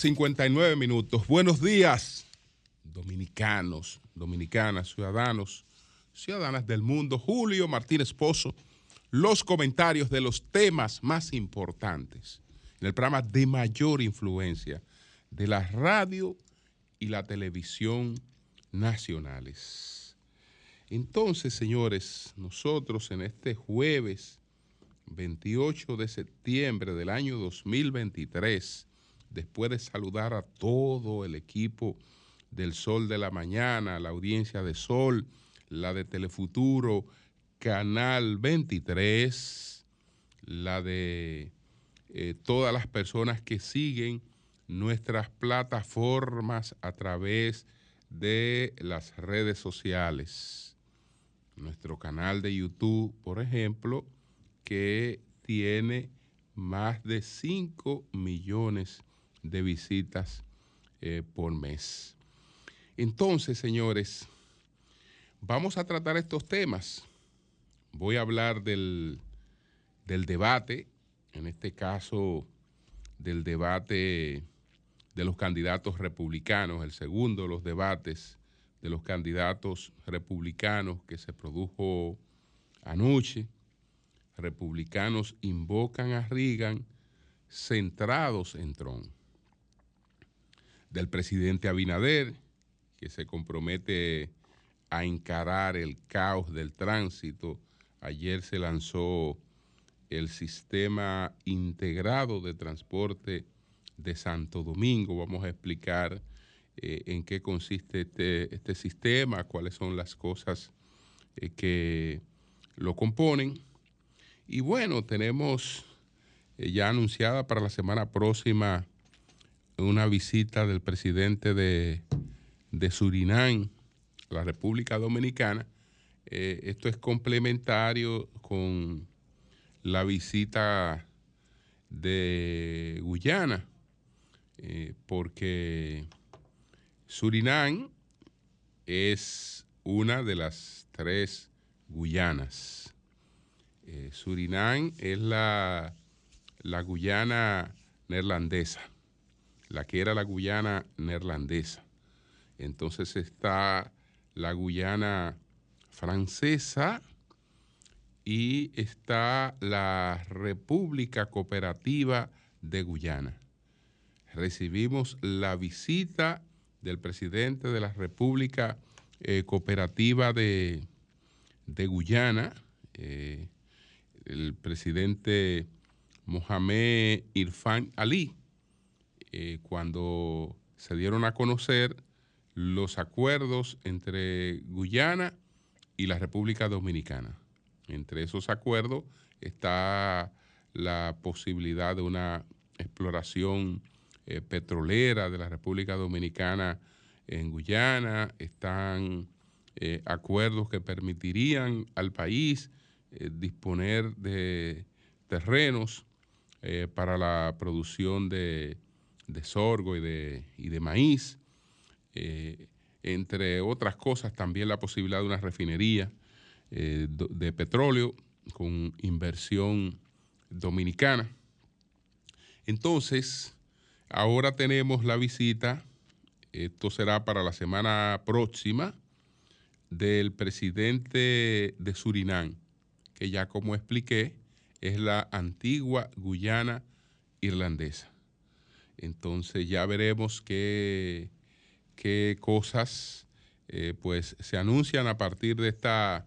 Son las 6:59 minutos. Buenos días, dominicanos, dominicanas, ciudadanos, ciudadanas del mundo. Julio Martínez Pozo, los comentarios de los temas más importantes en el programa de mayor influencia de la radio y la televisión nacionales. Entonces, señores, nosotros en este jueves 28 de septiembre del año 2023, después de saludar a todo el equipo del Sol de la Mañana, la audiencia de Sol, la de Telefuturo, Canal 23, la de eh, todas las personas que siguen nuestras plataformas a través de las redes sociales. Nuestro canal de YouTube, por ejemplo, que tiene más de 5 millones de visitas eh, por mes. Entonces, señores, vamos a tratar estos temas. Voy a hablar del, del debate, en este caso del debate de los candidatos republicanos, el segundo de los debates de los candidatos republicanos que se produjo anoche. Republicanos invocan a Reagan centrados en Trump. Del presidente Abinader, que se compromete a encarar el caos del tránsito. Ayer se lanzó el sistema integrado de transporte de Santo Domingo. Vamos a explicar eh, en qué consiste este, este, sistema, cuáles son las cosas eh, que lo componen. Y bueno, tenemos eh, ya anunciada para la semana próxima una visita del presidente de, Surinam, la República Dominicana. esto es complementario con la visita de Guyana, eh, porque Surinam es una de las tres Guyanas. Eh, Surinam es la, la Guyana neerlandesa, la que era la Guyana neerlandesa. Entonces está la Guyana francesa y está la República Cooperativa de Guyana recibimos la visita del presidente de la República eh, Cooperativa de, Guyana, eh, el presidente Mohamed Irfan Ali, eh, cuando se dieron a conocer los acuerdos entre Guyana y la República Dominicana. Entre esos acuerdos está la posibilidad de una exploración eh, petrolera de la República Dominicana en Guyana, están eh, acuerdos que permitirían al país disponer de terrenos para la producción de, sorgo y de, y de maíz, entre otras cosas también la posibilidad de una refinería de petróleo con inversión dominicana. Entonces, Ahora tenemos la visita, esto será para la semana próxima, del presidente de Surinam, que ya como expliqué, es la antigua Guyana irlandesa. Entonces ya veremos qué, qué cosas eh, pues se anuncian a partir de esta,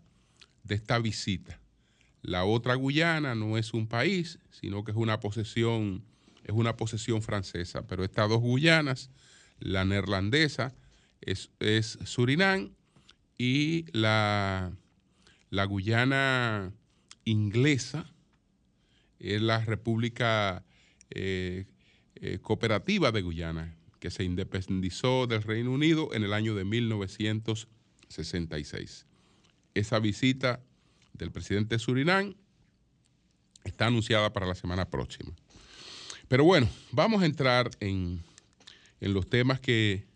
de esta visita. La otra Guyana no es un país, sino que es una posesión es una posesión francesa, pero estas dos Guyanas, la neerlandesa es, Surinam y la, la Guyana inglesa es la República eh, eh, Cooperativa de Guyana, que se independizó del Reino Unido en el año de 1966. Esa visita del presidente de Surinam está anunciada para la semana próxima. Pero bueno, vamos a entrar en, los temas que,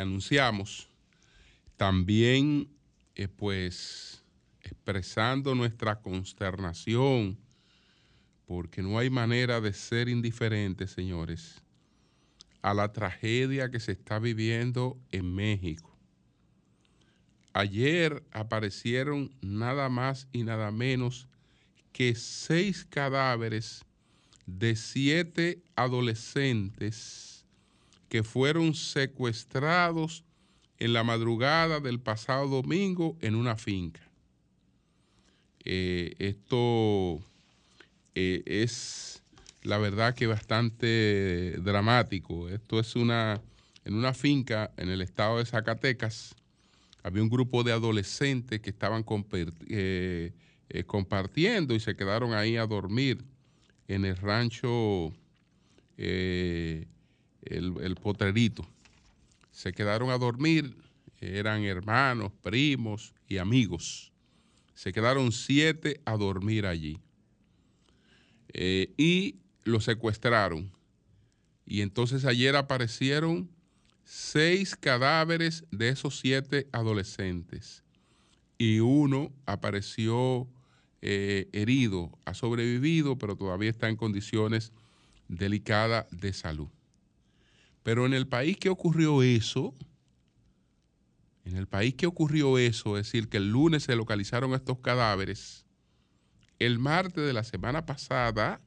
anunciamos. También, eh, pues, expresando nuestra consternación, porque no hay manera de ser indiferentes, señores, a la tragedia que se está viviendo en México. Ayer aparecieron nada más y nada menos que seis cadáveres de siete adolescentes que fueron secuestrados en la madrugada del pasado domingo en una finca. Eh, esto eh, es la verdad que bastante dramático. Esto es una, en una finca en el estado de Zacatecas, había un grupo de adolescentes que estaban eh, compartiendo y se quedaron ahí a dormir en el rancho el, el Potrerito. Se quedaron a dormir, eran hermanos, primos y amigos. Se quedaron siete a dormir allí. Eh, y lo secuestraron. Y entonces ayer aparecieron seis cadáveres de esos siete adolescentes. Y uno apareció eh, herido, ha sobrevivido, pero todavía está en condiciones delicadas de salud. Pero en el país que ocurrió eso, en el país que ocurrió eso, es decir, que el lunes se localizaron estos cadáveres, el martes de la semana pasada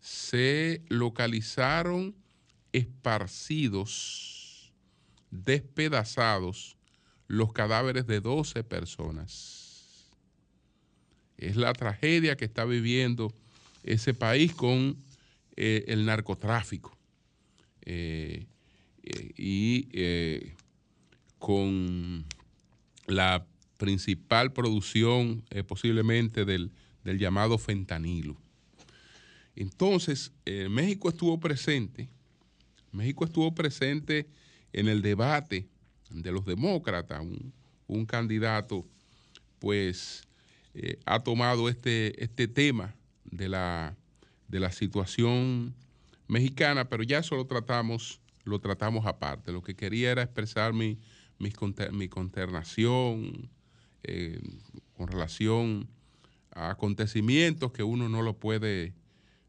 se localizaron esparcidos, despedazados, los cadáveres de 12 personas. Es la tragedia que está viviendo ese país con eh, el narcotráfico eh, eh, y con la principal producción posiblemente del, del llamado fentanilo. Entonces, eh, México estuvo presente, México estuvo presente en el debate de los demócratas, un, candidato pues eh, ha tomado este, este tema de la, de la situación mexicana, pero ya eso lo tratamos, lo tratamos aparte. Lo que quería era expresar mi, mi, consternación eh, con relación acontecimientos que uno no lo puede,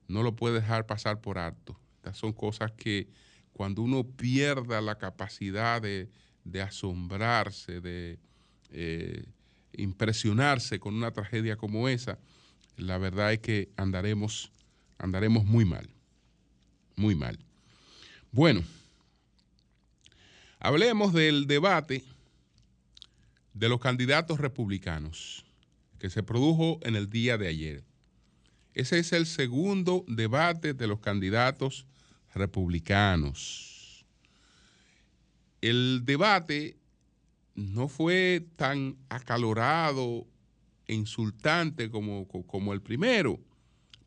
no lo puede dejar pasar por alto. Estas son cosas que cuando uno pierda la capacidad de, asombrarse, de eh, impresionarse con una tragedia como esa, la verdad es que andaremos, andaremos muy mal, muy mal. Bueno, hablemos del debate de los candidatos republicanos que se produjo en el día de ayer. Ese es el segundo debate de los candidatos republicanos. El debate no fue tan acalorado e insultante como, como el primero.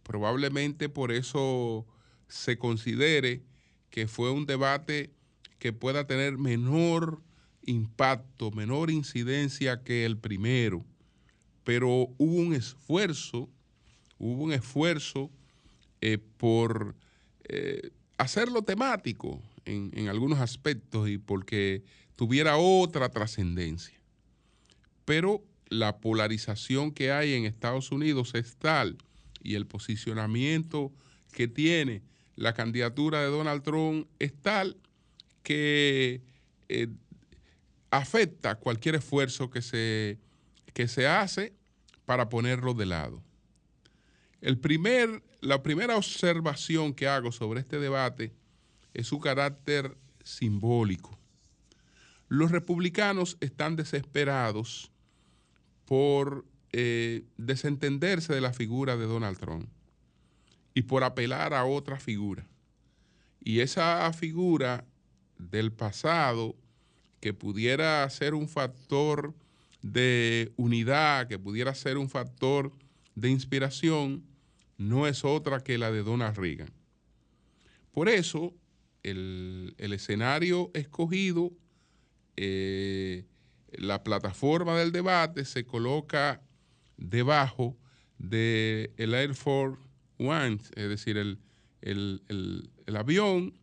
Probablemente por eso se considere que fue un debate que pueda tener menor impacto, menor incidencia que el primero pero hubo un esfuerzo, hubo un esfuerzo eh, por eh, hacerlo temático en, algunos aspectos y porque tuviera otra trascendencia. Pero la polarización que hay en Estados Unidos es tal y el posicionamiento que tiene la candidatura de Donald Trump es tal que eh, afecta cualquier esfuerzo que se, que se hace para ponerlo de lado. El primer, la primera observación que hago sobre este debate es su carácter simbólico. Los republicanos están desesperados por eh, desentenderse de la figura de Donald Trump y por apelar a otra figura. Y esa figura del pasado que pudiera ser un factor de unidad, que pudiera ser un factor de inspiración, no es otra que la de Donald Reagan. Por eso, el, escenario escogido, eh, la plataforma del debate se coloca debajo del el Air Force One, es decir, el, el avión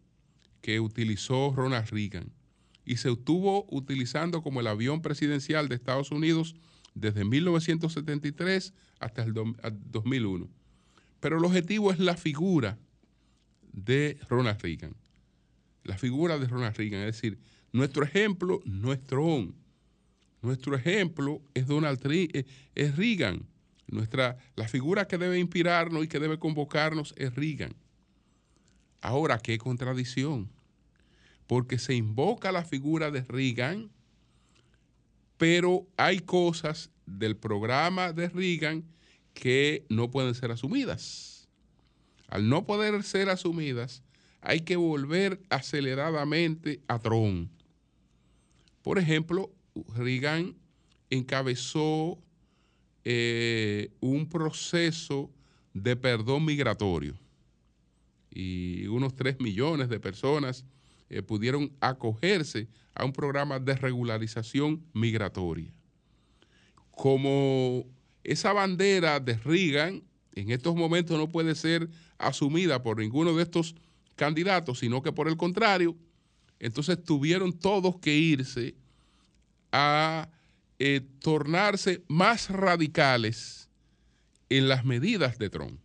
que utilizó Ronald Reagan y se estuvo utilizando como el avión presidencial de Estados Unidos desde 1973 hasta el 2001. Pero el objetivo es la figura de Ronald Reagan. la figura de Ronald Reagan. Es decir, nuestro ejemplo no es. Nuestro ejemplo es Donald Trump, eh, es Reagan. Nuestra, la figura que debe inspirarnos y que debe convocarnos es Reagan. Ahora, qué contradicción. Porque se invoca la figura de Reagan, pero hay cosas del programa de Reagan que no pueden ser asumidas. Al no poder ser asumidas, hay que volver aceleradamente a Trump. Por ejemplo, Reagan encabezó eh, un proceso de perdón migratorio y unos 3 millones de personas eh, pudieron acogerse a un programa de regularización migratoria. Como esa bandera de Reagan en estos momentos no puede ser asumida por ninguno de estos candidatos, sino que por el contrario, entonces tuvieron todos que irse a eh, tornarse más radicales en las medidas de Trump.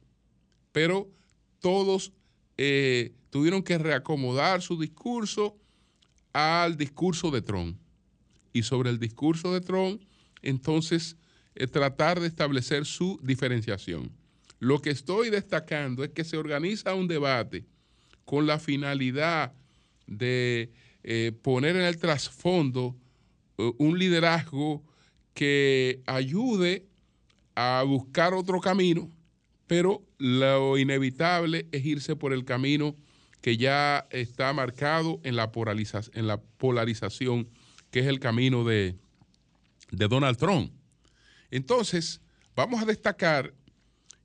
Pero todos eh, tuvieron que reacomodar su discurso al discurso de Trump. Y sobre el discurso de Trump, entonces, eh, tratar de establecer su diferenciación. Lo que estoy destacando es que se organiza un debate con la finalidad de poner en el trasfondo eh, un liderazgo que ayude a buscar otro camino, pero lo inevitable es irse por el camino que ya está marcado en la, en la polarización, que es el camino de, Donald Trump. Entonces, vamos a destacar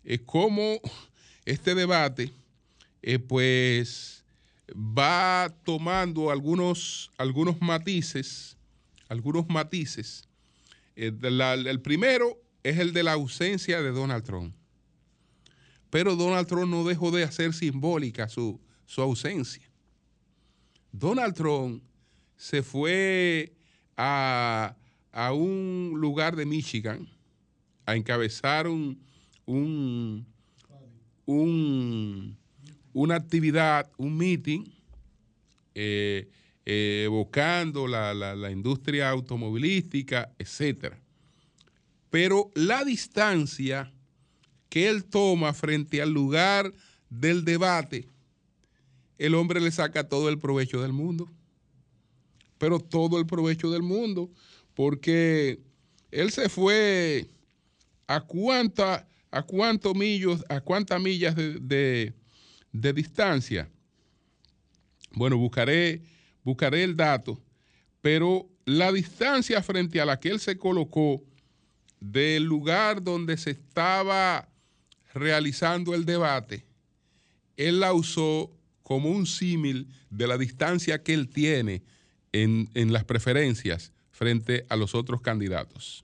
eh, cómo este debate, eh, pues, va tomando algunos, algunos matices algunos matices. Eh, el primero es el de la ausencia de Donald Trump. Pero Donald Trump no dejó de hacer simbólica su, su ausencia. Donald Trump se fue a, un lugar de Michigan a encabezar un, un, una actividad, un meeting, eh, eh, evocando la, industria automovilística, etc. Pero la distancia que él toma frente al lugar del debate, el hombre le saca todo el provecho del mundo. Pero todo el provecho del mundo, porque él se fue a cuánta, a cuántos millos, a cuántas millas de distancia. Bueno, buscaré buscaré el dato, pero la distancia frente a la que él se colocó del lugar donde se estaba realizando el debate, él la usó como un símil de la distancia que él tiene en, las preferencias frente a los otros candidatos.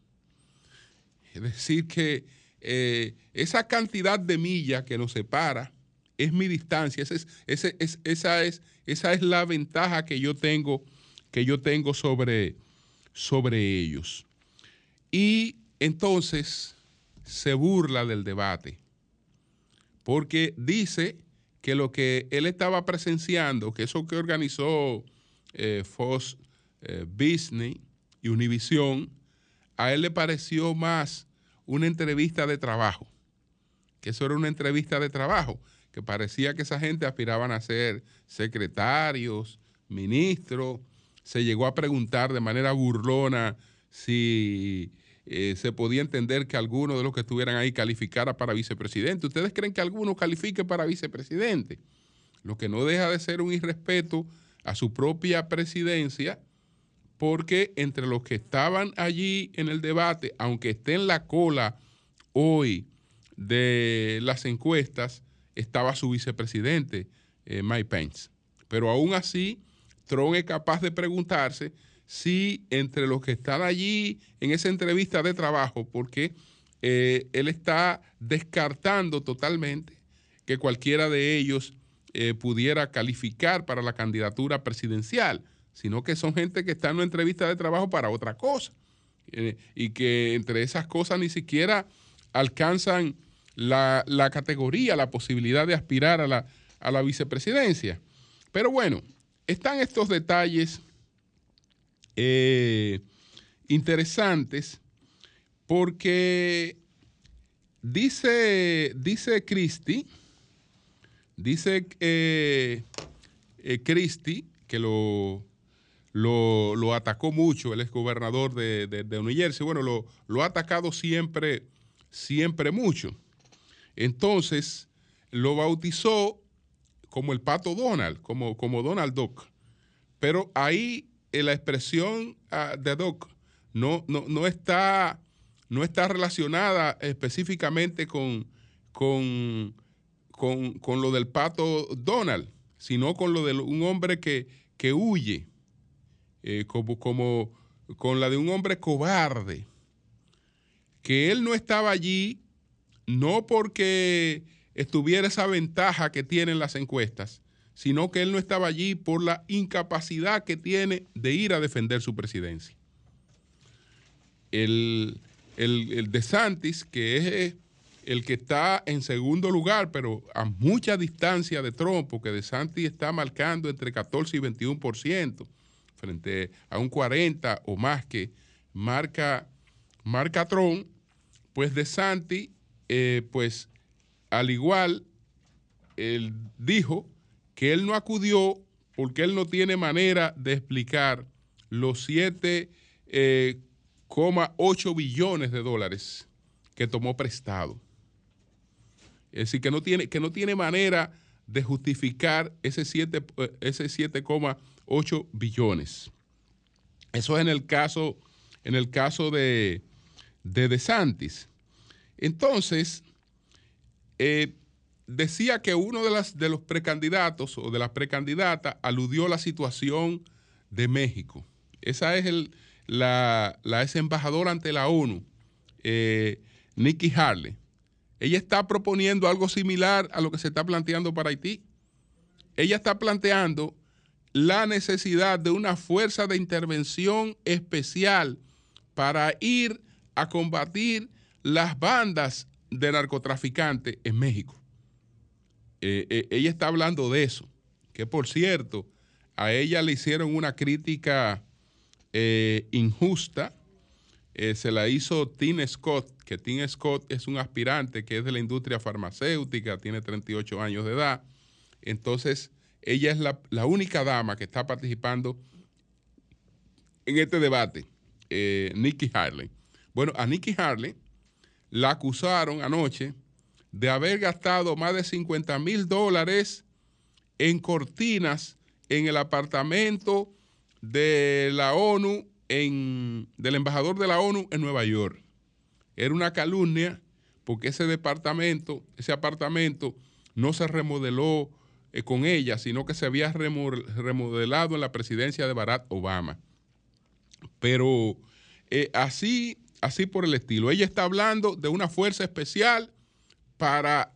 Es decir, que eh, esa cantidad de millas que nos separa es mi distancia, esa es, esa es, esa es la ventaja que yo tengo, que yo tengo sobre, sobre ellos. Y entonces se burla del debate, porque dice que lo que él estaba presenciando, que eso que organizó eh, Fox eh, Business y Univision, a él le pareció más una entrevista de trabajo, que eso era una entrevista de trabajo que parecía que esa gente aspiraban a ser secretarios, ministros. Se llegó a preguntar de manera burlona si eh, se podía entender que alguno de los que estuvieran ahí calificara para vicepresidente. ¿Ustedes creen que alguno califique para vicepresidente? Lo que no deja de ser un irrespeto a su propia presidencia, porque entre los que estaban allí en el debate, aunque esté en la cola hoy de las encuestas, estaba su vicepresidente, eh, Mike Pence. Pero aún así, Trump es capaz de preguntarse si entre los que están allí en esa entrevista de trabajo, porque eh, él está descartando totalmente que cualquiera de ellos eh, pudiera calificar para la candidatura presidencial, sino que son gente que está en una entrevista de trabajo para otra cosa, y que entre esas cosas ni siquiera alcanzan la, categoría, la posibilidad de aspirar a la, a la vicepresidencia. Pero bueno, están estos detalles eh, interesantes porque dice, dice Christie, dice eh, eh, Christie que lo, lo, atacó mucho, él es gobernador de, de, New Jersey, bueno, lo, lo, ha atacado siempre, siempre mucho. Entonces, lo bautizó como el pato Donald, como, como Donald Duck. Pero ahí la expresión ah, de Duck no, no, está, no está relacionada específicamente con, con, con, lo del pato Donald, sino con lo de un hombre que, que huye, eh, como, como con la de un hombre cobarde, que él no estaba allí no porque estuviera esa ventaja que tienen las encuestas, sino que él no estaba allí por la incapacidad que tiene de ir a defender su presidencia. El, el, de Santis, que es eh, el que está en segundo lugar, pero a mucha distancia de Trump, porque de Santis está marcando entre 14 y 21%, frente a un 40 o más que marca, marca Trump, pues de Santi, eh, pues al igual, él dijo que él no acudió porque él no tiene manera de explicar los siete eh, 8 billones de dólares que tomó prestado. Es decir, que no tiene, que no tiene manera de justificar ese 7,8 ese billones. Eso es en el caso, en el caso de, de DeSantis. Entonces, eh, decía que uno de, los precandidatos o de las precandidatas aludió a la situación de México. Esa es la, la ex embajadora ante la ONU, eh, Nikki Harley, ella está proponiendo algo similar a lo que se está planteando para Haití. Ella está planteando la necesidad de una fuerza de intervención especial para ir a combatir las bandas de narcotraficantes en México. Eh, eh, ella está hablando de eso, que por cierto, a ella le hicieron una crítica eh, injusta. Se la hizo Tim Scott, que Tim Scott es un aspirante que es de la industria farmacéutica, tiene 38 años de edad. Entonces, ella es la, única dama que está participando en este debate, Nikki Harley. Bueno, a Nikki Harley la acusaron anoche de haber gastado más de 50 mil dólares en cortinas en el apartamento de la ONU, en, del embajador de la ONU en Nueva York. Era una calumnia porque ese departamento, ese apartamento no se remodeló eh, con ella, sino que se había remodelado en la presidencia de Barack Obama. Pero eh, así, así por el estilo. Ella está hablando de una fuerza especial para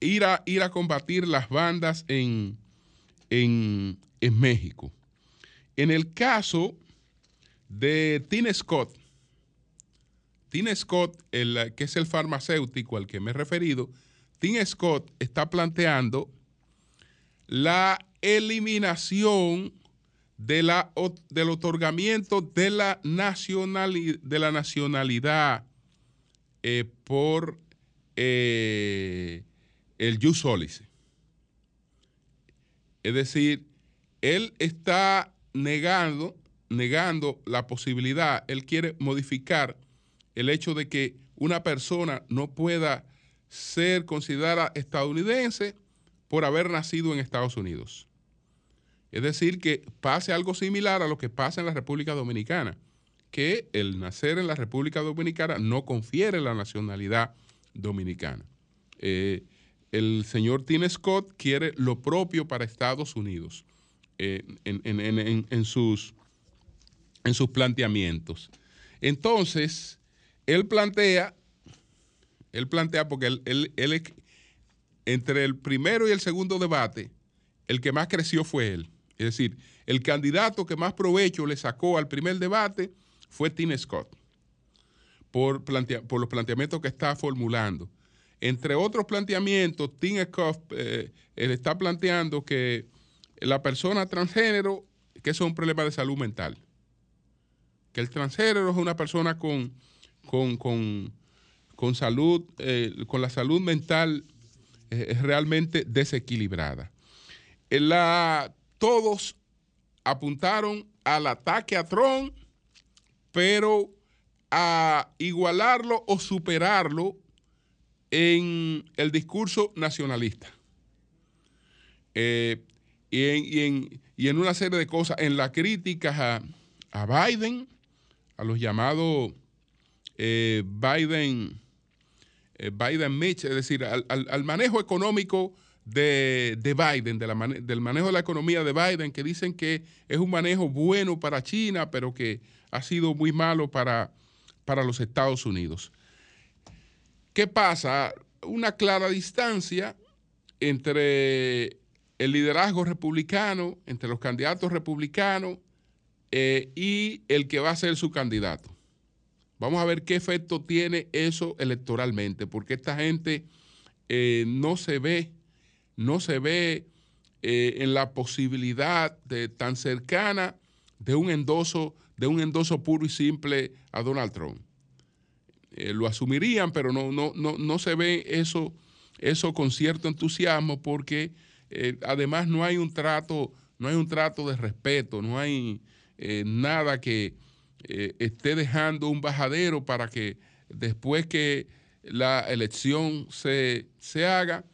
ir a, ir a combatir las bandas en, en, en México. En el caso de Tim Scott, Tim Scott, el, que es el farmacéutico al que me he referido, Tim Scott está planteando la eliminación de la, del otorgamiento de la, nacionalidad, de la nacionalidad eh, por eh, el jus solis. Es decir, él está negando, negando la posibilidad, él quiere modificar el hecho de que una persona no pueda ser considerada estadounidense por haber nacido en Estados Unidos. Es decir, que pase algo similar a lo que pasa en la República Dominicana, que el nacer en la República Dominicana no confiere la nacionalidad dominicana. Eh, el señor Tim Scott quiere lo propio para Estados Unidos. Eh, en, sus, en sus planteamientos. Entonces, él plantea, él plantea, porque él, él, entre el primero y el segundo debate, el que más creció fue él. Es decir, el candidato que más provecho le sacó al primer debate fue Tim Scott, por, los planteamientos que está formulando. Entre otros planteamientos, Tim eh, está planteando que la persona transgénero, que es un problema de salud mental. Que el transgénero es una persona con, con, salud, eh, con la salud mental eh, realmente desequilibrada. La, todos apuntaron al ataque a Trump, pero a igualarlo o superarlo en el discurso nacionalista. Eh, y, en, una serie de cosas, en la crítica a, Biden, a los llamados eh, Biden, eh, Biden Mitch, es decir, al, manejo económico de, Biden, del manejo de la economía de Biden, que dicen que es un manejo bueno para China, pero que ha sido muy malo para, para los Estados Unidos. ¿Qué pasa? Una clara distancia entre el liderazgo republicano, entre los candidatos republicanos eh, y el que va a ser su candidato. Vamos a ver qué efecto tiene eso electoralmente, porque esta gente eh, no se ve, no se ve eh, en la posibilidad de tan cercana de un endoso, de un endoso puro y simple a Donald Trump. lo asumirían, pero no, no, no, no se ve eso, eso con cierto entusiasmo porque eh, además no hay un trato, no hay un trato de respeto, no hay eh, nada que eh, esté dejando un bajadero para que después que la elección se, haga,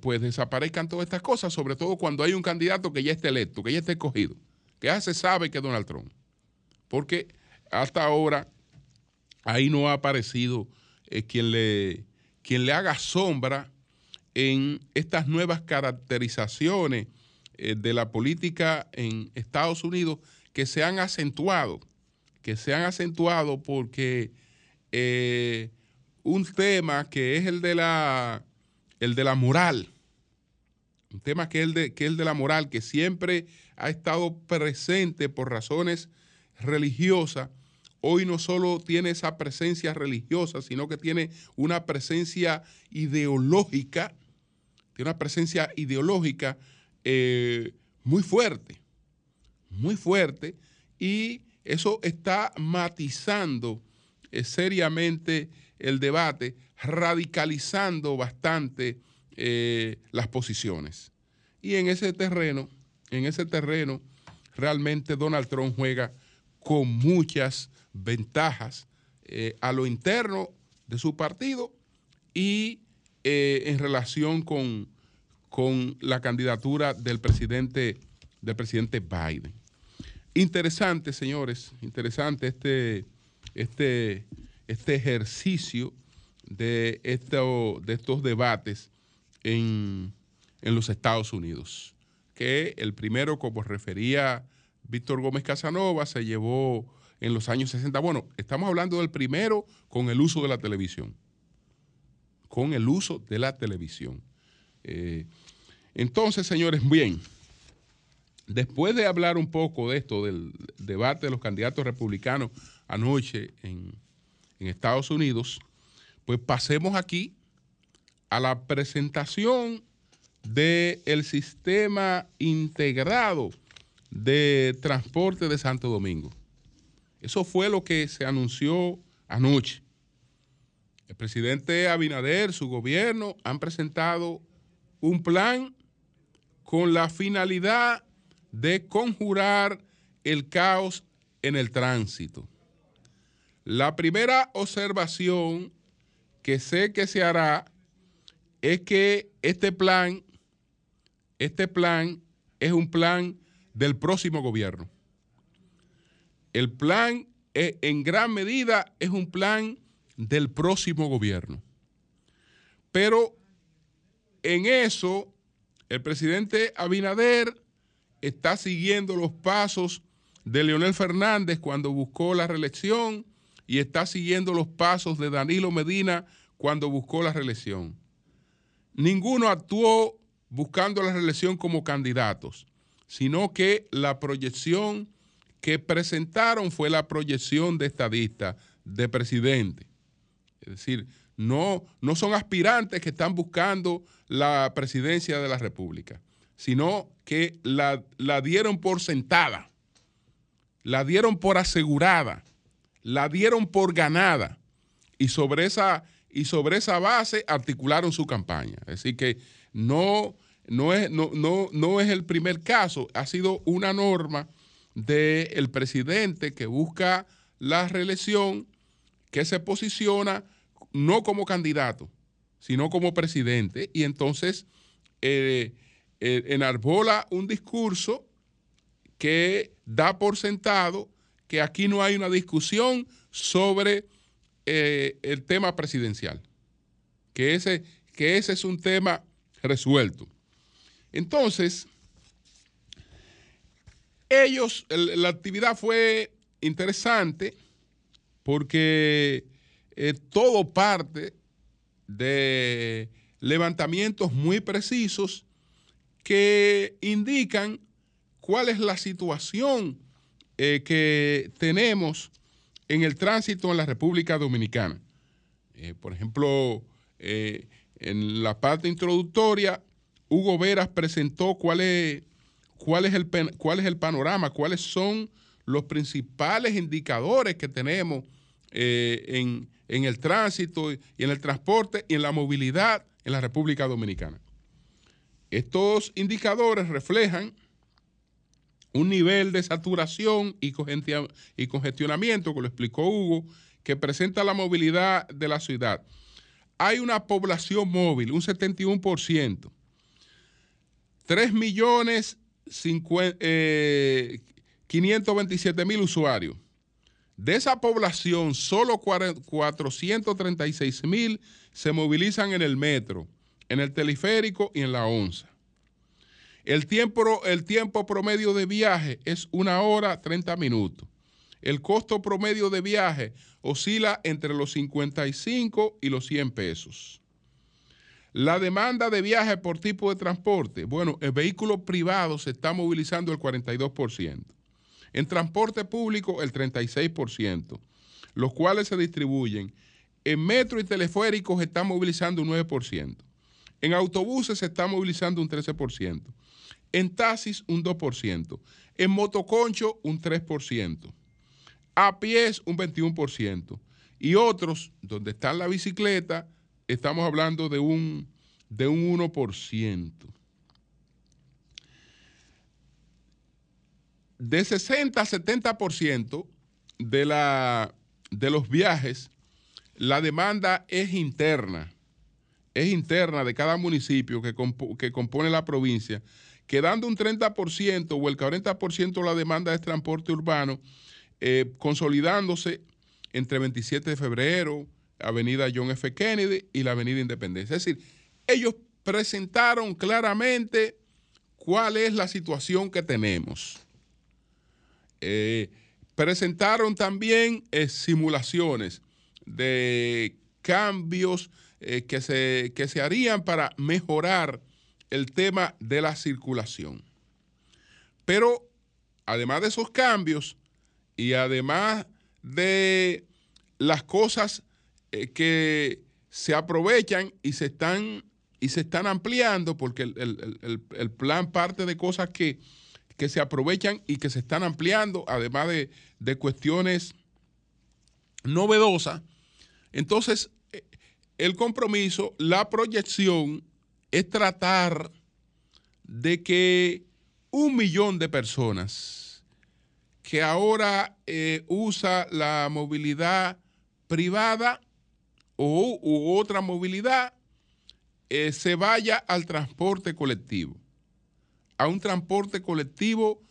pues desaparezcan todas estas cosas, sobre todo cuando hay un candidato que ya esté electo, que ya esté escogido, que ya se sabe que es Donald Trump. Porque hasta ahora ahí no ha aparecido quien, le, quien le haga sombra en estas nuevas caracterizaciones eh, de la política en Estados Unidos que se han acentuado, que se han acentuado porque eh, un tema que es el de la, el de la moral, un tema que es, el de, que es el de la moral, que siempre ha estado presente por razones religiosas, hoy no solo tiene esa presencia religiosa, sino que tiene una presencia ideológica tiene una presencia ideológica eh, muy fuerte, muy fuerte, y eso está matizando eh, seriamente el debate, radicalizando bastante eh, las posiciones. Y en ese terreno, en ese terreno, realmente Donald Trump juega con muchas ventajas a lo interno de su partido y eh, en relación con, con, la candidatura del presidente, del presidente Biden. Interesante, señores, interesante este, este, este ejercicio de, de estos debates en, en los Estados Unidos, que el primero, como refería Víctor Gómez Casanova, se llevó en los años 60. Bueno, estamos hablando del primero con el uso de la televisión con el uso de la televisión. Eh, entonces, señores, bien, después de hablar un poco de esto, del debate de los candidatos republicanos anoche en, Estados Unidos, pues pasemos aquí a la presentación del sistema integrado de transporte de Santo Domingo. Eso fue lo que se anunció anoche. El presidente Abinader, su gobierno, han presentado un plan con la finalidad de conjurar el caos en el tránsito. La primera observación que sé que se hará es que este plan, este plan es un plan del próximo gobierno. El plan eh, en gran medida es un plan del próximo gobierno. Pero en eso, el presidente Abinader está siguiendo los pasos de Leonel Fernández cuando buscó la reelección y está siguiendo los pasos de Danilo Medina cuando buscó la reelección. Ninguno actuó buscando la reelección como candidatos, sino que la proyección que presentaron fue la proyección de estadista, de presidente. Es decir, no, no son aspirantes que están buscando la presidencia de la República, sino que la, la dieron por sentada, la dieron por asegurada, la dieron por ganada y sobre esa, y sobre esa base articularon su campaña. Es decir, que no, no, es, no, no, no es el primer caso, ha sido una norma del presidente que busca la reelección, que se posiciona no como candidato, sino como presidente, y entonces eh, eh, enarbola un discurso que da por sentado que aquí no hay una discusión sobre eh, el tema presidencial, que ese, que ese es un tema resuelto. Entonces, ellos, la actividad fue interesante porque eh, todo parte de levantamientos muy precisos que indican cuál es la situación eh, que tenemos en el tránsito en la República Dominicana. Eh, por ejemplo, en la parte introductoria, Hugo Veras presentó cuál es, el, cuál el panorama, cuáles son los principales indicadores que tenemos eh, en, en el tránsito y en el transporte y en la movilidad en la República Dominicana. Estos indicadores reflejan un nivel de saturación y congestionamiento, que lo explicó Hugo, que presenta la movilidad de la ciudad. Hay una población móvil, un 71%, 3 millones 527 mil usuarios. De esa población, solo 436 mil se movilizan en el metro, en el teleférico y en la onza. El tiempo, el tiempo promedio de viaje es una hora 30 minutos. El costo promedio de viaje oscila entre los 55 y los 100 pesos. La demanda de viaje por tipo de transporte, bueno, en vehículos privados se está movilizando el 42%. En transporte público el 36%, los cuales se distribuyen. En metro y teleféricos se está movilizando un 9%. En autobuses se está movilizando un 13%. En taxis un 2%. En motoconcho un 3%. A pies un 21%. Y otros, donde está la bicicleta, estamos hablando de un, de un 1%. De 60 a 70% de, la, de los viajes, la demanda es interna, es interna de cada municipio que, que compone la provincia, quedando un 30% o el 40% de la demanda es transporte urbano, eh, consolidándose entre 27 de febrero, Avenida John F. Kennedy y la Avenida Independencia. Es decir, ellos presentaron claramente cuál es la situación que tenemos. Eh, presentaron también eh, simulaciones de cambios eh, que, se, que se harían para mejorar el tema de la circulación. Pero además de esos cambios y además de las cosas que se aprovechan y se están, y se están ampliando, porque el, plan parte de cosas que, se aprovechan y que se están ampliando, además de, de cuestiones novedosas. Entonces, eh, el compromiso, la proyección es tratar de que un millón de personas que ahora eh, usa la movilidad privada o u otra movilidad eh, se vaya al transporte colectivo, a un transporte colectivo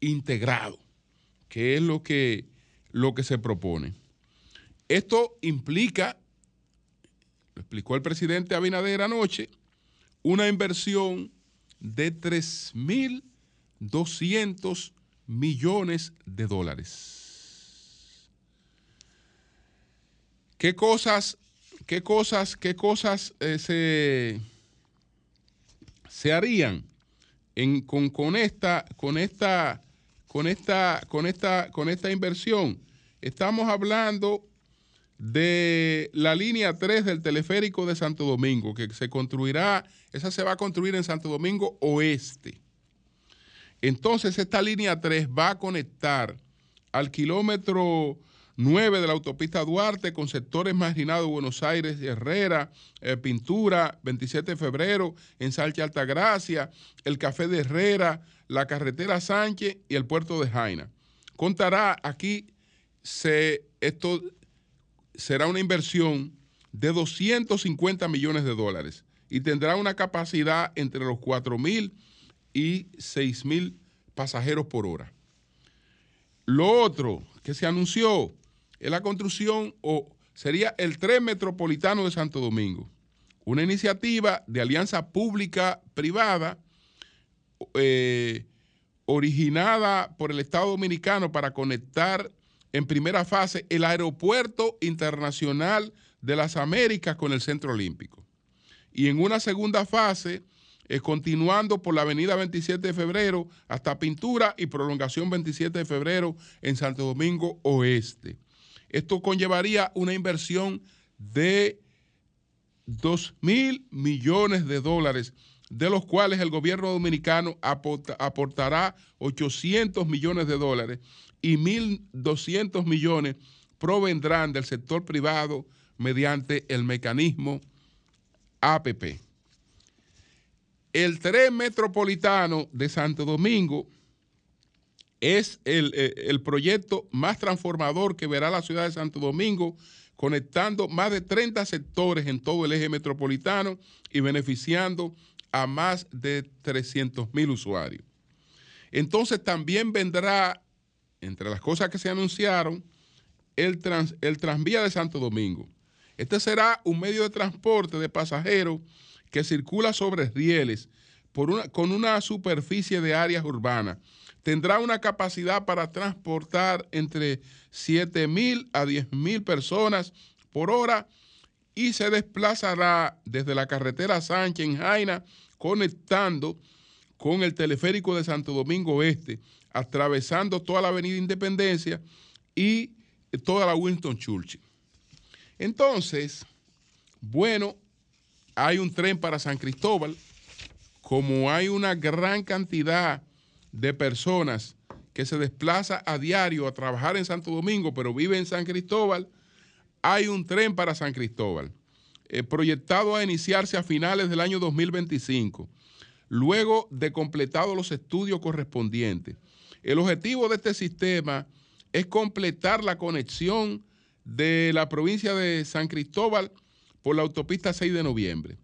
integrado, que es lo que, lo que se propone. Esto implica, lo explicó el presidente Abinader anoche, una inversión de 3.200 millones de dólares. ¿Qué cosas ¿Qué cosas, qué cosas eh, se, se, harían con, esta, con, esta, con, esta, con, esta, con esta inversión? Estamos hablando de la línea 3 del teleférico de Santo Domingo, que se construirá, esa se va a construir en Santo Domingo Oeste. Entonces, esta línea 3 va a conectar al kilómetro 9 de la autopista Duarte con sectores marginados Buenos Aires, Herrera, eh, Pintura, 27 de febrero, Ensalche Altagracia, el Café de Herrera, la carretera Sánchez y el puerto de Jaina. Contará aquí, se, esto será una inversión de 250 millones de dólares y tendrá una capacidad entre los 4 mil y 6 mil pasajeros por hora. Lo otro que se anunció es la construcción o sería el tren metropolitano de Santo Domingo, una iniciativa de alianza pública-privada eh, originada por el Estado Dominicano para conectar en primera fase el Aeropuerto Internacional de las Américas con el Centro Olímpico. Y en una segunda fase, eh, continuando por la avenida 27 de febrero hasta Pintura y prolongación 27 de febrero en Santo Domingo Oeste. Esto conllevaría una inversión de 2 mil millones de dólares, de los cuales el gobierno dominicano aportará 800 millones de dólares y 1.200 millones provendrán del sector privado mediante el mecanismo APP. El tren metropolitano de Santo Domingo es el, eh, el, proyecto más transformador que verá la ciudad de Santo Domingo, conectando más de 30 sectores en todo el eje metropolitano y beneficiando a más de 300 mil usuarios. Entonces también vendrá entre las cosas que se anunciaron, el, el tranvía de Santo Domingo. Este será un medio de transporte de pasajeros que circula sobre rieles por una, con una superficie de áreas urbanas. Tendrá una capacidad para transportar entre 7 mil a 10 mil personas por hora y se desplazará desde la carretera Sánchez en Jaina, conectando con el teleférico de Santo Domingo Este atravesando toda la Avenida Independencia y toda la Winston Churchill. Entonces, bueno, hay un tren para San Cristóbal, como hay una gran cantidad de personas que se desplaza a diario a trabajar en Santo Domingo, pero vive en San Cristóbal, hay un tren para San Cristóbal, eh, proyectado a iniciarse a finales del año 2025, luego de completados los estudios correspondientes. El objetivo de este sistema es completar la conexión de la provincia de San Cristóbal por la autopista 6 de noviembre.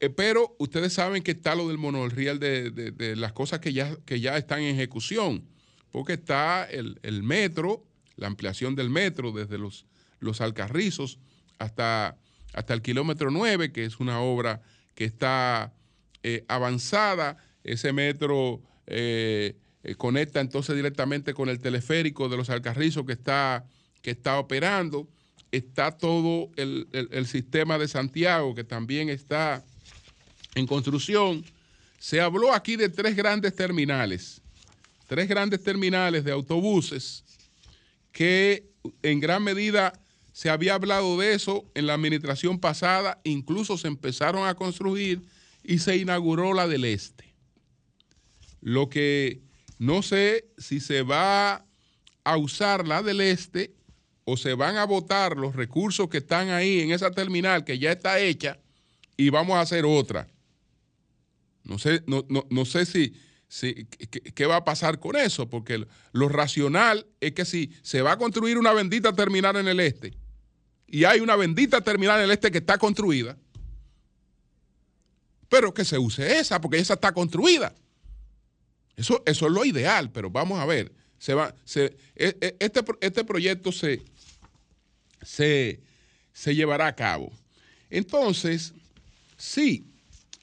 Eh, pero ustedes saben que está lo del monorriel de, las cosas que ya, que ya están en ejecución, porque está el, metro, la ampliación del metro desde los, los Alcarrizos hasta, hasta el kilómetro 9, que es una obra que está eh, avanzada. Ese metro eh, conecta entonces directamente con el teleférico de los Alcarrizos que está, que está operando. Está todo el, sistema de Santiago que también está en construcción. Se habló aquí de tres grandes terminales, tres grandes terminales de autobuses que en gran medida se había hablado de eso en la administración pasada, incluso se empezaron a construir y se inauguró la del Este. Lo que no sé si se va a usar la del este o se van a votar los recursos que están ahí en esa terminal que ya está hecha y vamos a hacer otra. No sé, no, sé si, qué, va a pasar con eso, porque lo racional es que si se va a construir una bendita terminal en el este y hay una bendita terminal en el este que está construida, pero que se use esa, porque esa está construida. Eso, es lo ideal, pero vamos a ver. Se va, e, e, este, este, proyecto se, se, llevará a cabo. Entonces, sí,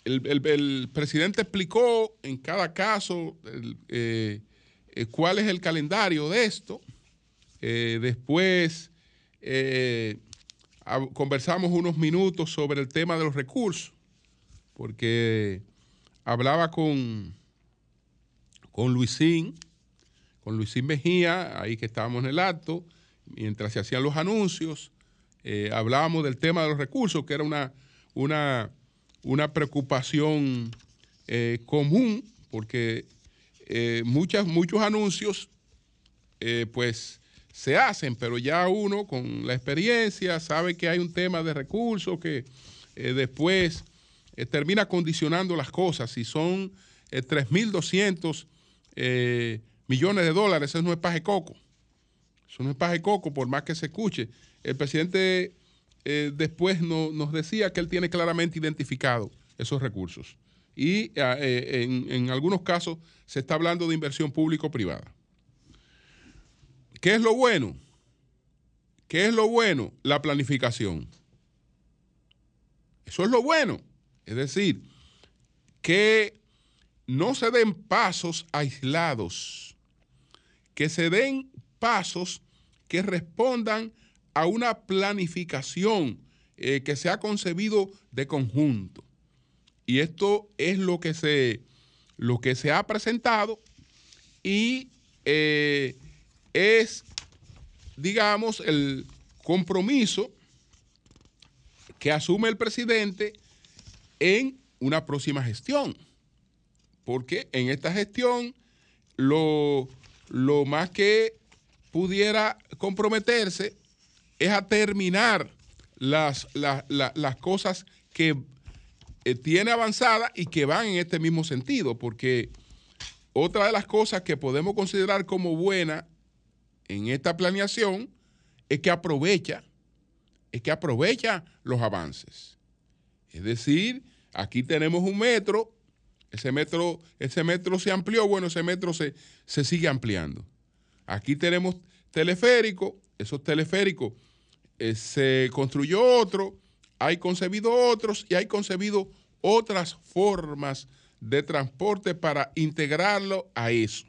el, presidente explicó en cada caso eh, eh, cuál es el calendario de esto. Eh, después conversamos unos minutos sobre el tema de los recursos, porque hablaba con con Luisín, con Luisín Mejía, ahí que estábamos en el acto, mientras se hacían los anuncios, hablábamos del tema de los recursos, que era una, una, una preocupación eh, común, porque muchas, muchos anuncios pues se hacen, pero ya uno con la experiencia sabe que hay un tema de recursos que después termina condicionando las cosas. Si son 3.200 millones de dólares, eso no es paje coco. Eso no es paje coco, por más que se escuche. El presidente eh, después nos decía que él tiene claramente identificado esos recursos. Y ah, eh, en, en, algunos casos se está hablando de inversión público-privada. ¿Qué es lo bueno? ¿Qué es lo bueno? La planificación. Eso es lo bueno. Es decir, que no se den pasos aislados, que se den pasos que respondan a una planificación eh, que se ha concebido de conjunto. Y esto es lo que se, lo que se ha presentado y eh, es, digamos, el compromiso que asume el presidente en una próxima gestión. Porque en esta gestión lo, lo más que pudiera comprometerse es a terminar las, las, cosas que eh, tiene avanzada y que van en este mismo sentido, porque otra de las cosas que podemos considerar como buena en esta planeación es que aprovecha, es que aprovecha los avances. Es decir, aquí tenemos un metro, ese metro, ese metro se amplió, bueno, ese metro se, se sigue ampliando. Aquí tenemos teleférico, esos teleféricos eh, se construyó otro, hay concebido otros y hay concebido otras formas de transporte para integrarlo a eso.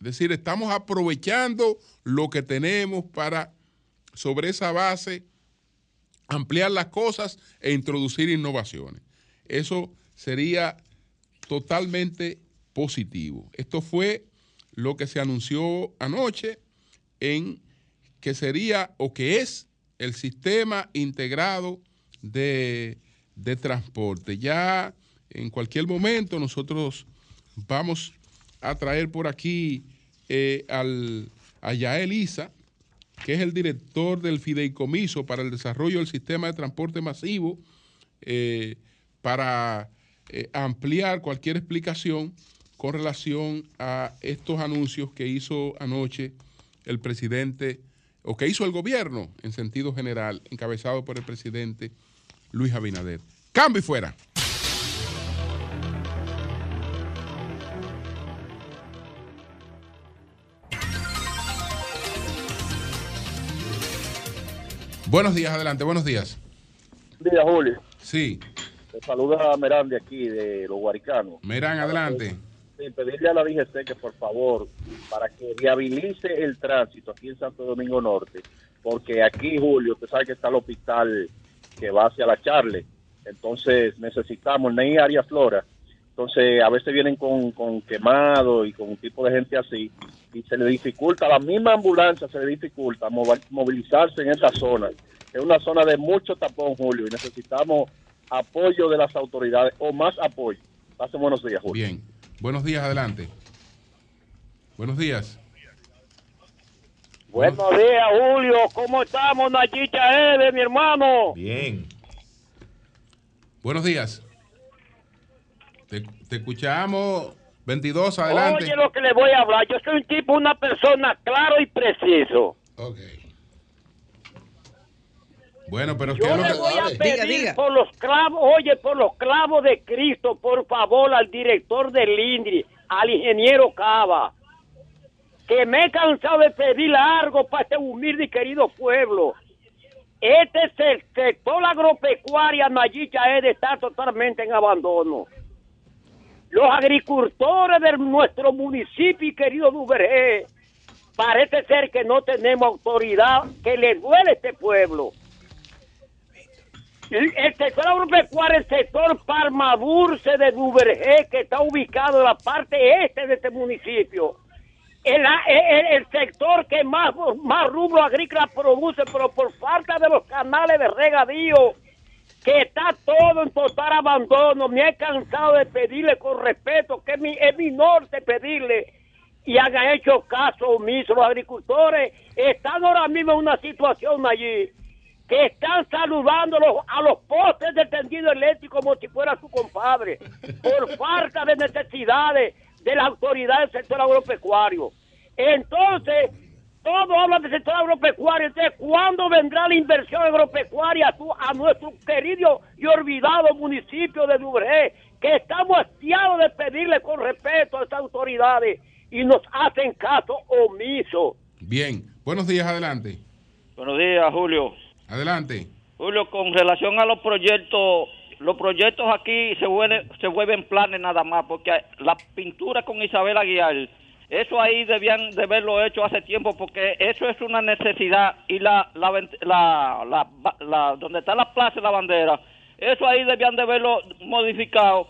Es decir, estamos aprovechando lo que tenemos para, sobre esa base, ampliar las cosas e introducir innovaciones. Eso sería totalmente positivo. Esto fue lo que se anunció anoche en que sería o que es el sistema integrado de, transporte. Ya en cualquier momento nosotros vamos a traer por aquí eh, al, a Yael Isa, que es el director del Fideicomiso para el Desarrollo del Sistema de Transporte Masivo, eh, para eh, ampliar cualquier explicación con relación a estos anuncios que hizo anoche el presidente, o que hizo el gobierno en sentido general, encabezado por el presidente Luis Abinader. Cambio y fuera. Buenos días, adelante, buenos días. Buenos días, Julio. Sí. Te saluda Merán de aquí, de los Guaricanos. Merán, adelante pedirle a la DGC que por favor, para que viabilice el tránsito aquí en Santo Domingo Norte, porque aquí, Julio, usted sabe que está el hospital que va hacia la Charle, entonces necesitamos, Ney Área Flora, entonces a veces vienen con, con quemado y con un tipo de gente así, y se le dificulta, la misma ambulancia se le dificulta movilizarse en esa zona. Es una zona de mucho tapón, Julio, y necesitamos apoyo de las autoridades, o más apoyo. Hace buenos días, Julio. Bien. Buenos días, adelante. Buenos días. Buenos días, Julio. ¿Cómo estamos, Nayicha Ede, mi hermano? Bien. Buenos días. Te, escuchamos. 22, adelante. Oye lo que le voy a hablar. Yo soy un tipo, una persona claro y preciso. Ok. Bueno, pero yo le voy a pedir por los clavos, oye, por los clavos de Cristo, por favor, al director del INDRI, al ingeniero Cava, que me he cansado de pedir algo para este humilde y querido pueblo. Este sector agropecuario Nayicha es de estar totalmente en abandono. Los agricultores de nuestro municipio y querido Duvergé, parece ser que no tenemos autoridad que le duele a este pueblo. El, sector agropecuario, el sector Parmadurce de Duvergé, que está ubicado en la parte este de este municipio, el, el, sector que más, más rubro agrícola produce, pero por falta de los canales de regadío, que está todo en total abandono, me he cansado de pedirle con respeto, que es mi, es mi norte pedirle, y hagan hecho caso omiso. Los agricultores. Están ahora mismo en una situación allí que están saludando a los postes del tendido eléctrico como si fuera su compadre, por falta de necesidades de la autoridad del sector agropecuario. Entonces, todo habla del sector agropecuario. Entonces, ¿cuándo vendrá la inversión agropecuaria a, nuestro querido y olvidado municipio de Dubré? Que estamos hastiados de pedirle con respeto a estas autoridades y nos hacen caso omiso. Bien, buenos días, adelante. Buenos días, Julio. Adelante. Julio, con relación a los proyectos, los proyectos aquí se vuelven, se vuelven planes nada más, porque la pintura con Isabel Aguilar, eso ahí debían de haberlo hecho hace tiempo, porque eso es una necesidad y la, la, la, la, donde está la plaza y la bandera, eso ahí debían de haberlo modificado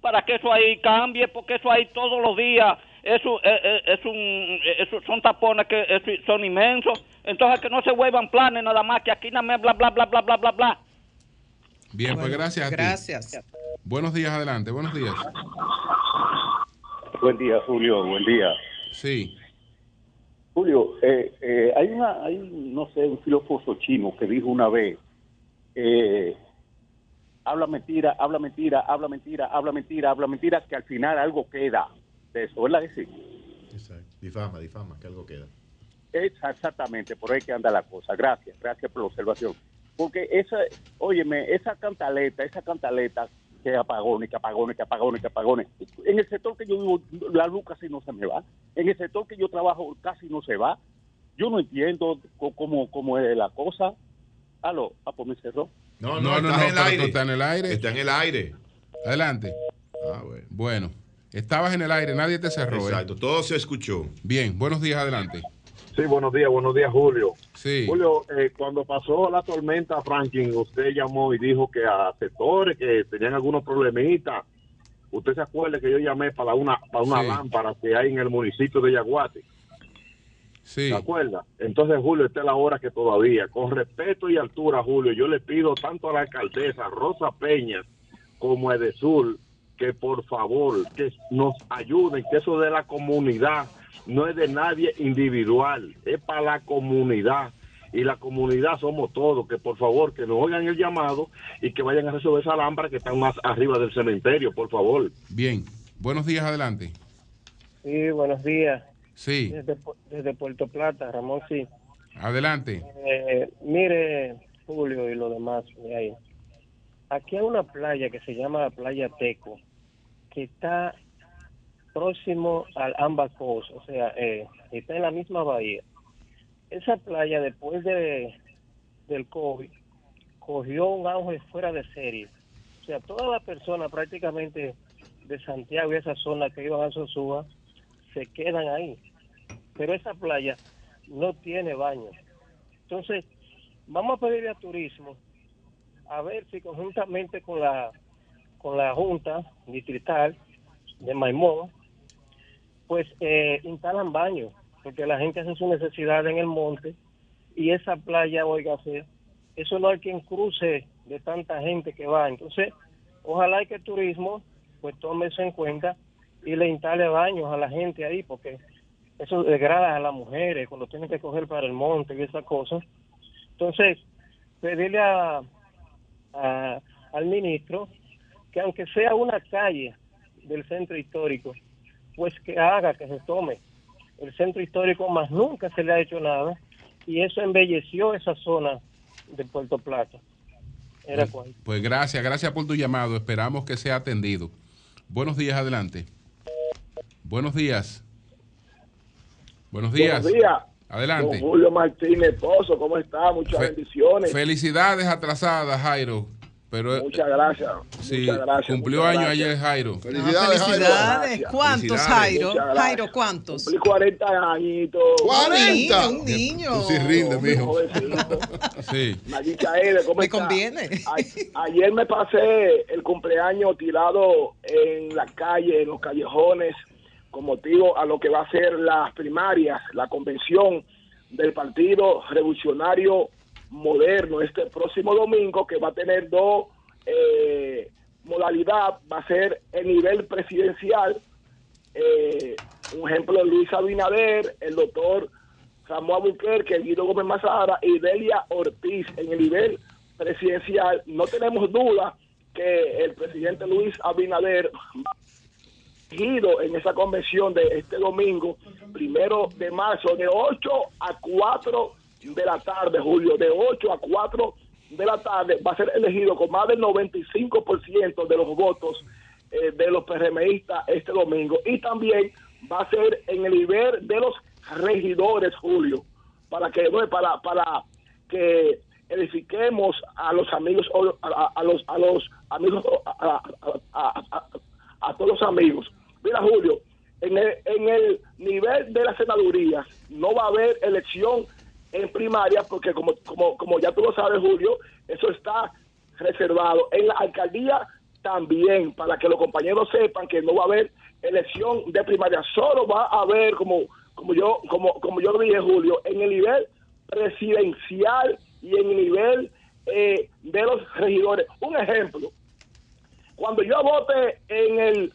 para que eso ahí cambie, porque eso ahí todos los días eso es, es, un, eso son tapones que son inmensos. Entonces que no se vuelvan planes nada más, que aquí nada más bla, bla, bla, bla, bla, bla, bla. Bien, pues gracias. gracias. Buenos días, adelante, buenos días. Buen día, Julio, buen día. Sí. Julio, eh, eh, hay una, hay, no sé, un filósofo chino que dijo una vez, eh, habla mentira, habla mentira, habla mentira, habla mentira, habla mentira, que al final algo queda eso, ¿verdad que sí? Exacto. Difama, difama, que algo queda. Exactamente, por ahí que anda la cosa. Gracias, gracias por la observación. Porque esa, óyeme, esa cantaleta, esa cantaleta que apagones, que apagones, que apagones, que apagones. En el sector que yo vivo, la luz casi no se me va. En el sector que yo trabajo casi no se va. Yo no entiendo cómo, cómo es la cosa. Aló, ah, pues me cerró. No, no, no, está, en el aire. está en el aire. Está en el aire. Adelante. Ah, bueno. Bueno. Estabas en el aire, nadie te cerró. ¿eh? Exacto, todo se escuchó. Bien, buenos días, adelante. Sí, buenos días, buenos días, Julio. Sí. Julio, eh, cuando pasó la tormenta Franklin, usted llamó y dijo que a sectores que tenían algunos problemitas, usted se acuerda que yo llamé para una, para una lámpara que hay en el municipio de Yaguate. Sí. ¿Se acuerda? Entonces, Julio, esta es la hora que todavía, con respeto y altura, Julio, yo le pido tanto a la alcaldesa Rosa Peña como a Edesur que por favor que nos ayuden, que eso de la comunidad no es de nadie individual, es para la comunidad y la comunidad somos todos, que por favor que nos oigan el llamado y que vayan a resolver esa lámpara que están más arriba del cementerio, por favor. Bien, buenos días, adelante. Sí, buenos días. Sí. Desde, Puerto Plata, Ramón, sí. Adelante. Eh, mire, Julio y lo demás, ahí. Aquí hay una playa que se llama la Playa Teco, que está próximo al Ambacos, o sea, eh, está en la misma bahía. Esa playa después de del COVID cogió un auge fuera de serie. O sea, todas las personas prácticamente de Santiago y esa zona que iban a Sosúa se quedan ahí. Pero esa playa no tiene baño. Entonces, vamos a pedirle a turismo a ver si conjuntamente con la con la Junta Distrital de Maimón, pues eh, instalan baños, porque la gente hace su necesidad en el monte y esa playa, oígase, eso no hay quien cruce de tanta gente que va. Entonces, ojalá que el turismo pues tome eso en cuenta y le instale baños a la gente ahí, porque eso degrada a las mujeres cuando tienen que coger para el monte y esas cosas. Entonces, pedirle a, al ministro que aunque sea una calle del centro histórico, pues que haga, que se tome el centro histórico, más nunca se le ha hecho nada, y eso embelleció esa zona de Puerto Plata. Era pues, pues gracias, gracias por tu llamado, esperamos que sea atendido. Buenos días, adelante. Buenos días. Buenos días. Buenos días. Adelante. Julio Martínez Pozo, ¿cómo está? Muchas bendiciones. Felicidades atrasadas, Jairo. Pero, eh, muchas gracias. Sí, cumplió año ayer Jairo. Felicidades, Jairo. ¿Cuántos, Jairo? Jairo, ¿cuántos? Cumplí 40 añitos. ¡40! Un niño. Tú sí rinde, mijo. sí. ¿cómo Me conviene. ayer me pasé el cumpleaños tirado en la calle, en los callejones, con motivo a lo que va a ser las primarias, la convención del Partido Revolucionario Moderno este próximo domingo, que va a tener dos eh, modalidades, va a ser el nivel presidencial, eh, un ejemplo Luis Abinader, el doctor Samuel Buquerque, Guido Gómez Mazara y Delia Ortiz en el nivel presidencial. No tenemos duda que el presidente Luis Abinader elegido en esa convención de este domingo, primero de marzo, de 8 a 4 de la tarde, Julio, de 8 a 4 de la tarde, va a ser elegido con más del 95% de los votos eh, de los PRMistas este domingo. Y también va a ser en el nivel de los regidores, Julio, para que, para, para que edifiquemos a los amigos, a, los, a los amigos, a, todos los amigos. Mira, Julio, en el, en el nivel de las senadurías no va a haber elección en primaria porque como, como, como ya tú lo sabes, Julio, eso está reservado. En la alcaldía también, para que los compañeros sepan que no va a haber elección de primaria, solo va a haber, como, como yo, como, como yo dije, Julio, en el nivel presidencial y en el nivel eh, de los regidores. Un ejemplo, cuando yo vote en el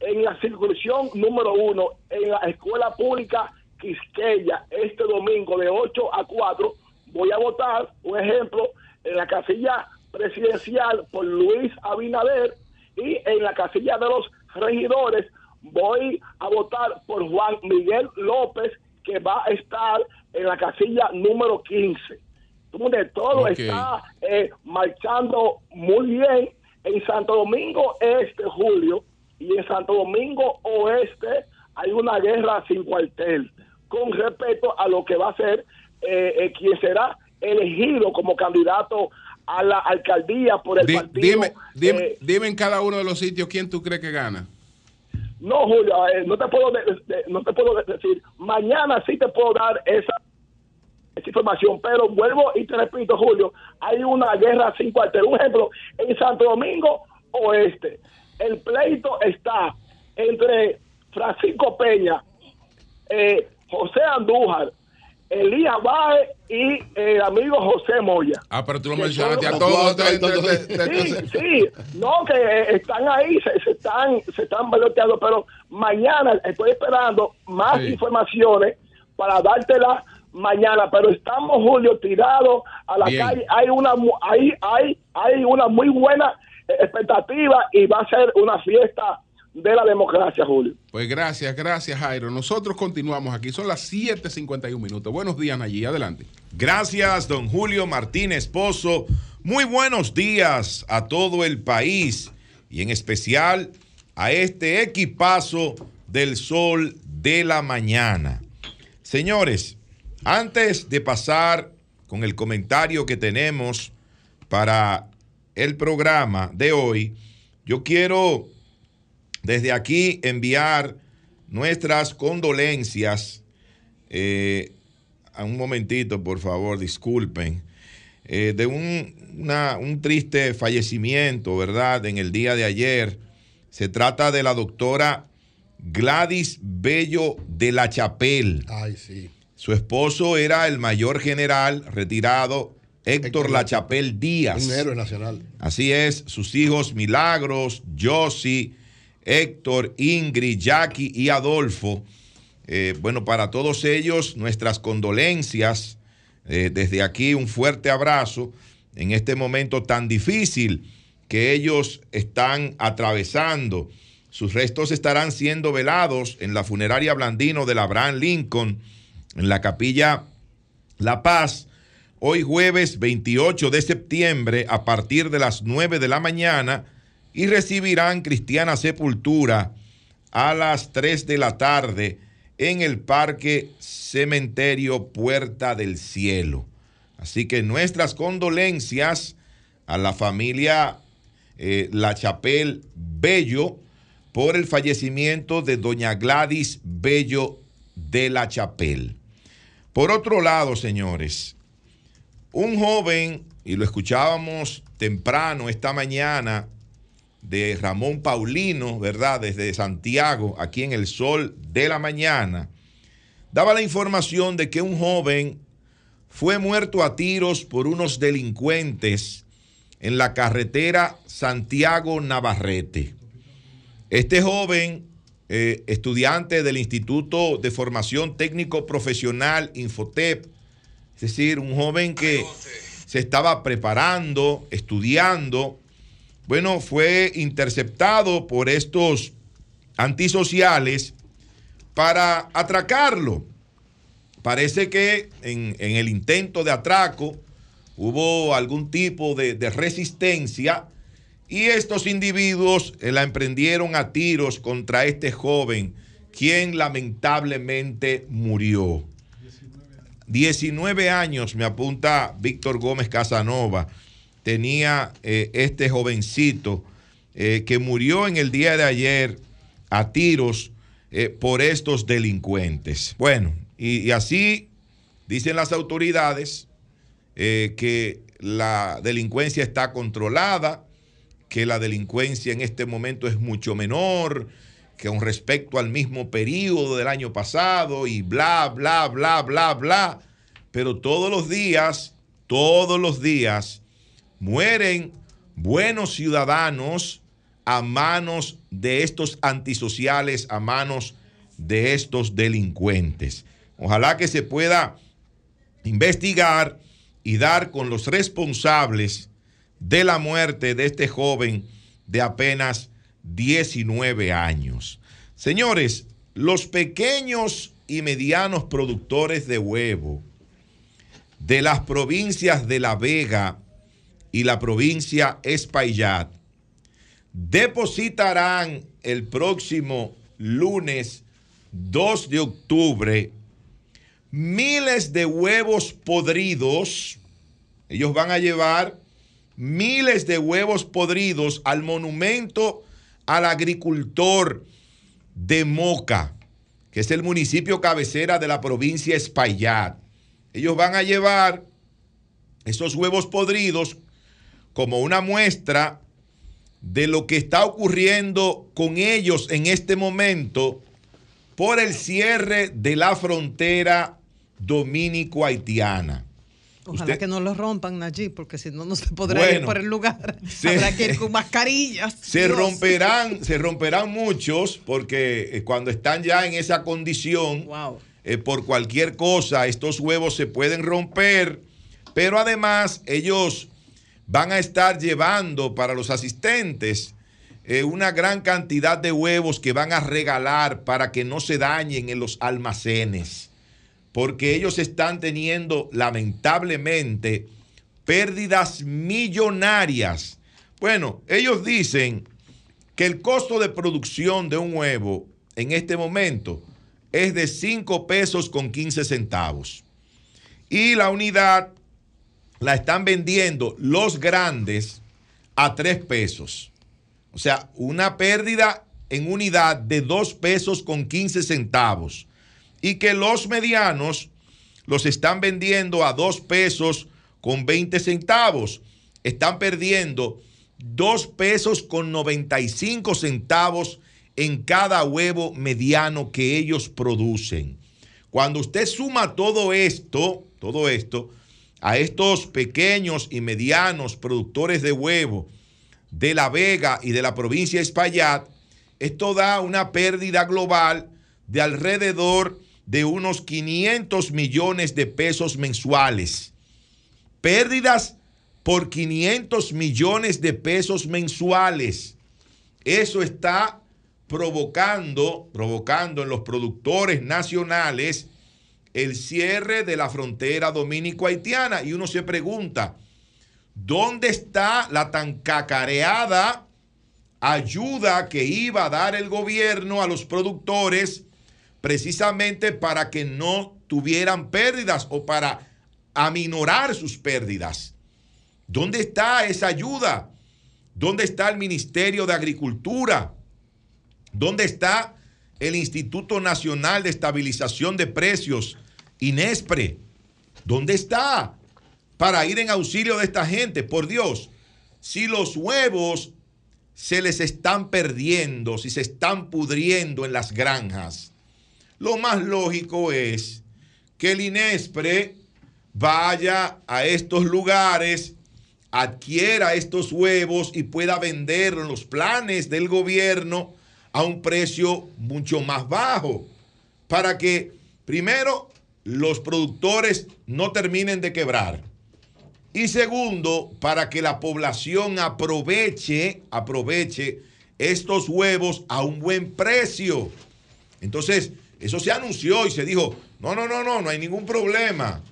en la circunscripción número uno en la escuela pública Quisqueya este domingo de 8 a 4 voy a votar, un ejemplo, en la casilla presidencial por Luis Abinader y en la casilla de los regidores voy a votar por Juan Miguel López que va a estar en la casilla número 15. Donde todo está eh, marchando muy bien en Santo Domingo Este, Julio, y en Santo Domingo Oeste hay una guerra sin cuartel con respecto a lo que va a ser eh, eh, quien será elegido como candidato a la alcaldía por el partido. Dime, dime, eh, dime, en cada uno de los sitios quién tú crees que gana. No, Julio, no te puedo no te puedo decir. Mañana sí te puedo dar esa, esa información, pero vuelvo y te repito, Julio, hay una guerra sin cuartel. Un ejemplo, en Santo Domingo Oeste, el pleito está entre Francisco Peña, eh, José Andújar, Elías Baez y el amigo José Moya. Ah, pero tú lo mencionaste a todos. Sí, sí, no, que eh, están ahí, se, están se están baloteando, pero mañana estoy esperando más informaciones para dártelas mañana, pero estamos Julio tirados a la calle. Hay una hay hay hay una muy buena expectativa y va a ser una fiesta de la democracia, Julio. Pues gracias, gracias, Jairo. Nosotros continuamos aquí. Son las 7:51 minutos. Buenos días, allí. Adelante. Gracias, don Julio Martínez Pozo. Muy buenos días a todo el país y en especial a este equipazo del sol de la mañana. Señores, antes de pasar con el comentario que tenemos para el programa de hoy, yo quiero desde aquí enviar nuestras condolencias. Eh, a un momentito, por favor, disculpen. Eh, de un, un, triste fallecimiento, ¿verdad? En el día de ayer. Se trata de la doctora Gladys Bello de la Chapel. Ay, sí. Su esposo era el mayor general retirado Héctor Lachapel Díaz. Un héroe nacional. Así es, sus hijos Milagros, Josie, Héctor, Ingrid, Jackie y Adolfo. Eh, bueno, para todos ellos, nuestras condolencias. Eh, desde aquí, un fuerte abrazo en este momento tan difícil que ellos están atravesando. Sus restos estarán siendo velados en la funeraria Blandino de Abraham Lincoln, en la capilla La Paz, hoy jueves 28 de septiembre a partir de las 9 de la mañana y recibirán cristiana sepultura a las 3 de la tarde en el Parque Cementerio Puerta del Cielo. Así que nuestras condolencias a la familia eh, La Chapel Bello por el fallecimiento de doña Gladys Bello de La Chapel. Por otro lado, señores, un joven, y lo escuchábamos temprano esta mañana de Ramón Paulino, ¿verdad? Desde Santiago, aquí en el sol de la mañana, daba la información de que un joven fue muerto a tiros por unos delincuentes en la carretera Santiago-Navarrete. Este joven, eh, estudiante del Instituto de Formación Técnico Profesional Infotep, es decir, un joven que se estaba preparando, estudiando, bueno, fue interceptado por estos antisociales para atracarlo. Parece que en, el intento de atraco hubo algún tipo de, resistencia y estos individuos eh, la emprendieron a tiros contra este joven, quien lamentablemente murió. 19 años, me apunta Víctor Gómez Casanova, tenía eh, este jovencito eh, que murió en el día de ayer a tiros por estos delincuentes. Bueno, y, así dicen las autoridades eh, que la delincuencia está controlada, que la delincuencia en este momento es mucho menor que con respecto al mismo periodo del año pasado y bla, bla, bla, bla, bla. Pero todos los días, todos los días, mueren buenos ciudadanos a manos de estos antisociales, a manos de estos delincuentes. Ojalá que se pueda investigar y dar con los responsables de la muerte de este joven de apenas 19 años. Señores, los pequeños y medianos productores de huevo de las provincias de La Vega y la provincia Espaillat depositarán el próximo lunes 2 de octubre miles de huevos podridos. Ellos van a llevar miles de huevos podridos al monumento al agricultor de Moca, que es el municipio cabecera de la provincia Espaillat. Ellos van a llevar esos huevos podridos como una muestra de lo que está ocurriendo con ellos en este momento por el cierre de la frontera dominico-haitiana. Ojalá que no lo rompan allí, porque si no, no se podrá ir por el lugar. Habrá que ir con mascarillas. Se romperán, se romperán muchos, porque eh, cuando están ya en esa condición, eh, por cualquier cosa, estos huevos se pueden romper. Pero además, ellos van a estar llevando para los asistentes eh, una gran cantidad de huevos que van a regalar para que no se dañen en los almacenes porque ellos están teniendo lamentablemente pérdidas millonarias. Bueno, ellos dicen que el costo de producción de un huevo en este momento es de 5 pesos con 15 centavos. Y la unidad la están vendiendo los grandes a 3 pesos. O sea, una pérdida en unidad de 2 pesos con 15 centavos y que los medianos los están vendiendo a 2 pesos con 20 centavos. Están perdiendo 2 pesos con 95 centavos en cada huevo mediano que ellos producen. Cuando usted suma todo esto, todo esto, a estos pequeños y medianos productores de huevo de La Vega y de la provincia de Espaillat, esto da una pérdida global de alrededor de unos 500 millones de pesos mensuales. Pérdidas por 500 millones de pesos mensuales. Eso está provocando, provocando en los productores nacionales el cierre de la frontera dominico-haitiana. Y uno se pregunta, ¿dónde está la tan cacareada ayuda que iba a dar el gobierno a los productores precisamente para que no tuvieran pérdidas o para aminorar sus pérdidas. ¿Dónde está esa ayuda? ¿Dónde está el Ministerio de Agricultura? ¿Dónde está el Instituto Nacional de Estabilización de Precios, INESPRE? ¿Dónde está? Para ir en auxilio de esta gente, por Dios. Si los huevos se les están perdiendo, si se están pudriendo en las granjas, lo más lógico es que el INESPRE vaya a estos lugares, adquiera estos huevos y pueda vender los planes del gobierno a un precio mucho más bajo, para que primero los productores no terminen de quebrar y segundo, para que la población aproveche, aproveche estos huevos a un buen precio. Entonces, eso se anunció y se dijo, no, no, no, no, no hay ningún problema.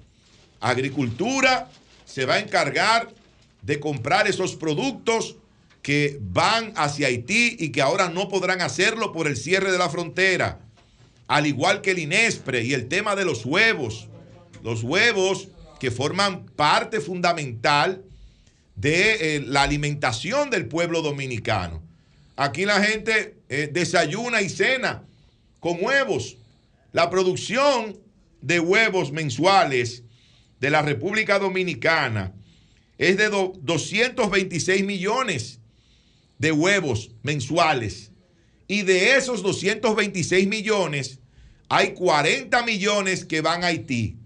Agricultura se va a encargar de comprar esos productos que van hacia Haití y que ahora no podrán hacerlo por el cierre de la frontera. Al igual que el INESPRE y el tema de los huevos. Los huevos que forman parte fundamental de eh, la alimentación del pueblo dominicano. Aquí la gente eh, desayuna y cena con huevos. La producción de huevos mensuales de la República Dominicana es de 226 millones de huevos mensuales. Y de esos 226 millones, hay 40 millones que van a Haití.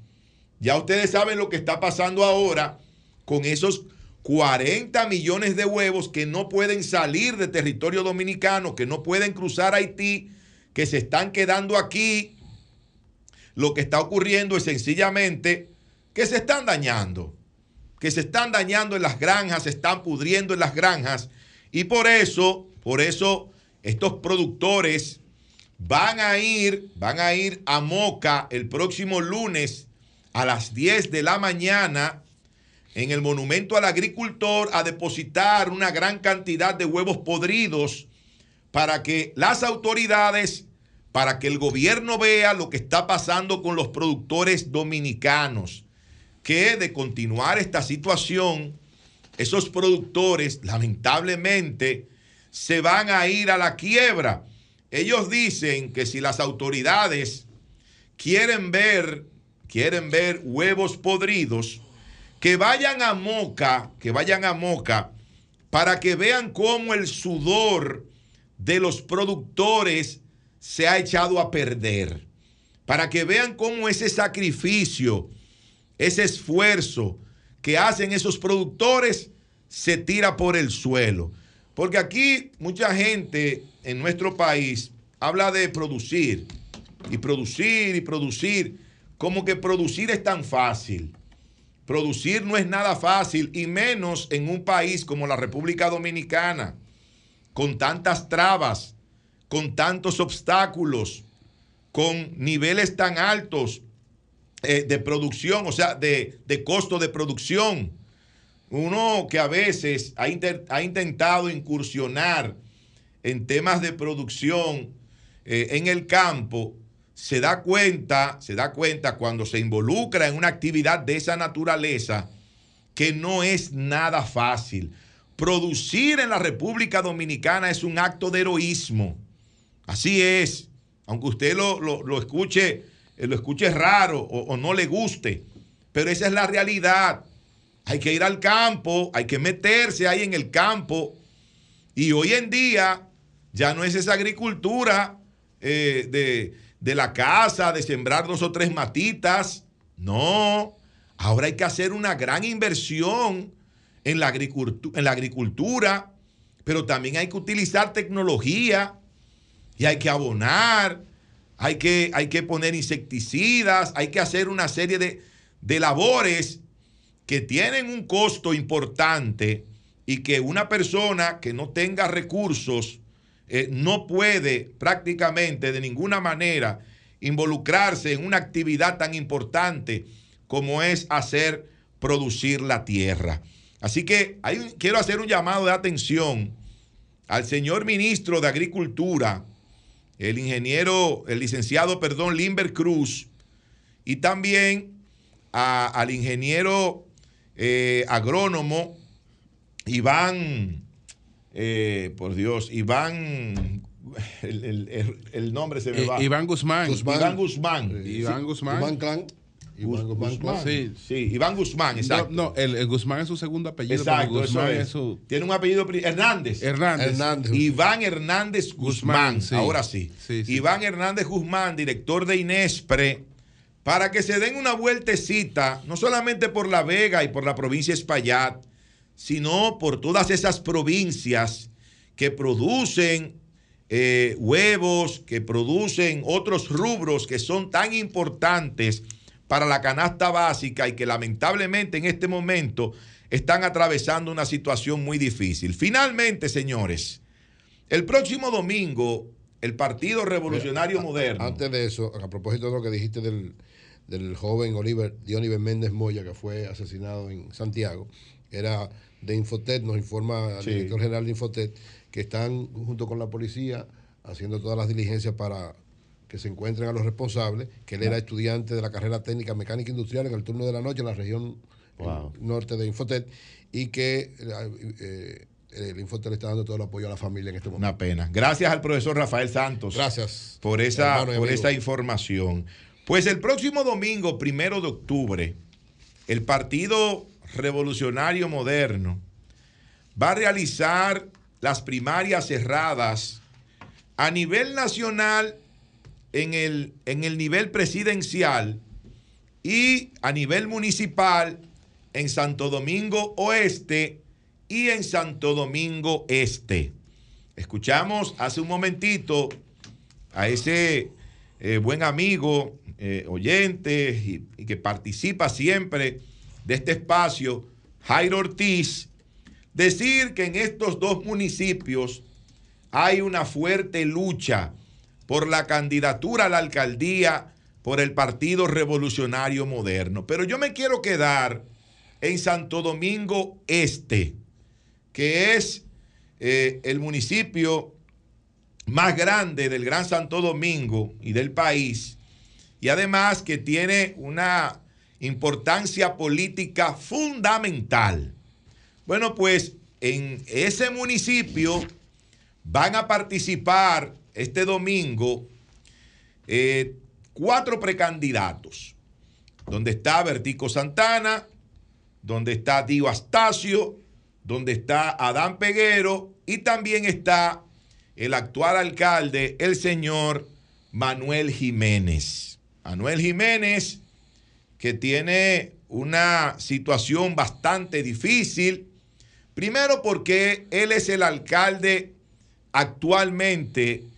Ya ustedes saben lo que está pasando ahora con esos 40 millones de huevos que no pueden salir de territorio dominicano, que no pueden cruzar Haití, que se están quedando aquí. Lo que está ocurriendo es sencillamente que se están dañando, que se están dañando en las granjas, se están pudriendo en las granjas. Y por eso, por eso, estos productores van a ir, van a ir a Moca el próximo lunes a las 10 de la mañana en el monumento al agricultor a depositar una gran cantidad de huevos podridos para que las autoridades, para que el gobierno vea lo que está pasando con los productores dominicanos, que de continuar esta situación, esos productores lamentablemente se van a ir a la quiebra. Ellos dicen que si las autoridades quieren ver quieren ver huevos podridos, que vayan a Moca, que vayan a Moca, para que vean cómo el sudor de los productores se ha echado a perder, para que vean cómo ese sacrificio, ese esfuerzo que hacen esos productores se tira por el suelo. Porque aquí mucha gente en nuestro país habla de producir y producir y producir como que producir es tan fácil. Producir no es nada fácil y menos en un país como la República Dominicana, con tantas trabas, con tantos obstáculos, con niveles tan altos eh, de producción, o sea, de, costo de producción. Uno que a veces ha, ha intentado incursionar en temas de producción eh, en el campo, se da cuenta, se da cuenta cuando se involucra en una actividad de esa naturaleza que no es nada fácil. Producir en la República Dominicana es un acto de heroísmo. Así es. Aunque usted lo, escuche, eh, lo escuche raro o, o no le guste. Pero esa es la realidad. Hay que ir al campo, hay que meterse ahí en el campo. Y hoy en día ya no es esa agricultura eh, de, de la casa, de sembrar dos o tres matitas. No, ahora hay que hacer una gran inversión en la, agricultura, en la agricultura, pero también hay que utilizar tecnología y hay que abonar, hay que, hay que poner insecticidas, hay que hacer una serie de, de labores que tienen un costo importante y que una persona que no tenga recursos eh, no puede prácticamente de ninguna manera involucrarse en una actividad tan importante como es hacer producir la tierra. Así que quiero hacer un llamado de atención al señor ministro de Agricultura, el ingeniero, el licenciado, perdón, Limber Cruz, y también al ingeniero eh, agrónomo Iván eh, por Dios, Iván, el, nombre se me eh, va. Iván Guzmán. Iván Guzmán. Iván Guzmán. Iván Clan. Iván Guzmán. Sí. sí, Iván Guzmán, exacto. No, el, Guzmán es su segundo apellido. Exacto, Guzmán es. Tiene un apellido Hernández. Hernández. Iván Hernández Guzmán. Ahora sí. Iván Hernández Guzmán, director de Inespre, para que se den una vueltecita, no solamente por La Vega y por la provincia de Espaillat, sino por todas esas provincias que producen eh, huevos, que producen otros rubros que son tan importantes para la canasta básica y que lamentablemente en este momento están atravesando una situación muy difícil. Finalmente, señores, el próximo domingo, el Partido Revolucionario Moderno. Antes de eso, a propósito de lo que dijiste del, joven Oliver, Dioniver Méndez Moya, que fue asesinado en Santiago, era de Infotet, nos informa el director general de Infotet, que están junto con la policía haciendo todas las diligencias para que se encuentren a los responsables, que él era estudiante de la carrera técnica mecánica industrial en el turno de la noche en la región norte de Infotet y que eh, eh, el Infotet le está dando todo el apoyo a la familia en este momento. Una pena. Gracias al profesor Rafael Santos. Gracias. Por esa, por esa información. Pues el próximo domingo, primero de octubre, el Partido Revolucionario Moderno va a realizar las primarias cerradas a nivel nacional en el, en el nivel presidencial y a nivel municipal en Santo Domingo Oeste y en Santo Domingo Este. Escuchamos hace un momentito a ese eh, buen amigo, eh, oyente y, y, que participa siempre de este espacio, Jairo Ortiz, decir que en estos dos municipios hay una fuerte lucha por la candidatura a la alcaldía por el Partido Revolucionario Moderno. Pero yo me quiero quedar en Santo Domingo Este, que es eh, el municipio más grande del Gran Santo Domingo y del país, y además que tiene una importancia política fundamental. Bueno, pues en ese municipio van a participar este domingo eh, cuatro precandidatos, donde está Vertico Santana, donde está Dio Astacio, donde está Adán Peguero y también está el actual alcalde, el señor Manuel Jiménez. Manuel Jiménez, que tiene una situación bastante difícil, primero porque él es el alcalde actualmente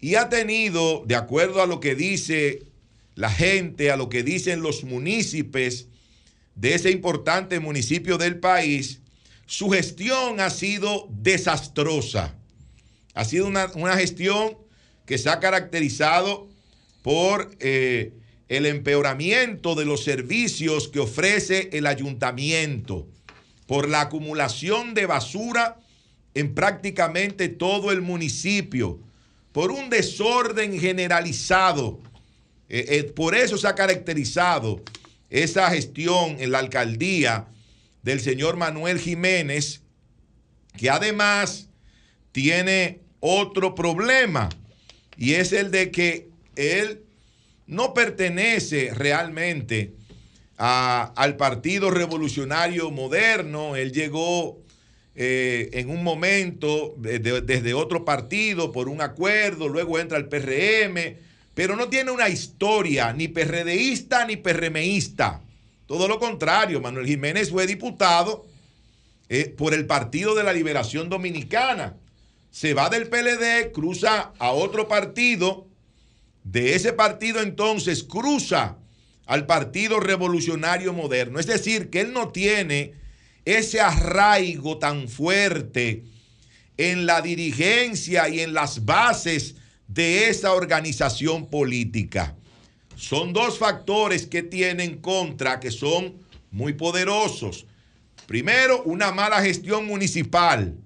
y ha tenido, de acuerdo a lo que dice la gente, a lo que dicen los municipios de ese importante municipio del país, su gestión ha sido desastrosa. Ha sido una, gestión que se ha caracterizado por eh, el empeoramiento de los servicios que ofrece el ayuntamiento, por la acumulación de basura en prácticamente todo el municipio por un desorden generalizado. Eh, eh, por eso se ha caracterizado esa gestión en la alcaldía del señor Manuel Jiménez, que además tiene otro problema, y es el de que él no pertenece realmente al Partido Revolucionario Moderno, él llegó eh, en un momento desde otro partido por un acuerdo, luego entra el PRM, pero no tiene una historia ni PRDista ni PRMista. Todo lo contrario, Manuel Jiménez fue diputado eh, por el Partido de la Liberación Dominicana. Se va del PLD, cruza a otro partido. De ese partido entonces cruza al Partido Revolucionario Moderno. Es decir, que él no tiene ese arraigo tan fuerte en la dirigencia y en las bases de esa organización política. Son dos factores que tienen contra que son muy poderosos. Primero, una mala gestión municipal.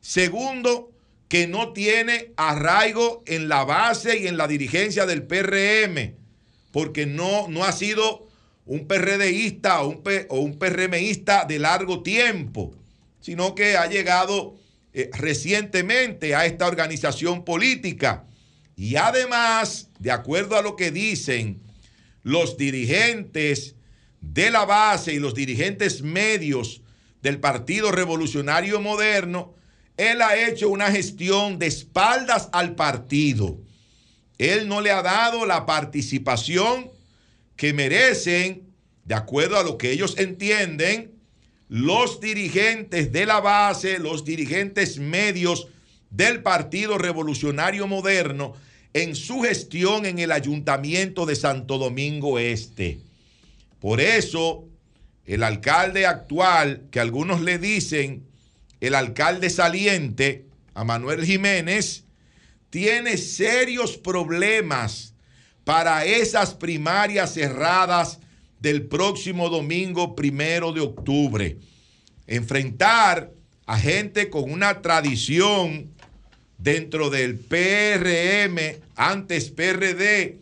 Segundo, que no tiene arraigo en la base y en la dirigencia del PRM, porque no, no ha sido un PRDista o un, o un PRMista de largo tiempo, sino que ha llegado eh, recientemente a esta organización política. Y además, de acuerdo a lo que dicen los dirigentes de la base y los dirigentes medios del Partido Revolucionario Moderno, él ha hecho una gestión de espaldas al partido. Él no le ha dado la participación que merecen, de acuerdo a lo que ellos entienden, los dirigentes de la base, los dirigentes medios del Partido Revolucionario Moderno en su gestión en el Ayuntamiento de Santo Domingo Este. Por eso, el alcalde actual, que algunos le dicen el alcalde saliente, a Manuel Jiménez, tiene serios problemas para esas primarias cerradas del próximo domingo primero de octubre. Enfrentar a gente con una tradición dentro del PRM, antes PRD,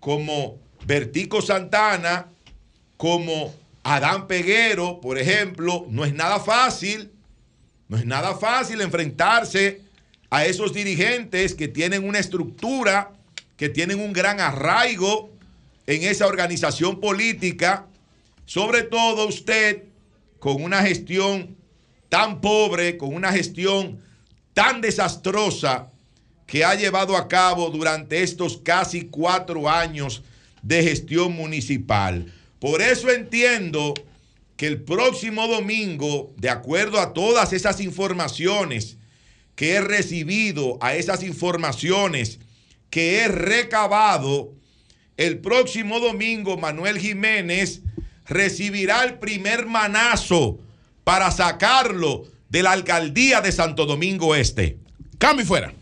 como Vertico Santana, como Adán Peguero, por ejemplo, no es nada fácil, no es nada fácil enfrentarse a esos dirigentes que tienen una estructura, que tienen un gran arraigo en esa organización política, sobre todo usted con una gestión tan pobre, con una gestión tan desastrosa que ha llevado a cabo durante estos casi cuatro años de gestión municipal. Por eso entiendo que el próximo domingo, de acuerdo a todas esas informaciones que he recibido, a esas informaciones que he recabado, el próximo domingo Manuel Jiménez recibirá el primer manazo para sacarlo de la alcaldía de Santo Domingo Este. Cambio y fuera.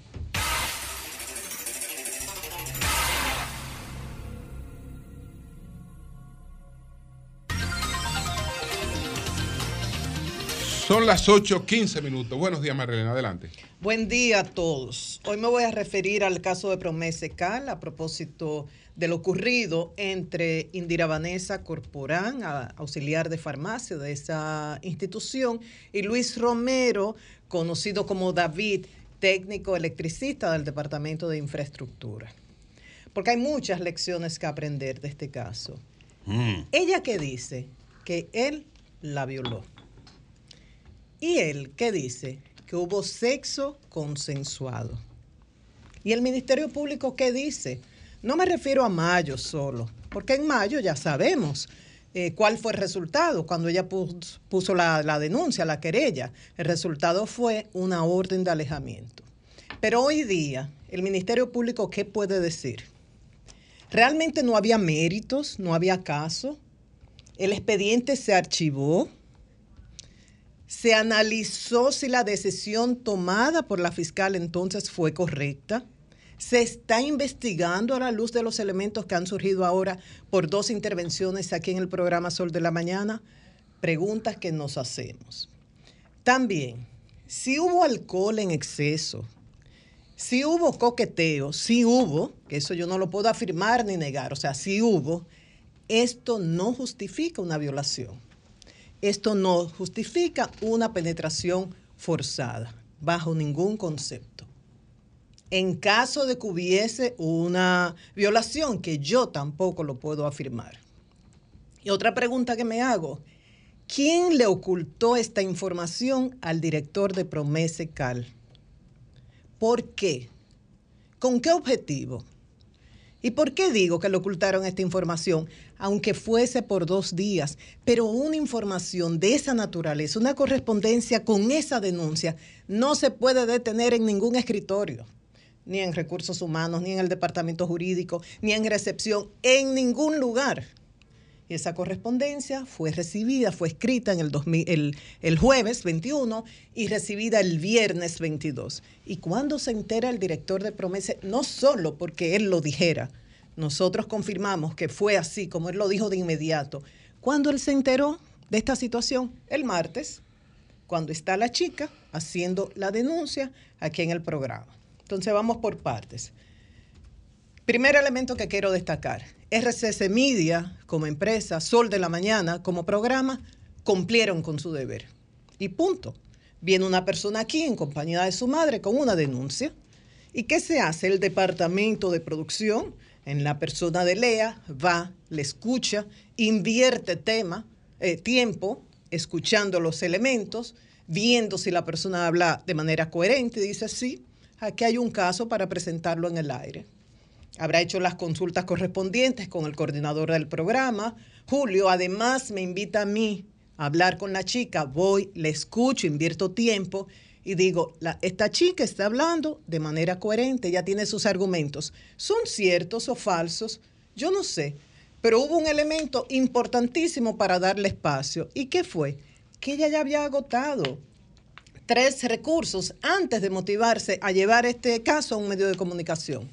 Son las 8:15 minutos. Buenos días, Marilena. Adelante. Buen día a todos. Hoy me voy a referir al caso de Promese Cal a propósito de lo ocurrido entre Indira Vanessa Corporán, auxiliar de farmacia de esa institución, y Luis Romero, conocido como David, técnico electricista del Departamento de Infraestructura. Porque hay muchas lecciones que aprender de este caso. Mm. Ella que dice que él la violó. Y él que dice que hubo sexo consensuado. ¿Y el Ministerio Público qué dice? No me refiero a mayo solo, porque en mayo ya sabemos eh, cuál fue el resultado cuando ella puso, la, la denuncia, la querella. El resultado fue una orden de alejamiento. Pero hoy día, el Ministerio Público, ¿qué puede decir? Realmente no había méritos, no había caso. El expediente se archivó. Se analizó si la decisión tomada por la fiscal entonces fue correcta se está investigando a la luz de los elementos que han surgido ahora por dos intervenciones aquí en el programa Sol de la Mañana. Preguntas que nos hacemos. También, si hubo alcohol en exceso, si hubo coqueteo, si hubo, que eso yo no lo puedo afirmar ni negar, o sea, si hubo, esto no justifica una violación. Esto no justifica una penetración forzada, bajo ningún concepto en caso de que hubiese una violación, que yo tampoco lo puedo afirmar. Y otra pregunta que me hago, ¿quién le ocultó esta información al director de Promese Cal? ¿Por qué? ¿Con qué objetivo? ¿Y por qué digo que le ocultaron esta información? Aunque fuese por dos días, pero una información de esa naturaleza, una correspondencia con esa denuncia, no se puede detener en ningún escritorio ni en recursos humanos, ni en el departamento jurídico, ni en recepción, en ningún lugar. Y esa correspondencia fue recibida, fue escrita en el, el, jueves 21 y recibida el viernes 22. Y cuando se entera el director de Promesa, no solo porque él lo dijera, nosotros confirmamos que fue así, como él lo dijo de inmediato. Cuando él se enteró de esta situación, el martes, cuando está la chica haciendo la denuncia aquí en el programa. Entonces vamos por partes. Primer elemento que quiero destacar. RCC Media como empresa, Sol de la Mañana como programa, cumplieron con su deber. Y punto. Viene una persona aquí en compañía de su madre con una denuncia. ¿Y qué se hace? El departamento de producción en la persona de Lea, va, le escucha, invierte tema, eh, tiempo, escuchando los elementos, viendo si la persona habla de manera coherente, dice, sí, aquí hay un caso para presentarlo en el aire. Habrá hecho las consultas correspondientes con el coordinador del programa. Julio además me invita a mí a hablar con la chica, voy, le escucho, invierto tiempo y digo, esta chica está hablando de manera coherente, ya tiene sus argumentos. ¿Son ciertos o falsos? Yo no sé, pero hubo un elemento importantísimo para darle espacio. ¿Y qué fue? Que ella ya había agotado tres recursos antes de motivarse a llevar este caso a un medio de comunicación.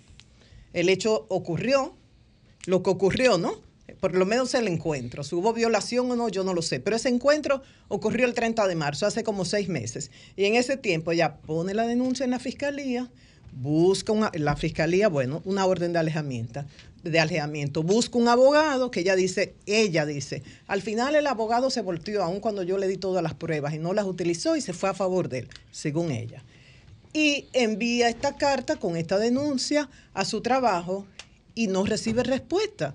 El hecho ocurrió, lo que ocurrió, ¿no? por lo menos el encuentro. Si hubo violación o no, yo no lo sé. Pero ese encuentro ocurrió el 30 de marzo, hace como seis meses. Y en ese tiempo ella pone la denuncia en la fiscalía, busca una, la fiscalía, bueno, una orden de alejamiento, de alejamiento. Busca un abogado que ella dice, ella dice, al final el abogado se volteó aun cuando yo le di todas las pruebas y no las utilizó y se fue a favor de él, según ella. Y envía esta carta con esta denuncia a su trabajo y no recibe respuesta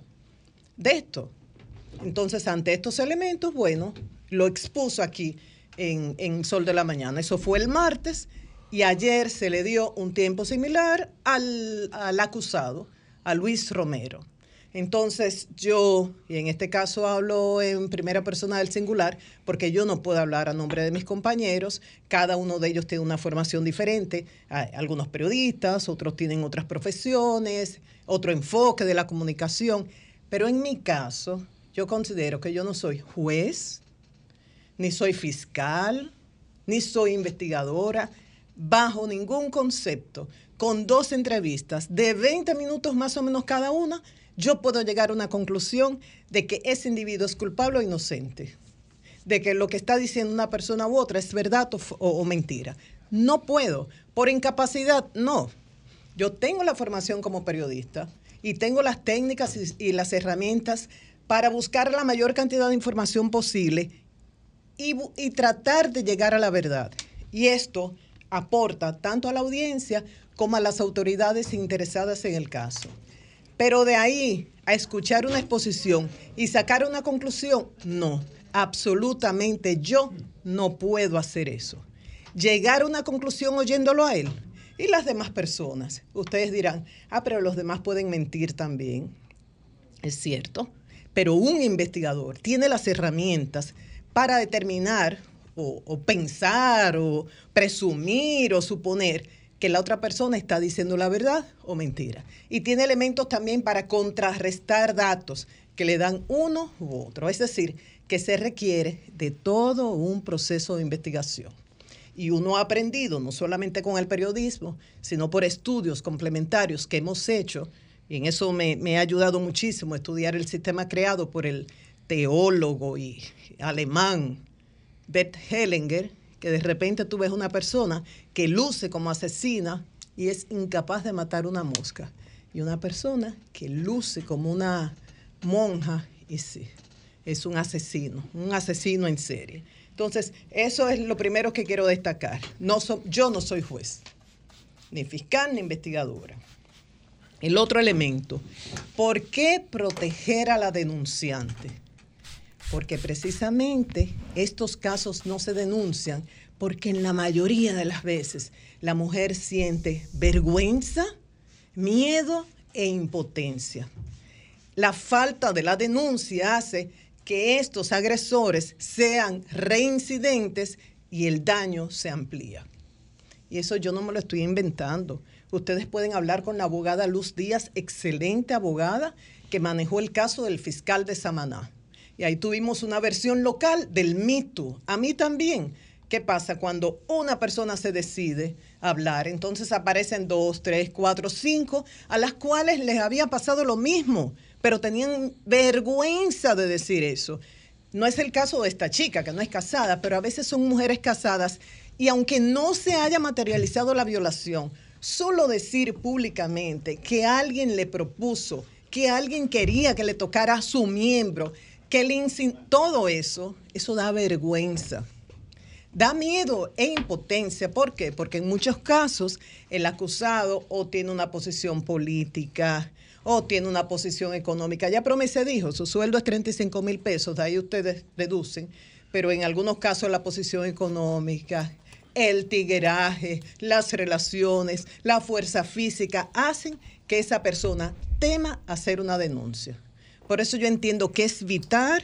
de esto. Entonces, ante estos elementos, bueno, lo expuso aquí en, Sol de la Mañana. Eso fue el martes y ayer se le dio un tiempo similar al, al acusado, a Luis Romero. Entonces yo, y en este caso hablo en primera persona del singular, porque yo no puedo hablar a nombre de mis compañeros, cada uno de ellos tiene una formación diferente, algunos periodistas, otros tienen otras profesiones, otro enfoque de la comunicación. Pero en mi caso, yo considero que yo no soy juez, ni soy fiscal, ni soy investigadora, bajo ningún concepto, con dos entrevistas de 20 minutos más o menos cada una, yo puedo llegar a una conclusión de que ese individuo es culpable o inocente, de que lo que está diciendo una persona u otra es verdad o, mentira. No puedo, por incapacidad, no. Yo tengo la formación como periodista, y tengo las técnicas y, las herramientas para buscar la mayor cantidad de información posible y, y tratar de llegar a la verdad. Y esto aporta tanto a la audiencia como a las autoridades interesadas en el caso. Pero de ahí a escuchar una exposición y sacar una conclusión, no, absolutamente yo no puedo hacer eso. Llegar a una conclusión oyéndolo a él, y las demás personas. Ustedes dirán, ah, pero los demás pueden mentir también. Es cierto, pero un investigador tiene las herramientas para determinar o, pensar o presumir o suponer que la otra persona está diciendo la verdad o mentira. Y tiene elementos también para contrarrestar datos que le dan uno u otro. Es decir, que se requiere de todo un proceso de investigación y uno ha aprendido, no solamente con el periodismo, sino por estudios complementarios que hemos hecho, y en eso me, ha ayudado muchísimo estudiar el sistema creado por el teólogo y alemán Bert Hellinger, que de repente tú ves una persona que luce como asesina y es incapaz de matar una mosca, y una persona que luce como una monja y sí, es un asesino, un asesino en serie. Entonces, eso es lo primero que quiero destacar. No yo no soy juez, ni fiscal, ni investigadora. El otro elemento, ¿por qué proteger a la denunciante? Porque precisamente estos casos no se denuncian porque en la mayoría de las veces la mujer siente vergüenza, miedo e impotencia. La falta de la denuncia hace que estos agresores sean reincidentes y el daño se amplía. Y eso yo no me lo estoy inventando. Ustedes pueden hablar con la abogada Luz Díaz, excelente abogada, que manejó el caso del fiscal de Samaná. Y ahí tuvimos una versión local del mito. A mí también. ¿Qué pasa cuando una persona se decide hablar? Entonces aparecen dos, tres, cuatro, cinco, a las cuales les había pasado lo mismo pero tenían vergüenza de decir eso. No es el caso de esta chica, que no es casada, pero a veces son mujeres casadas y aunque no se haya materializado la violación, solo decir públicamente que alguien le propuso, que alguien quería que le tocara a su miembro, que le todo eso, eso da vergüenza. Da miedo e impotencia. ¿Por qué? Porque en muchos casos el acusado o tiene una posición política, o tiene una posición económica. Ya Promese dijo, su sueldo es 35 mil pesos, de ahí ustedes deducen, pero en algunos casos la posición económica, el tigueraje, las relaciones, la fuerza física hacen que esa persona tema hacer una denuncia. Por eso yo entiendo que es vital,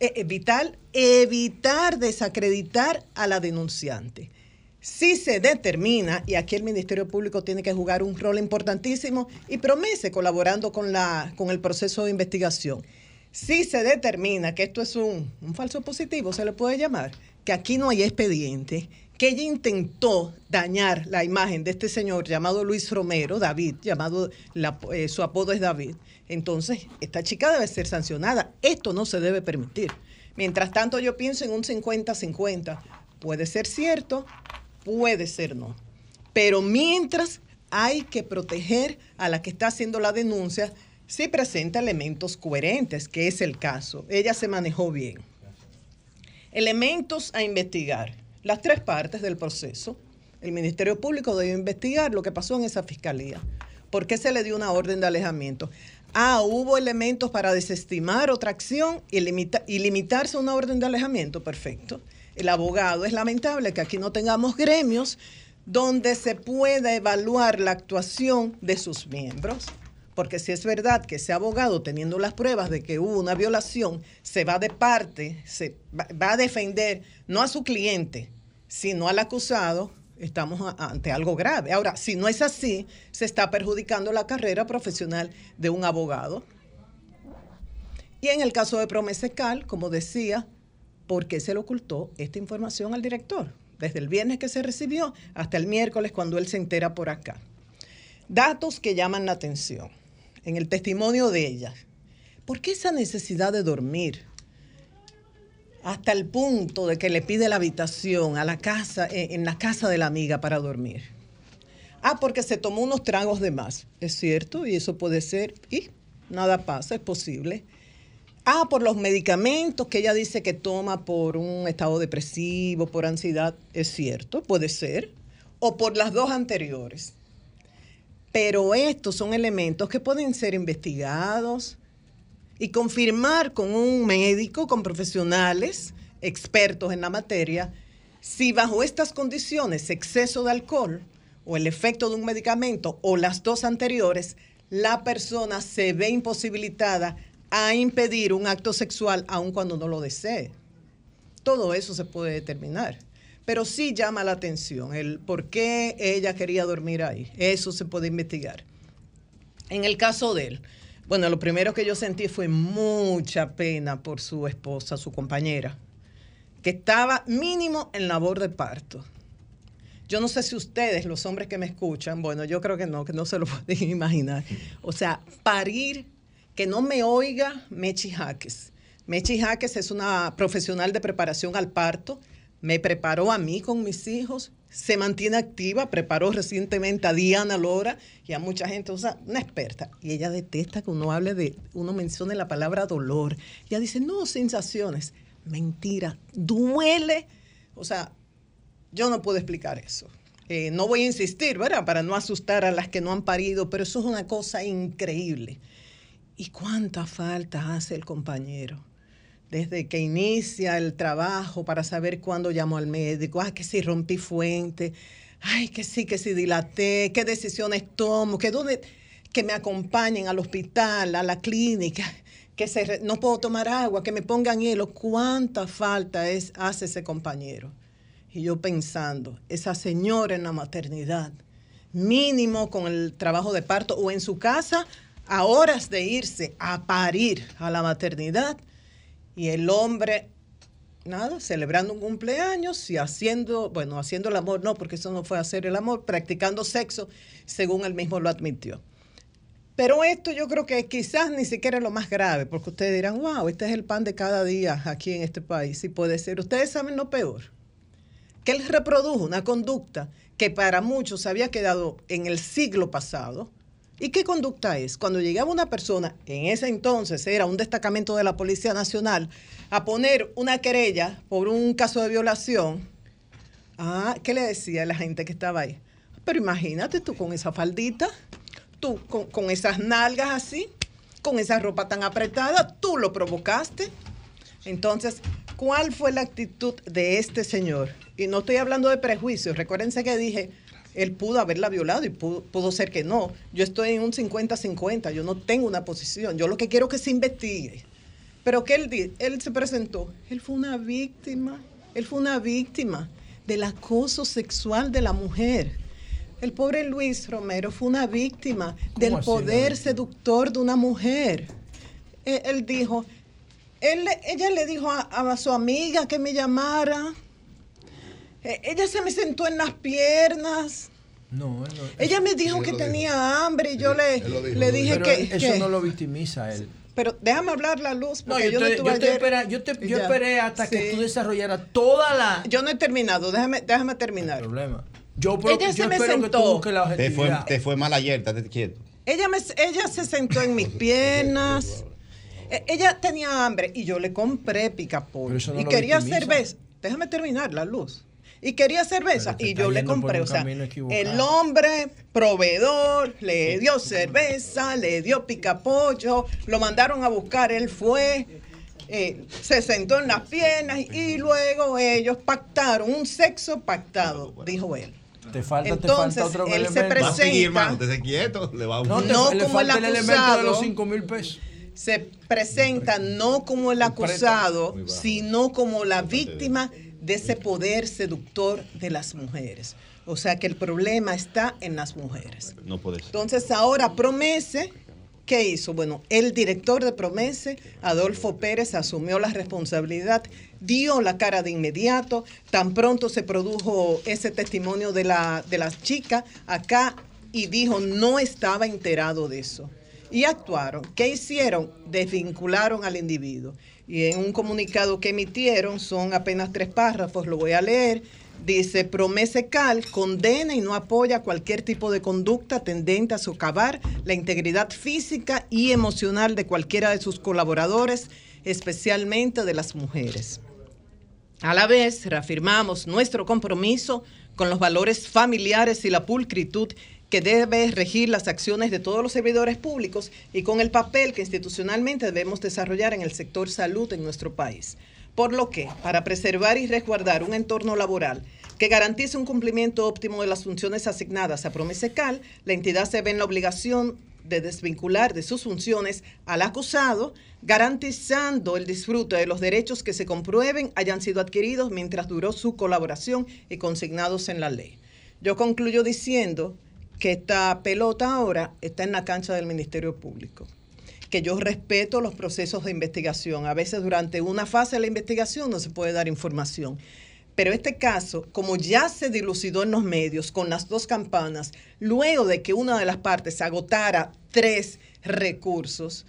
eh, vital evitar desacreditar a la denunciante. Si se determina, y aquí el Ministerio Público tiene que jugar un rol importantísimo y promese colaborando con, la, con el proceso de investigación, si se determina que esto es un, un falso positivo, se le puede llamar, que aquí no hay expediente, que ella intentó dañar la imagen de este señor llamado Luis Romero, David, llamado, eh, su apodo es David, entonces esta chica debe ser sancionada. Esto no se debe permitir. Mientras tanto yo pienso en un 50-50. Puede ser cierto, puede ser no. Pero mientras hay que proteger a la que está haciendo la denuncia si presenta elementos coherentes, que es el caso. Ella se manejó bien. Elementos a investigar las tres partes del proceso. El Ministerio Público debe investigar lo que pasó en esa fiscalía. ¿Por qué se le dio una orden de alejamiento? Ah, hubo elementos para desestimar otra acción y, limitarse a una orden de alejamiento. Perfecto. El abogado, es lamentable que aquí no tengamos gremios donde se pueda evaluar la actuación de sus miembros. Porque si es verdad que ese abogado, teniendo las pruebas de que hubo una violación, se va de parte, se va a defender no a su cliente, sino al acusado, estamos ante algo grave. Ahora, si no es así, se está perjudicando la carrera profesional de un abogado. Y en el caso de Promesecal, como decía, ¿por qué se le ocultó esta información al director? Desde el viernes que se recibió hasta el miércoles cuando él se entera por acá. Datos que llaman la atención en el testimonio de ella. ¿Por qué esa necesidad de dormir? Hasta el punto de que le pide la habitación a la casa, eh, en la casa de la amiga para dormir. Ah, porque se tomó unos tragos de más. Es cierto, y eso puede ser, y nada pasa, es posible. Ah, por los medicamentos que ella dice que toma por un estado depresivo, por ansiedad. Es cierto, puede ser. O por las dos anteriores. Pero estos son elementos que pueden ser investigados y confirmar con un médico, con profesionales expertos en la materia, si bajo estas condiciones, exceso de alcohol o el efecto de un medicamento o las dos anteriores, la persona se ve imposibilitada a impedir un acto sexual aun cuando no lo desee. Todo eso se puede determinar pero sí llama la atención el por qué ella quería dormir ahí. Eso se puede investigar. En el caso de él, bueno, lo primero que yo sentí fue mucha pena por su esposa, su compañera, que estaba mínimo en labor de parto. Yo no sé si ustedes, los hombres que me escuchan, bueno, yo creo que no, que no se lo pueden imaginar. O sea, parir, que no me oiga Mechi Jaques. Mechi Jaques es una profesional de preparación al parto me preparó a mí con mis hijos, se mantiene activa, preparó recientemente a Diana Lora y a mucha gente, o sea, una experta. Y ella detesta que uno hable de, uno mencione la palabra dolor. Ella dice, no, sensaciones. Mentira, duele. O sea, yo no puedo explicar eso. Eh, no voy a insistir, ¿verdad? Para no asustar a las que no han parido, pero eso es una cosa increíble. ¿Y cuánta falta hace el compañero? Desde que inicia el trabajo para saber cuándo llamo al médico, ah, que si rompí fuente, ay, que sí, que si dilaté, qué decisiones tomo, que, dónde, que me acompañen al hospital, a la clínica, que se, no puedo tomar agua, que me pongan hielo, cuánta falta es, hace ese compañero. Y yo pensando, esa señora en la maternidad, mínimo con el trabajo de parto o en su casa, a horas de irse a parir a la maternidad, y el hombre, nada, celebrando un cumpleaños y haciendo, bueno, haciendo el amor, no, porque eso no fue hacer el amor, practicando sexo, según él mismo lo admitió. Pero esto yo creo que quizás ni siquiera es lo más grave, porque ustedes dirán, wow, este es el pan de cada día aquí en este país, y puede ser. Ustedes saben lo peor, que él reprodujo una conducta que para muchos había quedado en el siglo pasado, ¿Y qué conducta es? Cuando llegaba una persona, en ese entonces era un destacamento de la Policía Nacional, a poner una querella por un caso de violación, ah, ¿qué le decía a la gente que estaba ahí? Pero imagínate tú con esa faldita, tú con, con esas nalgas así, con esa ropa tan apretada, tú lo provocaste. Entonces, ¿cuál fue la actitud de este señor? Y no estoy hablando de prejuicios, recuérdense que dije, él pudo haberla violado y pudo, pudo ser que no. Yo estoy en un 50-50, yo no tengo una posición, yo lo que quiero es que se investigue. Pero que él, él se presentó, él fue una víctima, él fue una víctima del acoso sexual de la mujer. El pobre Luis Romero fue una víctima del así, poder seductor de una mujer. Él, él dijo, él, ella le dijo a, a su amiga que me llamara. Eh, ella se me sentó en las piernas. No, él no- Ella me dijo que dijo. tenía hambre y yo le, Él le dije que... Eso que- no lo victimiza a él. Pero déjame hablar la luz, No, porque yo, yo, no yo te ayer. espera- yo te- yo esperé hasta que tú desarrollaras toda la... Yo no he terminado, déjame, déjame terminar. problema. Yo, pero- ella yo se me espero que tú sentó. busques la Te fue, te fue mal ayer, estate quieto. Ella, me, ella se sentó en mis piernas. Eh, Ella tenía hambre y yo le compré picapollo. eso no y quería victimiza. cerveza. Déjame terminar la luz. Y quería cerveza y yo le compré. O sea, el hombre proveedor le dio cerveza, le dio picapollo, lo mandaron a buscar, él fue. eh, se sentó en las piernas y luego ellos pactaron un sexo pactado, dijo él. Te falta, Entonces, te falta otro él se elemento. Va a seguir, presenta- hermano, estate quieto. Le va a No, te- No le como el elemento de acusado. los 5 mil pesos. se presenta no como el acusado, sino como la víctima de ese poder seductor de las mujeres. O sea que el problema está en las mujeres. No puede ser. Entonces ahora Promese, ¿qué hizo? Bueno, el director de Promese, Adolfo Pérez, asumió la responsabilidad, dio la cara de inmediato, tan pronto se produjo ese testimonio de la, de la chica acá y dijo no estaba enterado de eso. Y actuaron. ¿Qué hicieron? Desvincularon al individuo. Y en un comunicado que emitieron, son apenas tres párrafos, lo voy a leer, Dice, Promese Cal condena y no apoya cualquier tipo de conducta tendente a socavar la integridad física y emocional de cualquiera de sus colaboradores, especialmente de las mujeres. A la vez, reafirmamos nuestro compromiso con los valores familiares y la pulcritud que debe regir las acciones de todos los servidores públicos y con el papel que institucionalmente debemos desarrollar en el sector salud en nuestro país. Por lo que, para preservar y resguardar un entorno laboral que garantice un cumplimiento óptimo de las funciones asignadas a Promesecal, la entidad se ve en la obligación de desvincular de sus funciones al acusado, garantizando el disfrute de los derechos que se comprueben hayan sido adquiridos mientras duró su colaboración y consignados en la ley. Yo concluyo diciendo que esta pelota ahora está en la cancha del Ministerio Público que yo respeto los procesos de investigación. A veces durante una fase de la investigación no se puede dar información. Pero este caso, como ya se dilucidó en los medios con las dos campanas, luego de que una de las partes agotara tres recursos,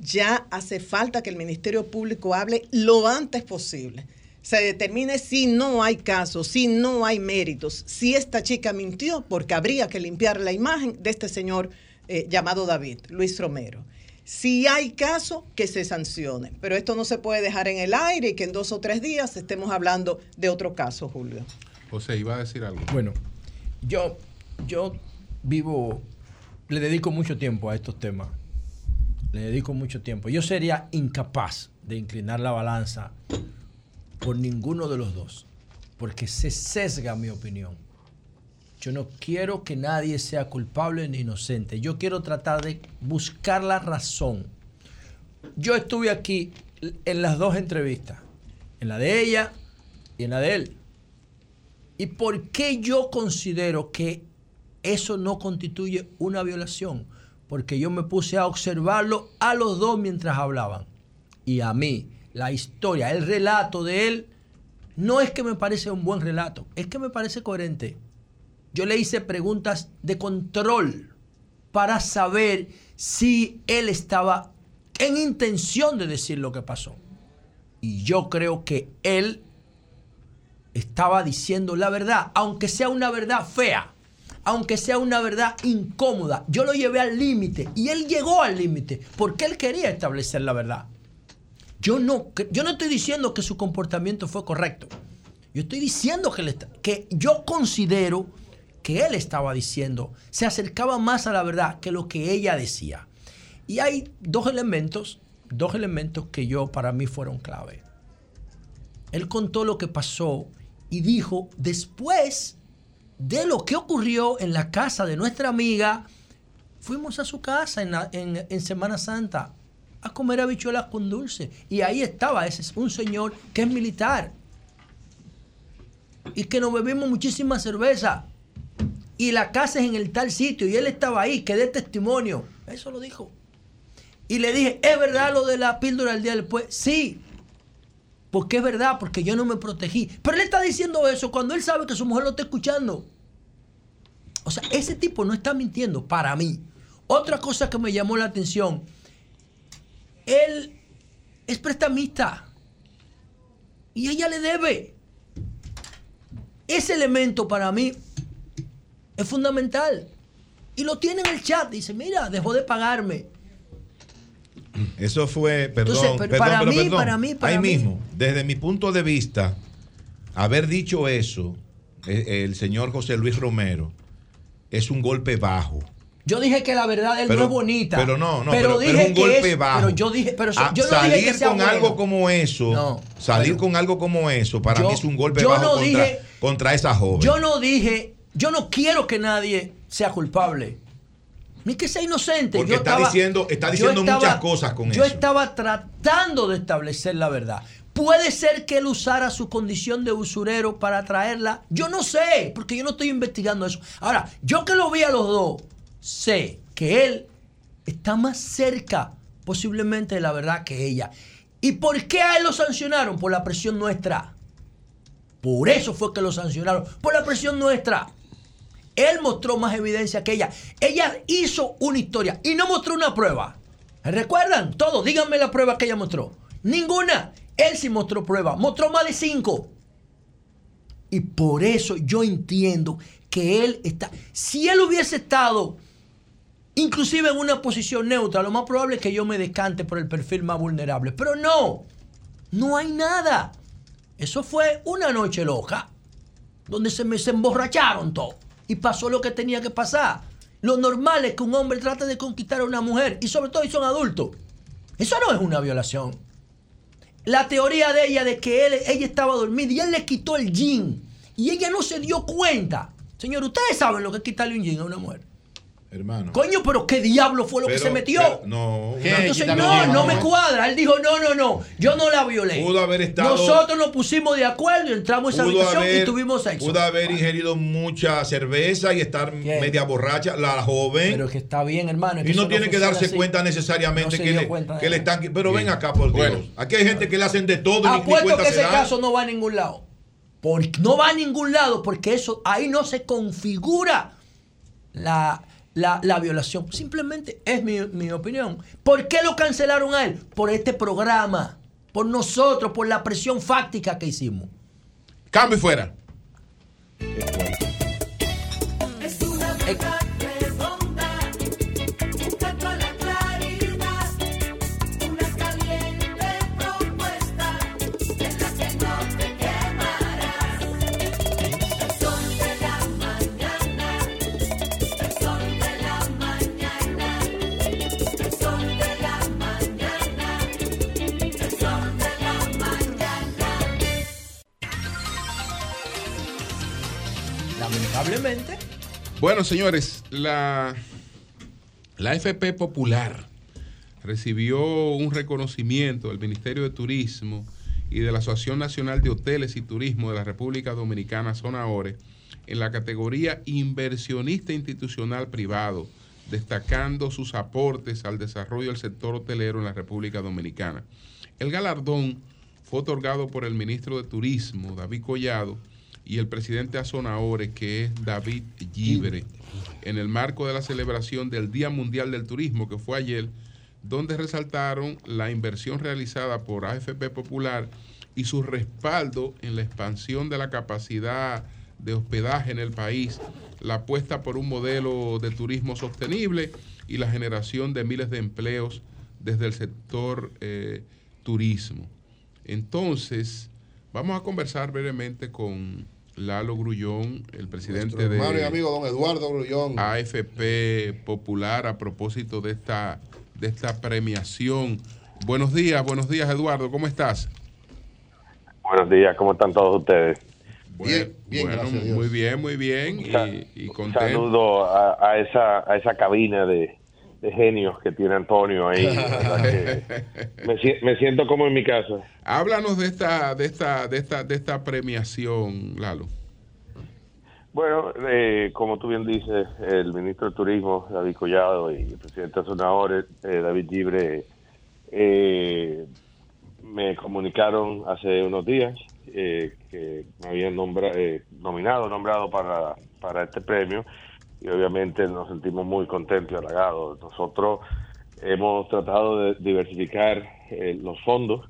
ya hace falta que el Ministerio Público hable lo antes posible. Se determine si no hay caso, si no hay méritos, si esta chica mintió, porque habría que limpiar la imagen de este señor eh, llamado David, Luis Romero. Si hay caso, que se sancione. Pero esto no se puede dejar en el aire y que en dos o tres días estemos hablando de otro caso, Julio. José, iba a decir algo. Bueno, yo, yo vivo, le dedico mucho tiempo a estos temas. Le dedico mucho tiempo. Yo sería incapaz de inclinar la balanza por ninguno de los dos, porque se sesga mi opinión. Yo no quiero que nadie sea culpable ni inocente. Yo quiero tratar de buscar la razón. Yo estuve aquí en las dos entrevistas, en la de ella y en la de él. ¿Y por qué yo considero que eso no constituye una violación? Porque yo me puse a observarlo a los dos mientras hablaban. Y a mí, la historia, el relato de él, no es que me parece un buen relato, es que me parece coherente. Yo le hice preguntas de control para saber si él estaba en intención de decir lo que pasó. Y yo creo que él estaba diciendo la verdad, aunque sea una verdad fea, aunque sea una verdad incómoda. Yo lo llevé al límite y él llegó al límite porque él quería establecer la verdad. Yo no, yo no estoy diciendo que su comportamiento fue correcto. Yo estoy diciendo que, que yo considero que él estaba diciendo se acercaba más a la verdad que lo que ella decía. Y hay dos elementos, dos elementos que yo para mí fueron clave. Él contó lo que pasó y dijo, después de lo que ocurrió en la casa de nuestra amiga, fuimos a su casa en, la- en- en Semana Santa a comer habichuelas con dulce. Y ahí estaba ese es un señor que es militar y que nos bebimos muchísima cerveza. Y la casa es en el tal sitio y él estaba ahí, que dé testimonio. Eso lo dijo. Y le dije, ¿es verdad lo de la píldora del día después? Sí. Porque es verdad, porque yo no me protegí. Pero él está diciendo eso cuando él sabe que su mujer lo está escuchando. O sea, ese tipo no está mintiendo para mí. Otra cosa que me llamó la atención, él es prestamista y ella le debe. Ese elemento para mí es fundamental. Y lo tiene en el chat. Dice, mira, dejó de pagarme. Eso fue, perdón, Entonces, pero perdón, para pero mí, perdón. para mí, para Ahí mí. mismo, desde mi punto de vista, haber dicho eso, eh, el señor José Luis Romero, es un golpe bajo. Yo dije que la verdad de él Pero- no es bonita. pero no, no, pero, pero- dije es un que golpe es- bajo. Pero yo dije, pero Ah, yo no salir dije que sea con bueno. algo como eso, No, salir con algo como eso, para Yo- mí es un golpe yo bajo no contra, dije- contra esa joven. Yo no dije, yo no quiero que nadie sea culpable. Ni que sea inocente. Porque Yo está estaba- diciendo- está yo diciendo muchas cosas con yo eso. estaba tratando de establecer la verdad. Puede ser que él usara su condición de usurero para traerla. Yo no sé, porque yo no estoy investigando eso. Ahora, yo que lo vi a los dos, sé que él está más cerca posiblemente de la verdad que ella. ¿Y por qué a él lo sancionaron? Por la presión nuestra. Por eso fue que lo sancionaron. Por la presión nuestra. Él mostró más evidencia que ella. Ella hizo una historia y no mostró una prueba. ¿Recuerdan? Todos, díganme la prueba que ella mostró. Ninguna. Él sí mostró prueba. Mostró más de cinco. Y por eso yo entiendo que él está... Si él hubiese estado inclusive en una posición neutra, lo más probable es que yo me decante por el perfil más vulnerable. Pero no. No hay nada. Eso fue una noche loca, donde se me se emborracharon todos y pasó lo que tenía que pasar. Lo normal es que un hombre trate de conquistar a una mujer y sobre todo si son adultos. Eso no es una violación. La teoría de ella de que él, ella estaba dormida y él le quitó el jean y ella no se dio cuenta. Señor, ustedes saben lo que es quitarle un jean a una mujer. Hermano. Coño, pero ¿qué diablo fue lo que se metió? pero- no, Entonces, no, no me cuadra. Él dijo, no, no, no, yo no la violé. Pudo haber estado- Nosotros nos pusimos de acuerdo, entramos a esa habitación haber, y tuvimos sexo. pudo haber ingerido mucha cerveza y estar media borracha, la joven. Pero que está bien, hermano. es y no tiene que darse así. cuenta necesariamente que, le, cuenta que le están. Pero ven acá, por Dios. Bueno. Aquí hay gente que le hacen de todo y Apuesto cuenta que se ese caso no va a ningún lado. Porque no va a ningún lado porque eso ahí no se configura la, la, la violación. Simplemente es mi, mi opinión. ¿Por qué lo cancelaron a él? Por este programa, por nosotros, por la presión fáctica que hicimos. Cambio y fuera. Es una Bueno, señores, la, la FP Popular recibió un reconocimiento del Ministerio de Turismo y de la Asociación Nacional de Hoteles y Turismo de la República Dominicana, Zona Ore, en la categoría Inversionista Institucional Privado, destacando sus aportes al desarrollo del sector hotelero en la República Dominicana. El galardón fue otorgado por el ministro de Turismo, David Collado, y el presidente de Azonaore, que es David Gibre, en el marco de la celebración del Día Mundial del Turismo, que fue ayer, donde resaltaron la inversión realizada por AFP Popular y su respaldo en la expansión de la capacidad de hospedaje en el país, la apuesta por un modelo de turismo sostenible y la generación de miles de empleos desde el sector eh, turismo. Entonces, vamos a conversar brevemente con Lalo Grullón, el presidente de y amigo don Eduardo Grullón. AFP Popular a propósito de esta, de esta premiación. Buenos días, buenos días Eduardo, ¿cómo estás? Buenos días, ¿cómo están todos ustedes? Bien, bueno, muy bien, muy bien y, y Un contento. saludo a, a esa, a esa cabina de, de genios que tiene Antonio ahí. que me, si- me siento como en mi casa. Háblanos de esta, de esta, de esta, de esta premiación, Lalo. Bueno, eh, como tú bien dices, el ministro de Turismo, David Collado, y el presidente de Sonadores, eh, David Libre, eh, me comunicaron hace unos días eh, que me habían nombra- eh, nominado, nombrado para, para este premio, y obviamente nos sentimos muy contentos y halagados. Nosotros hemos tratado de diversificar eh, los fondos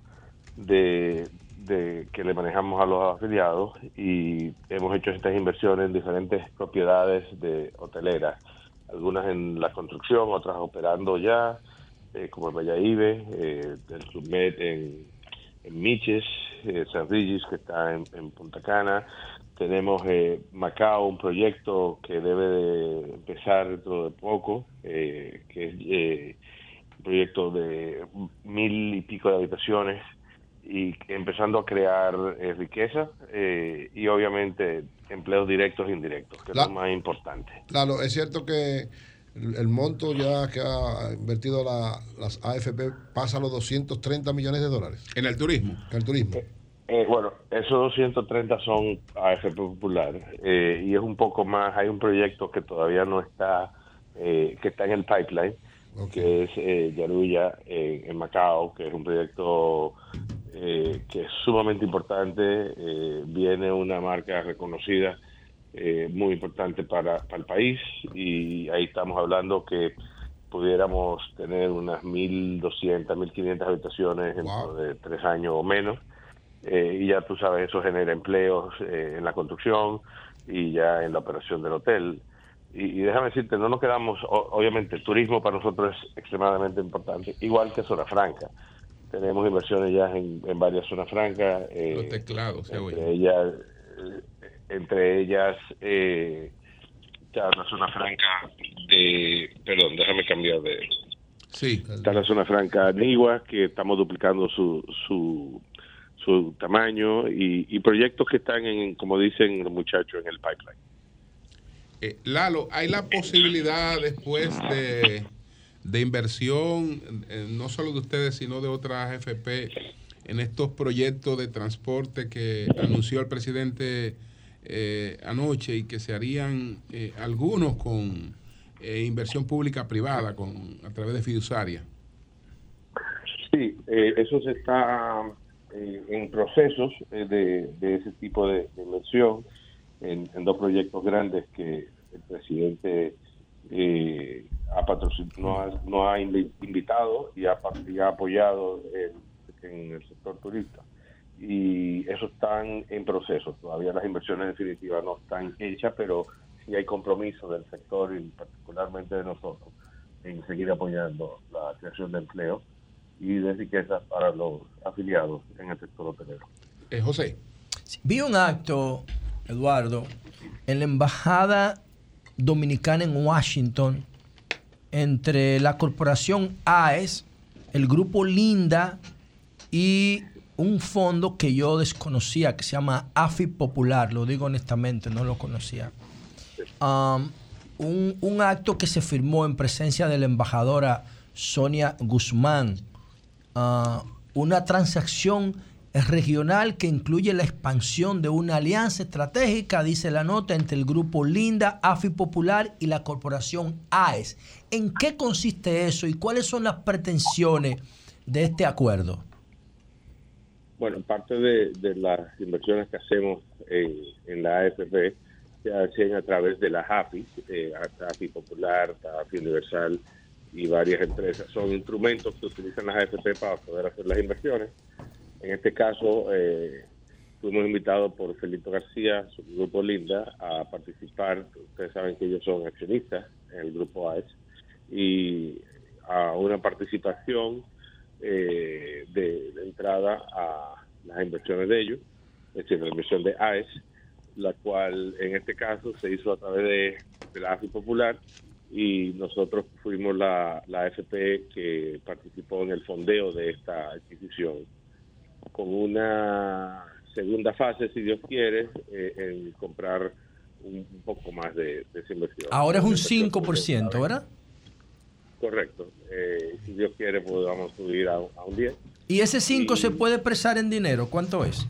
de, de que le manejamos a los afiliados y hemos hecho estas inversiones en diferentes propiedades de hoteleras, algunas en la construcción, otras operando ya, eh, como el Valladolid, eh, el Club Med en, en Miches, eh, San Regis, que está en Punta Cana. Tenemos eh, Macao, un proyecto que debe de empezar dentro de poco, eh, que es eh, un proyecto de mil y pico de habitaciones y empezando a crear eh, riqueza eh, y obviamente empleos directos e indirectos, que La- es lo más importante. Claro, es cierto que el, el monto ya que ha invertido la- las AFP pasa a los 230 millones de dólares. En el turismo. En el turismo. Eh, bueno, esos 230 son AFP Popular eh, y es un poco más, hay un proyecto que todavía no está, eh, que está en el pipeline, que es eh, Yaruya en, en Macao, que es un proyecto eh, que es sumamente importante, eh, viene una marca reconocida eh, muy importante para, para el país y ahí estamos hablando que pudiéramos tener unas 1.200, 1.500 habitaciones de tres años o menos. Eh, y ya tú sabes, eso genera empleos eh, en la construcción y ya en la operación del hotel. Y, y déjame decirte, no nos quedamos, o- obviamente, el turismo para nosotros es extremadamente importante, igual que Zona Franca. Tenemos inversiones ya en, en varias zonas francas. eh, Los teclados, oye. entre ellas, eh, entre ellas eh, ya la zona franca de, perdón, déjame cambiar de, Sí. Está la zona franca Nigua, que estamos duplicando su, su, su tamaño y, y proyectos que están, en, como dicen los muchachos, en el pipeline. Eh, Lalo, ¿hay la posibilidad después de, de inversión, eh, no solo de ustedes, sino de otras AFP, en estos proyectos de transporte que anunció el presidente eh, anoche y que se harían algunos con inversión pública privada, con a través de fiduciaria? Sí, eso se está eh, en procesos eh, de, de ese tipo de, inversión en, en dos proyectos grandes que el presidente eh, ha no ha, no ha invi- invitado y ha, apoyado en, en el sector turista. Y eso están en proceso. Todavía las inversiones definitivas no están hechas, pero sí hay compromiso del sector y particularmente de nosotros en seguir apoyando la creación de empleo y de riqueza para los afiliados en el sector hotelero. Eh, José. Vi un acto, Eduardo, en la embajada dominicana en Washington entre la corporación AES, el grupo Linda y un fondo que yo desconocía que se llama AFI Popular, lo digo honestamente, no lo conocía. Um, un, un acto que se firmó en presencia de la embajadora Sonia Guzmán, ah, una transacción regional que incluye la expansión de una alianza estratégica, dice la nota, entre el grupo Linda, AFI Popular y la corporación AES. ¿En qué consiste eso y cuáles son las pretensiones de este acuerdo? Bueno, parte de, las inversiones que hacemos en, en la AFP se hacen a través de la AFI, eh, AFI Popular, AFI Universal y varias empresas. Son instrumentos que utilizan las AFP para poder hacer las inversiones. En este caso, eh, fuimos invitados por Felipe García, su grupo Linda, a participar. Ustedes saben que ellos son accionistas en el grupo AES y a una participación eh, de, entrada a las inversiones de ellos, es decir, la inversión de AES, la cual en este caso se hizo a través de, de la AFI Popular y nosotros fuimos la, la AFP que participó en el fondeo de esta adquisición con una segunda fase, si Dios quiere, eh, en comprar un, un poco más de, de esa inversión. Ahora es un Esa inversión, 5%, ¿verdad? Correcto. Eh, si Dios quiere, vamos a subir a, a un 10. Y ese 5 se puede expresar en dinero. ¿Cuánto es?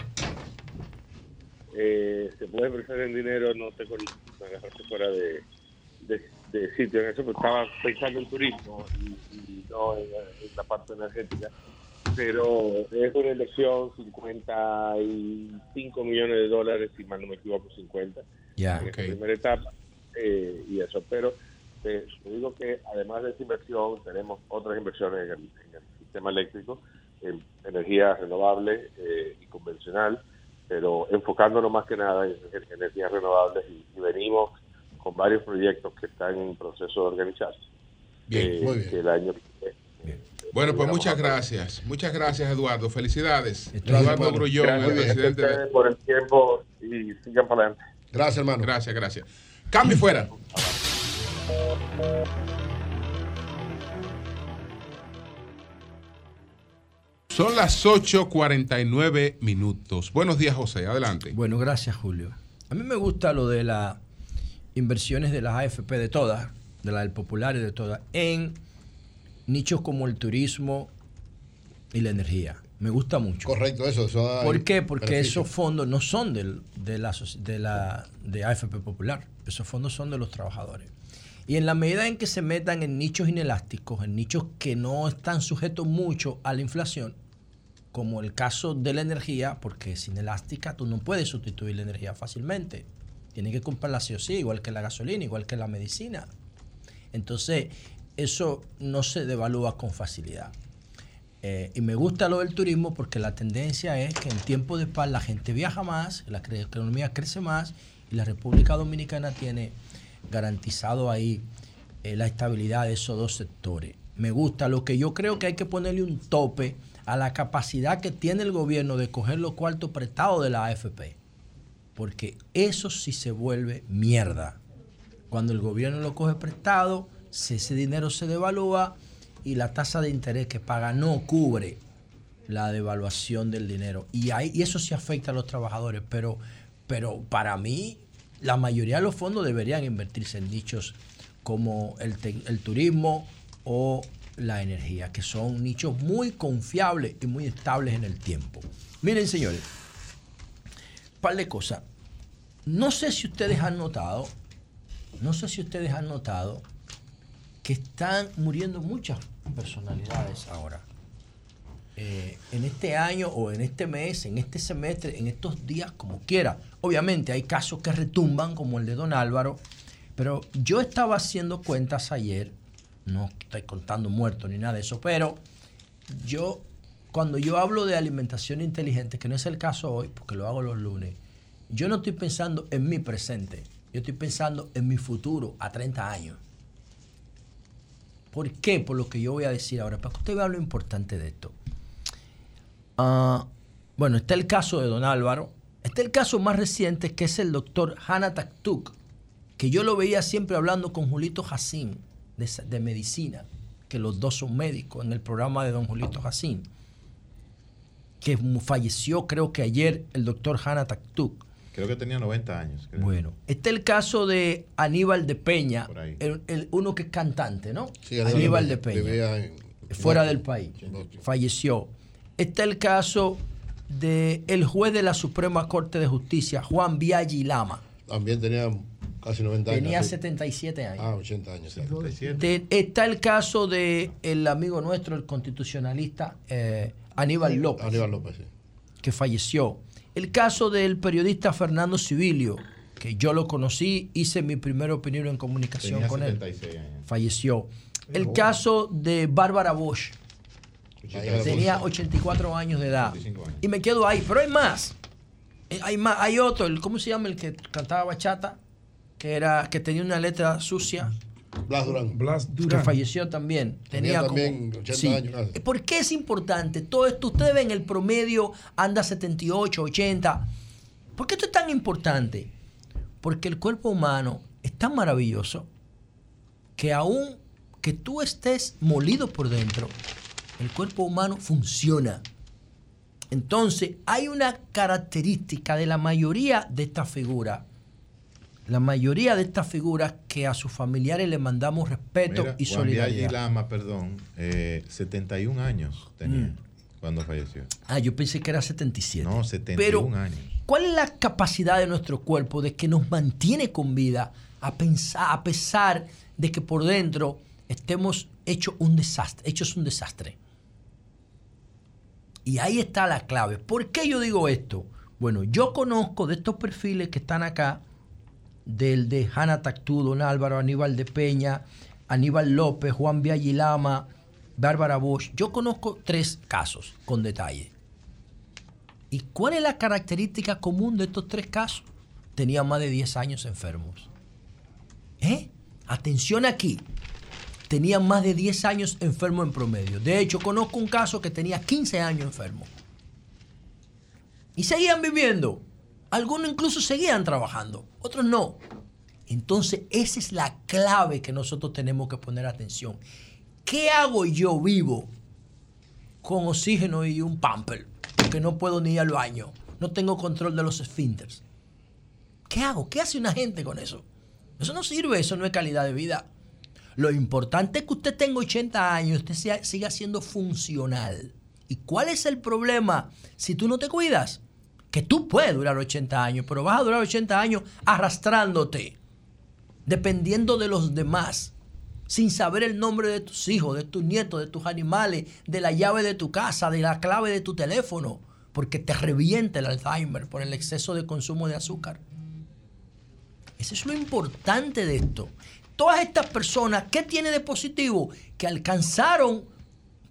Eh, se puede expresar en dinero, no tengo me agarraste fuera de, de, de sitio en eso, porque estaba pensando en turismo y, y no en, en la parte energética. Pero es una inversión 55 millones de dólares, si mal no me equivoco, 50 Ya. en esta primera etapa eh, y eso. Pero eh, te digo que además de esa inversión, tenemos otras inversiones en el, en el sistema eléctrico, en energía renovable eh, y convencional, pero enfocándonos más que nada en, en energías renovables y, y venimos con varios proyectos que están en proceso de organizarse. Bien, Eh, muy bien. Que el año Bueno, pues muchas gracias. Muchas gracias, Eduardo. Felicidades. Eduardo hermano. Grullón, Gracias el a presidente ustedes por el tiempo y sigan para adelante. Gracias, hermano. Gracias, gracias. Cambio fuera. Son las 8.49 minutos. Buenos días, José. Adelante. Bueno, gracias, Julio. A mí me gusta lo de las inversiones de las AFP, de todas, de la del Popular y de todas, en nichos como el turismo y la energía. Me gusta mucho. Correcto, eso. ¿Por qué? Porque beneficio. esos fondos no son del- de, la, de, la, de AFP Popular. Esos fondos son de los trabajadores. Y en la medida en que se metan en nichos inelásticos, en nichos que no están sujetos mucho a la inflación, como el caso de la energía, porque sin elástica tú no puedes sustituir la energía fácilmente. Tienes que comprarla sí o sí, igual que la gasolina, igual que la medicina. Entonces, eso no se devalúa con facilidad. Eh, y me gusta lo del turismo porque la tendencia es que en tiempo de paz la gente viaja más, la economía crece más y la República Dominicana tiene garantizado ahí eh, la estabilidad de esos dos sectores. Me gusta lo que yo creo que hay que ponerle un tope a la capacidad que tiene el gobierno de coger los cuartos prestados de la AFP. Porque eso sí se vuelve mierda. Cuando el gobierno lo coge prestado, se- ese dinero se devalúa y la tasa de interés que paga no cubre la devaluación del dinero. Y, ahí, y eso sí afecta a los trabajadores. Pero, pero para mí, la mayoría de los fondos deberían invertirse en nichos como el, el turismo o la energía, que son nichos muy confiables y muy estables en el tiempo. Miren, señores, par de cosas. No sé si ustedes han notado, no sé si ustedes han notado que están muriendo muchas personalidades ahora. Eh, en este año o en este mes, en este semestre, en estos días, como quiera. Obviamente hay casos que retumban, como el de don Álvaro, pero yo estaba haciendo cuentas ayer, no estoy contando muertos ni nada de eso, pero yo, cuando yo hablo de alimentación inteligente, que no es el caso hoy, porque lo hago los lunes, yo no estoy pensando en mi presente, yo estoy pensando en mi futuro a 30 años. ¿Por qué? Por lo que yo voy a decir ahora, para que usted vea lo importante de esto. Ah, bueno, está el caso de don Álvaro, está el caso más reciente que es el doctor Hannah Taktuk, que yo lo veía siempre hablando con Julito Jacín de, de medicina, que los dos son médicos en el programa de don Julito Jacín, que falleció creo que ayer el doctor Hannah Taktuk. Creo que tenía 90 años. creo. Bueno, está el caso de Aníbal de Peña, el, el- uno que es cantante, ¿no? Sí, Aníbal de Peña. Peña. Vivía en- fuera en del país. Falleció. Está el caso de el juez de la Suprema Corte de Justicia, Juan Viaggi Lama. También tenía casi 90 años. Tenía sí. 77 años. Ah, 80 años. sí. Te- está el caso de el amigo nuestro, el constitucionalista eh, Aníbal López, Aníbal López, sí. que falleció. El caso del periodista Fernando Civilio, que yo lo conocí, hice mi primera opinión en comunicación Tenía con él. 76 años. Falleció. El caso de Bárbara Bosch. Tenía 84 años de edad. Y me quedo ahí. Pero hay más. Eh, Hay más. Hay otro. el- ¿Cómo se llama el que cantaba bachata? Que era que tenía una letra sucia. Blas Durán. Blas Que falleció también. Tenía Tenía, también como, 80 sí. años casi. ¿Por qué es importante? Todo esto, ustedes ven el promedio, anda 78, 80. ¿Por qué esto es tan tan importante? Porque el cuerpo humano es tan maravilloso que aún que tú estés molido por dentro, el cuerpo humano funciona. Entonces, hay una característica de la mayoría de estas figuras. La mayoría de estas figuras que a sus familiares le mandamos respeto Mira, y Juan solidaridad. Lama, perdón, eh, 71 años tenía Mm. cuando falleció. Ah, yo pensé que era 77. No, 71 Pero, años. ¿cuál es la capacidad de nuestro cuerpo de que nos mantiene con vida a, pensar, a pesar de que por dentro estemos hechos un desastre, hechos un desastre? Y ahí está la clave. ¿Por qué yo digo esto? Bueno, yo conozco de estos perfiles que están acá, del de Hanna Tactú, Don Álvaro, Aníbal de Peña, Aníbal López, Juan Viallilama, Bárbara Bosch. Yo conozco tres casos con detalle. ¿Y cuál es la característica común de estos tres casos? Tenían más de 10 años enfermos. ¿Eh? Atención aquí. Tenían más de 10 años enfermo en promedio. De hecho, conozco un caso que tenía 15 años enfermo. Y seguían viviendo. Algunos incluso seguían trabajando, otros no. Entonces, esa es la clave que nosotros tenemos que poner atención. ¿Qué hago yo vivo con oxígeno y un pamper? Porque no puedo ni ir al baño. No tengo control de los esfínteres. ¿Qué hago? ¿Qué hace una gente con eso? Eso no sirve, eso no es calidad de vida. Lo importante es que usted tenga 80 años, usted siga siendo funcional. ¿Y cuál es el problema si tú no te cuidas? Que tú puedes durar 80 años, pero vas a durar 80 años arrastrándote, dependiendo de los demás, sin saber el nombre de tus hijos, de tus nietos, de tus animales, de la llave de tu casa, de la clave de tu teléfono, porque te revienta el Alzheimer por el exceso de consumo de azúcar. Eso es lo importante de esto. Todas estas personas, ¿qué tiene de positivo? Que alcanzaron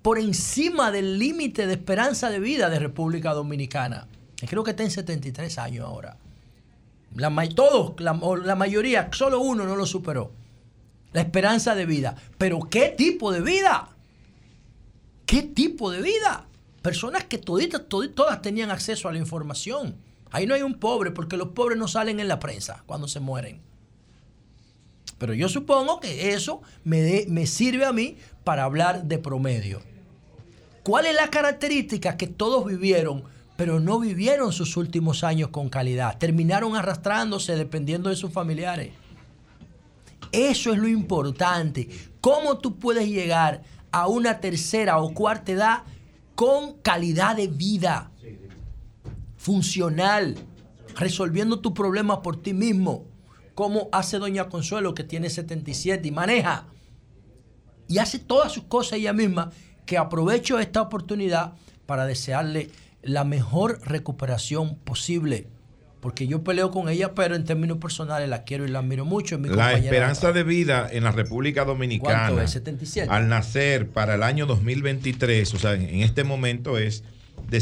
por encima del límite de esperanza de vida de República Dominicana. Creo que está en 73 años ahora. La, todos, la, mayoría, solo uno no lo superó. La esperanza de vida. Pero ¿qué tipo de vida? ¿Qué tipo de vida? Personas que toditas, todi- todas tenían acceso a la información. Ahí no hay un pobre porque los pobres no salen en la prensa cuando se mueren. Pero yo supongo que eso me, me sirve a mí para hablar de promedio. ¿Cuál es la característica que todos vivieron, pero no vivieron sus últimos años con calidad? Terminaron arrastrándose dependiendo de sus familiares. Eso es lo importante. ¿Cómo tú puedes llegar a una tercera o cuarta edad con calidad de vida? Funcional, resolviendo tu problema por ti mismo. Como hace Doña Consuelo, que tiene 77 y maneja. Y hace todas sus cosas ella misma, que aprovecho esta oportunidad para desearle la mejor recuperación posible. Porque yo peleo con ella, pero en términos personales la quiero y la admiro mucho. es mi La de esperanza de vida en la República Dominicana ¿Cuánto es? 77. al nacer para el año 2023, o sea, en este momento es de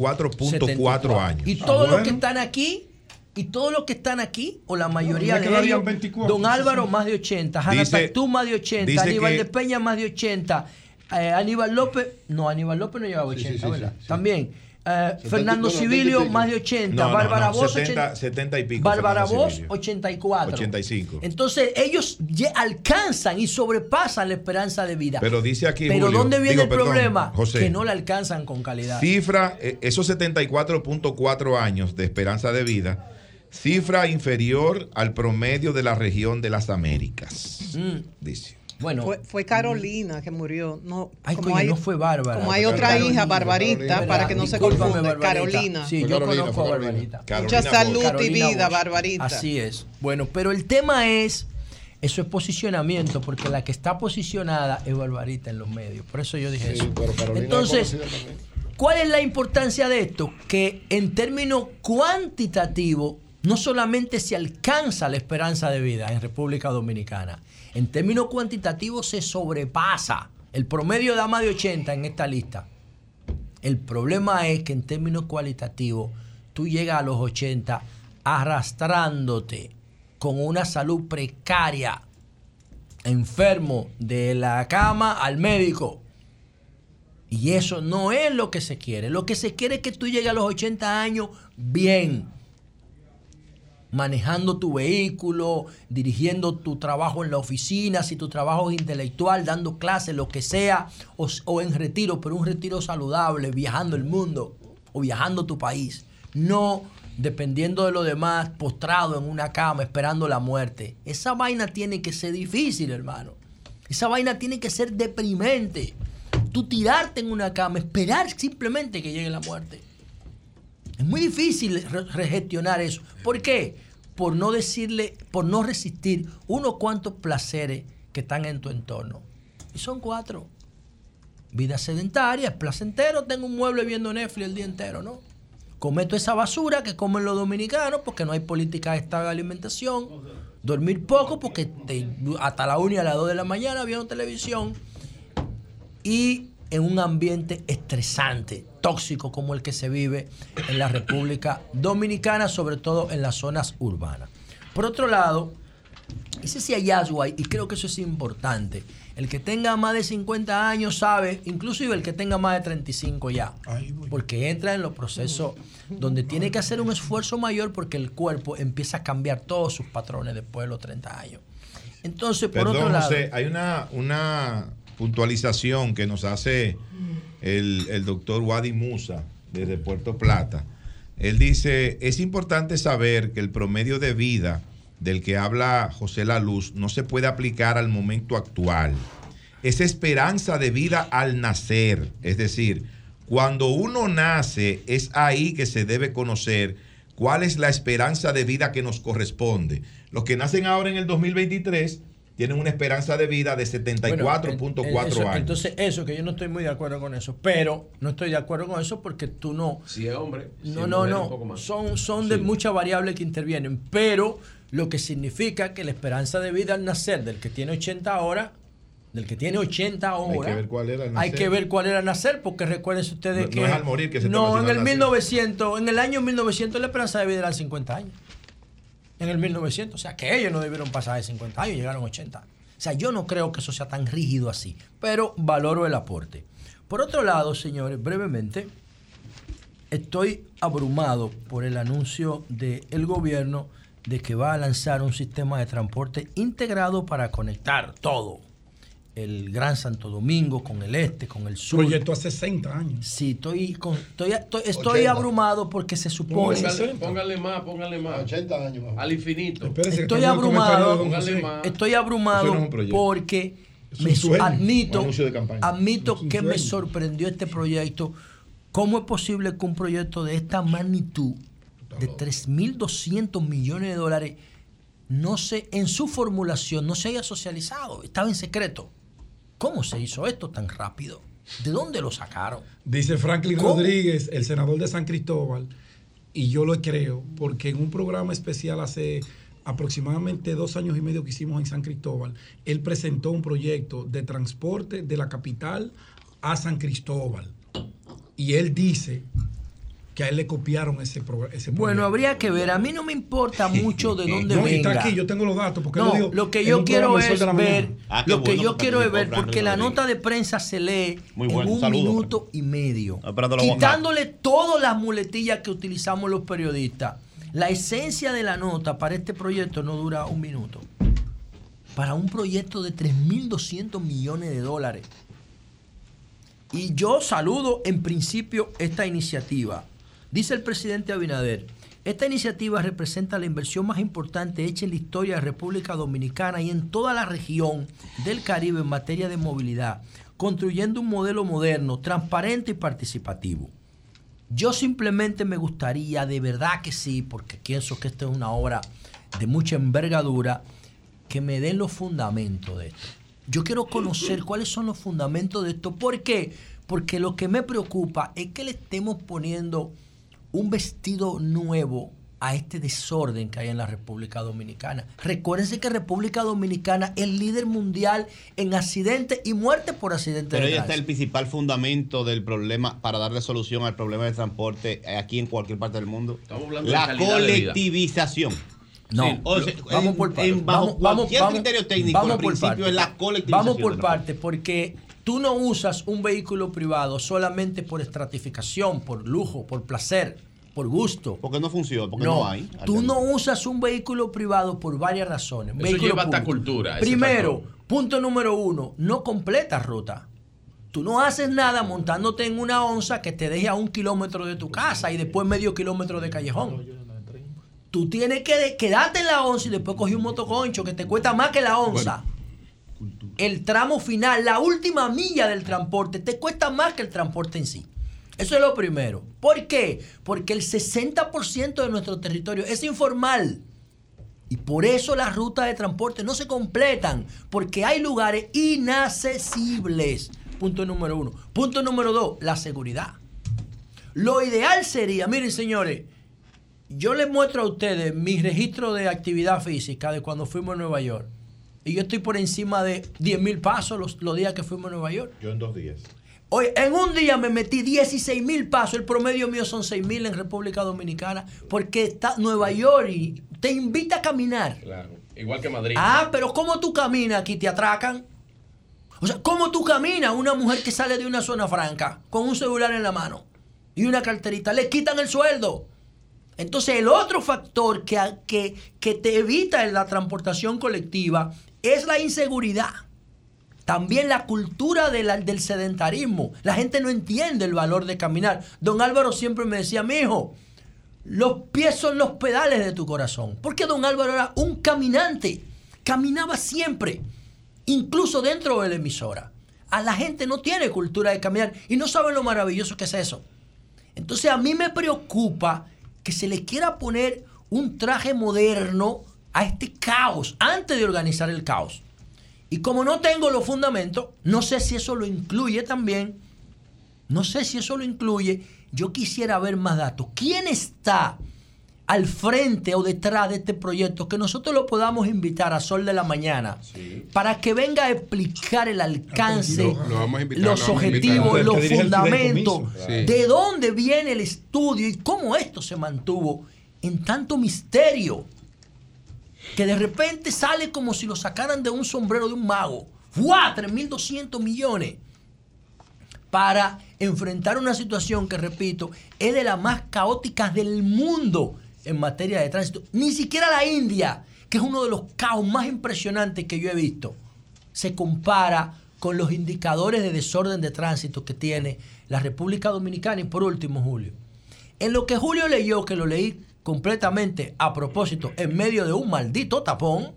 74.4 años. Y Ah, todos los bueno. que están aquí, y todos los que están aquí, o la mayoría me de ellos, 24, Don Álvaro más de 80, Hanna Dice- Tactú más de 80, dice Aníbal que- de Peña más de 80, eh, Aníbal López, no, Aníbal López no llevaba 80, ¿verdad? También. Eh, Fernando 70 y Civilio más de 80, No, no, Bárbara no, Bosch 70, 80, 70 y pico. Bárbara Civilio. 84. 85. Entonces ellos alcanzan y sobrepasan la esperanza de vida. Pero dice aquí, Pero Julio, ¿dónde viene digo, el perdón, problema? José. que no la alcanzan con calidad. Cifra, eh, esos 74.4 años de esperanza de vida, cifra inferior al promedio de la región de las Américas. Mm. Dice. Bueno. Fue, fue Carolina que murió. No, Ay, como coño, hay, no fue Bárbara. Como hay otra Carolina. hija, Barbarita, Carolina. para que no se confunda. Barbarita. Carolina. Sí, Fue yo Carolina, conozco a. Barbarita. Mucha salud y vida, Bosch. Barbarita. Así es. Bueno, pero el tema es, eso es posicionamiento, porque la que está posicionada es Barbarita en los medios. Por eso yo dije Sí, eso. pero Entonces. ¿cuál es la importancia de esto? Que en términos cuantitativos, no solamente se alcanza la esperanza de vida en República Dominicana, en términos cuantitativos se sobrepasa el promedio de más de 80 en esta lista. El problema es que en términos cualitativos tú llegas a los 80 arrastrándote con una salud precaria, enfermo de la cama al médico. Y eso no es lo que se quiere. Lo que se quiere es que tú llegues a los 80 años bien, manejando tu vehículo, dirigiendo tu trabajo en la oficina, si tu trabajo es intelectual, dando clases, lo que sea, o, en retiro, pero un retiro saludable, viajando el mundo o viajando tu país. No dependiendo de lo demás, postrado en una cama esperando la muerte. Esa vaina tiene que ser difícil, hermano. Esa vaina tiene que ser deprimente. Tú tirarte en una cama, esperar simplemente que llegue la muerte. Es muy difícil re- regestionar eso. ¿Por qué? Por no decirle, por no resistir unos cuantos placeres que están en tu entorno. Y son cuatro. Vida sedentaria, es placentero, tengo un mueble viendo Netflix el día entero, ¿no? Cometo esa basura que comen los dominicanos porque no hay política estable de alimentación. Dormir poco porque hasta la 1 y a las 2 de la mañana viendo televisión. Y en un ambiente estresante, tóxico como el que se vive en la República Dominicana, sobre todo en las zonas urbanas. Por otro lado, ese sí hallazgo hay, y creo que eso es importante. El que tenga más de 50 años sabe, inclusive el que tenga más de 35 ya, porque entra en los procesos donde tiene que hacer un esfuerzo mayor porque el cuerpo empieza a cambiar todos sus patrones después de los 30 años. Entonces, por Perdón, otro lado, José, hay una, una puntualización que nos hace el, el doctor Wadi Musa desde Puerto Plata. Él dice, es importante saber que el promedio de vida del que habla José La Luz no se puede aplicar al momento actual. Es esperanza de vida al nacer. Es decir, cuando uno nace, es ahí que se debe conocer cuál es la esperanza de vida que nos corresponde. Los que nacen ahora en el 2023 tienen una esperanza de vida de Bueno, 74.4 en- en- eso- años. Entonces, eso que yo no estoy muy de acuerdo con eso, pero no estoy de acuerdo con eso porque tú no. Si es hombre, si No, es no, mujer, un poco no. más. Son, son de muchas variables que intervienen, pero lo que significa que la esperanza de vida al nacer del que tiene 80 ahora, del que tiene 80 ahora, Hay que ver cuál era el hay nacer. que ver cuál era nacer, porque recuerden ustedes No- que. no es al morir que se No, en el nacer. 1900, en el año 1900 la esperanza de vida era 50 años. En el 1900, o sea que ellos no debieron pasar de 50 años, llegaron a 80. O sea, yo no creo que eso sea tan rígido así, pero valoro el aporte. Por otro lado, señores, brevemente, estoy abrumado por el anuncio del gobierno de que va a lanzar un sistema de transporte integrado para conectar todo. El Gran Santo Domingo con el este, con el sur. Proyecto hace 60 años. Sí, estoy, con- estoy, estoy, estoy 80. abrumado porque se supone... Póngale, póngale más, póngale más. 80 años Al infinito. Estoy abrumado, más. estoy abrumado no es porque me admito, admito que me sorprendió este proyecto. ¿Cómo es posible que un proyecto de esta magnitud, de 3.200 millones de dólares, no se, en su formulación no se haya socializado? Estaba en secreto. ¿Cómo se hizo esto tan rápido? ¿De dónde lo sacaron? Dice Franklin ¿Cómo? Rodríguez, el senador de San Cristóbal, y yo lo creo, porque en un programa especial hace aproximadamente dos años y medio que hicimos en San Cristóbal, él presentó un proyecto de transporte de la capital a San Cristóbal. Y él dice que a él le copiaron ese, programa. Bueno, habría que ver. A mí no me importa mucho de dónde No, venga. está aquí, yo tengo los datos. Porque No, lo, digo lo que yo un quiero es ver. Ah, lo que bueno yo quiero es ver, porque la nota de prensa se lee Muy en un minuto y medio, quitándole todas las muletillas que utilizamos los periodistas. La esencia de la nota para este proyecto no dura un minuto. Para un proyecto de 3.200 millones de dólares. Y yo saludo en principio esta iniciativa. Dice el presidente Abinader, esta iniciativa representa la inversión más importante hecha en la historia de República Dominicana y en toda la región del Caribe en materia de movilidad, construyendo un modelo moderno, transparente y participativo. Yo simplemente me gustaría, de verdad que sí, porque pienso que esta es una obra de mucha envergadura, que me den los fundamentos de esto. Yo quiero conocer cuáles son los fundamentos de esto. ¿Por qué? Porque lo que me preocupa es que le estemos poniendo un vestido nuevo a este desorden que hay en la República Dominicana. Recuérdense que República Dominicana es líder mundial en accidentes y muertes por accidentes Pero ahí está el principal fundamento del problema para darle solución al problema del transporte aquí en cualquier parte del mundo. hablando de La de colectivización. No, Sí, o sea, vamos en- por partes. Vamos- vamos- cualquier vamos- criterio técnico, vamos el por principio partes. es la colectivización. Vamos por partes, porque tú no usas un vehículo privado solamente por estratificación, por lujo, por placer. por gusto. Porque no funciona, porque no, hay. Tú no usas un vehículo privado por varias razones. Eso Vehículo lleva hasta público. cultura, Primero, punto número uno, no completas ruta. Tú no haces nada montándote en una onza que te deje a un kilómetro de tu casa y después medio kilómetro de callejón. Tú tienes que quedarte en la onza y después coger un motoconcho que te cuesta más que la onza. El tramo final, la última milla del transporte, te cuesta más que el transporte en sí. Eso es lo primero. ¿Por qué? Porque el 60% de nuestro territorio es informal. Y por eso las rutas de transporte no se completan, porque hay lugares inaccesibles. Punto número uno. Punto número dos, la seguridad. Lo ideal sería, miren señores, yo les muestro a ustedes mi registro de actividad física de cuando fuimos a Nueva York. Y yo estoy por encima de 10 mil pasos los, los días que fuimos a Nueva York. Yo en dos días. Oye, en un día me metí 16 mil pasos. El promedio mío son 6 mil en República Dominicana. Porque está Nueva York y te invita a caminar. Claro. Igual que Madrid. Ah, pero ¿cómo tú caminas? Aquí te atracan. O sea, ¿cómo tú caminas? Una mujer que sale de una zona franca con un celular en la mano y una carterita, le quitan el sueldo. Entonces, el otro factor que, que, que te evita en la transportación colectiva es la inseguridad. También la cultura del sedentarismo. La gente no entiende el valor de caminar. Don Álvaro siempre me decía, mi hijo, los pies son los pedales de tu corazón. Porque don Álvaro era un caminante. Caminaba siempre, incluso dentro de la emisora. A la gente no tiene cultura de caminar y no sabe lo maravilloso que es eso. Entonces a mí me preocupa que se le quiera poner un traje moderno a este caos antes de organizar el caos. Y como no tengo los fundamentos, no sé si eso lo incluye también, no sé si eso lo incluye, yo quisiera ver más datos. ¿Quién está al frente o detrás de este proyecto que nosotros lo podamos invitar a Sol de la Mañana para que venga a explicar el alcance, Lo- lo vamos a invitar, los lo objetivos, los fundamentos. Sí. de dónde viene el estudio y cómo esto se mantuvo en tanto misterio que de repente sale como si lo sacaran de un sombrero de un mago. ¡Fua! 3.200 millones para enfrentar una situación que, repito, es de las más caóticas del mundo en materia de tránsito. Ni siquiera la India, que es uno de los caos más impresionantes que yo he visto, se compara con los indicadores de desorden de tránsito que tiene la República Dominicana. Y por último, Julio, en lo que Julio leyó, que lo leí completamente a propósito, en medio de un maldito tapón,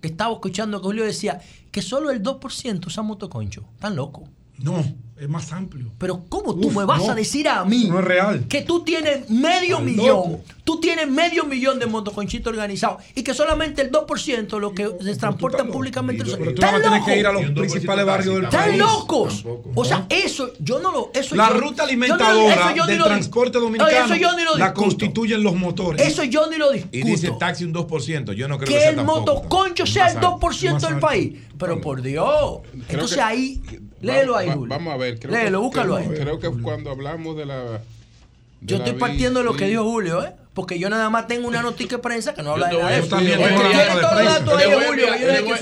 que estaba escuchando que Julio decía que solo el 2% usa motoconcho. Tan loco. No, es más amplio. Pero ¿cómo tú Uf, me vas no. a decir a mí No es real. que tú tienes medio Al millón, loco. tú tienes medio millón de motoconchitos organizados y que solamente el 2% lo que se transportan públicamente Pero tú ¿Están vas a tener que ir a los locos? principales barrios del ¿Están país. locos? O sea, eso yo no lo eso La yo- ruta alimentadora yo del lo- transporte dominicano eso yo ni lo la constituyen los motores. Eso yo ni lo discuto. Y dice taxi un 2%. Yo no creo que, que sea el tampoco. motoconcho sea el Más alto. 2% del país. Pero por Dios. Entonces que- ahí, léelo ahí, Va- Julio. Vamos a ver. creo Léelo, que- búscalo ahí. Creo que cuando hablamos de la. de Yo la estoy partiendo de lo que dijo Julio, ¿eh? Porque yo nada más tengo una noticia de prensa que no habla de nada yo también tengo una de todos los prensa. datos ahí Le es voy a Julio. lo estuvimos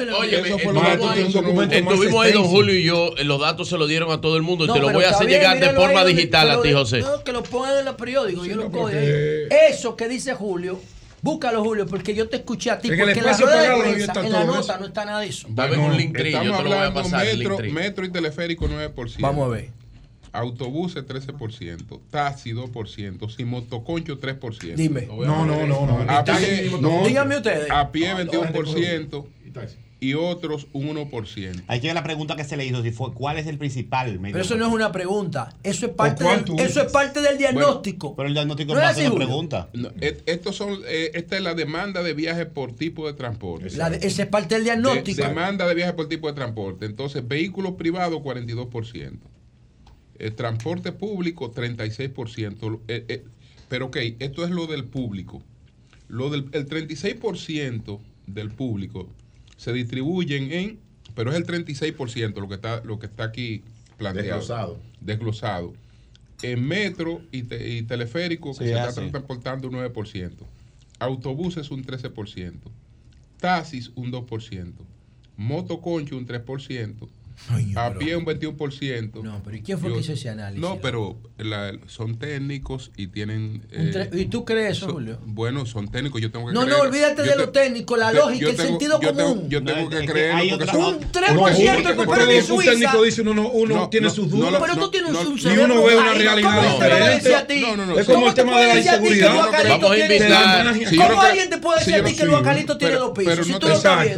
que ahí- don. Julio y yo. eh, Los datos se los dieron a todo el mundo y te los voy a hacer llegar de forma digital a ti, José. No, que lo pongan en el periódico, yo lo cojo. Eso que dice Julio, búscalo, Julio, porque yo te escuché a ti. En Porque en la rueda de prensa, en la nota eso. no está nada de eso. Dame un link tree, yo Estamos te lo voy a hablando pasar, metro, metro y teleférico 9%. Vamos a ver. Autobuses 13%, taxi 2%, sin motoconcho 3%. Dime. No, no, no, no. A Taxi pie, no. Díganme ustedes. A pie Ah, 21% y otros un 1%. Ahí tiene la pregunta que se le hizo, si fue, ¿cuál es el principal medio? Pero eso no es una pregunta. Eso es parte, del, eso es parte del diagnóstico. Pero el diagnóstico ¿No no es una pregunta. No, et- estos son, eh, esta es la demanda de viajes por tipo de transporte. La de- ese es parte del De- diagnóstico. demanda de viajes por tipo de transporte. Entonces, vehículos privados, 42%. El transporte público, 36%. Eh, eh, pero, ok, esto es lo del público. Lo del el 36% del público se distribuyen en, pero es el 36% lo que está, lo que está aquí planteado. Desglosado. Desglosado. En metro y, te- y teleférico, que Sí, se es está así. transportando un 9%. Autobuses un 13%. Taxis un 2%. Motoconcho un 3%. A pie un 21%. No, pero ¿y quién fue que hizo ese análisis? No, pero la- son técnicos y tienen... Un eh, ¿Y tú crees eso, son- Julio? Bueno, son técnicos, yo tengo que No, creer. no, olvídate Yo de te- lo técnico, la te- lógica, yo el tengo- sentido yo tengo- común. Yo tengo No, que hay porque son- Un porque- 3% porque- que pero en un Suiza- técnico dice uno, no, uno No, tiene no, sus dudas. no, Pero tú no, tienes no, un y cerebro uno ve una realidad ¿cómo te puede diferente. Es como ¿Cómo el te tema de la inseguridad. Vamos a invitar- yo ¿Cómo alguien te puede decir yo a ti que Guacalito tiene dos pisos?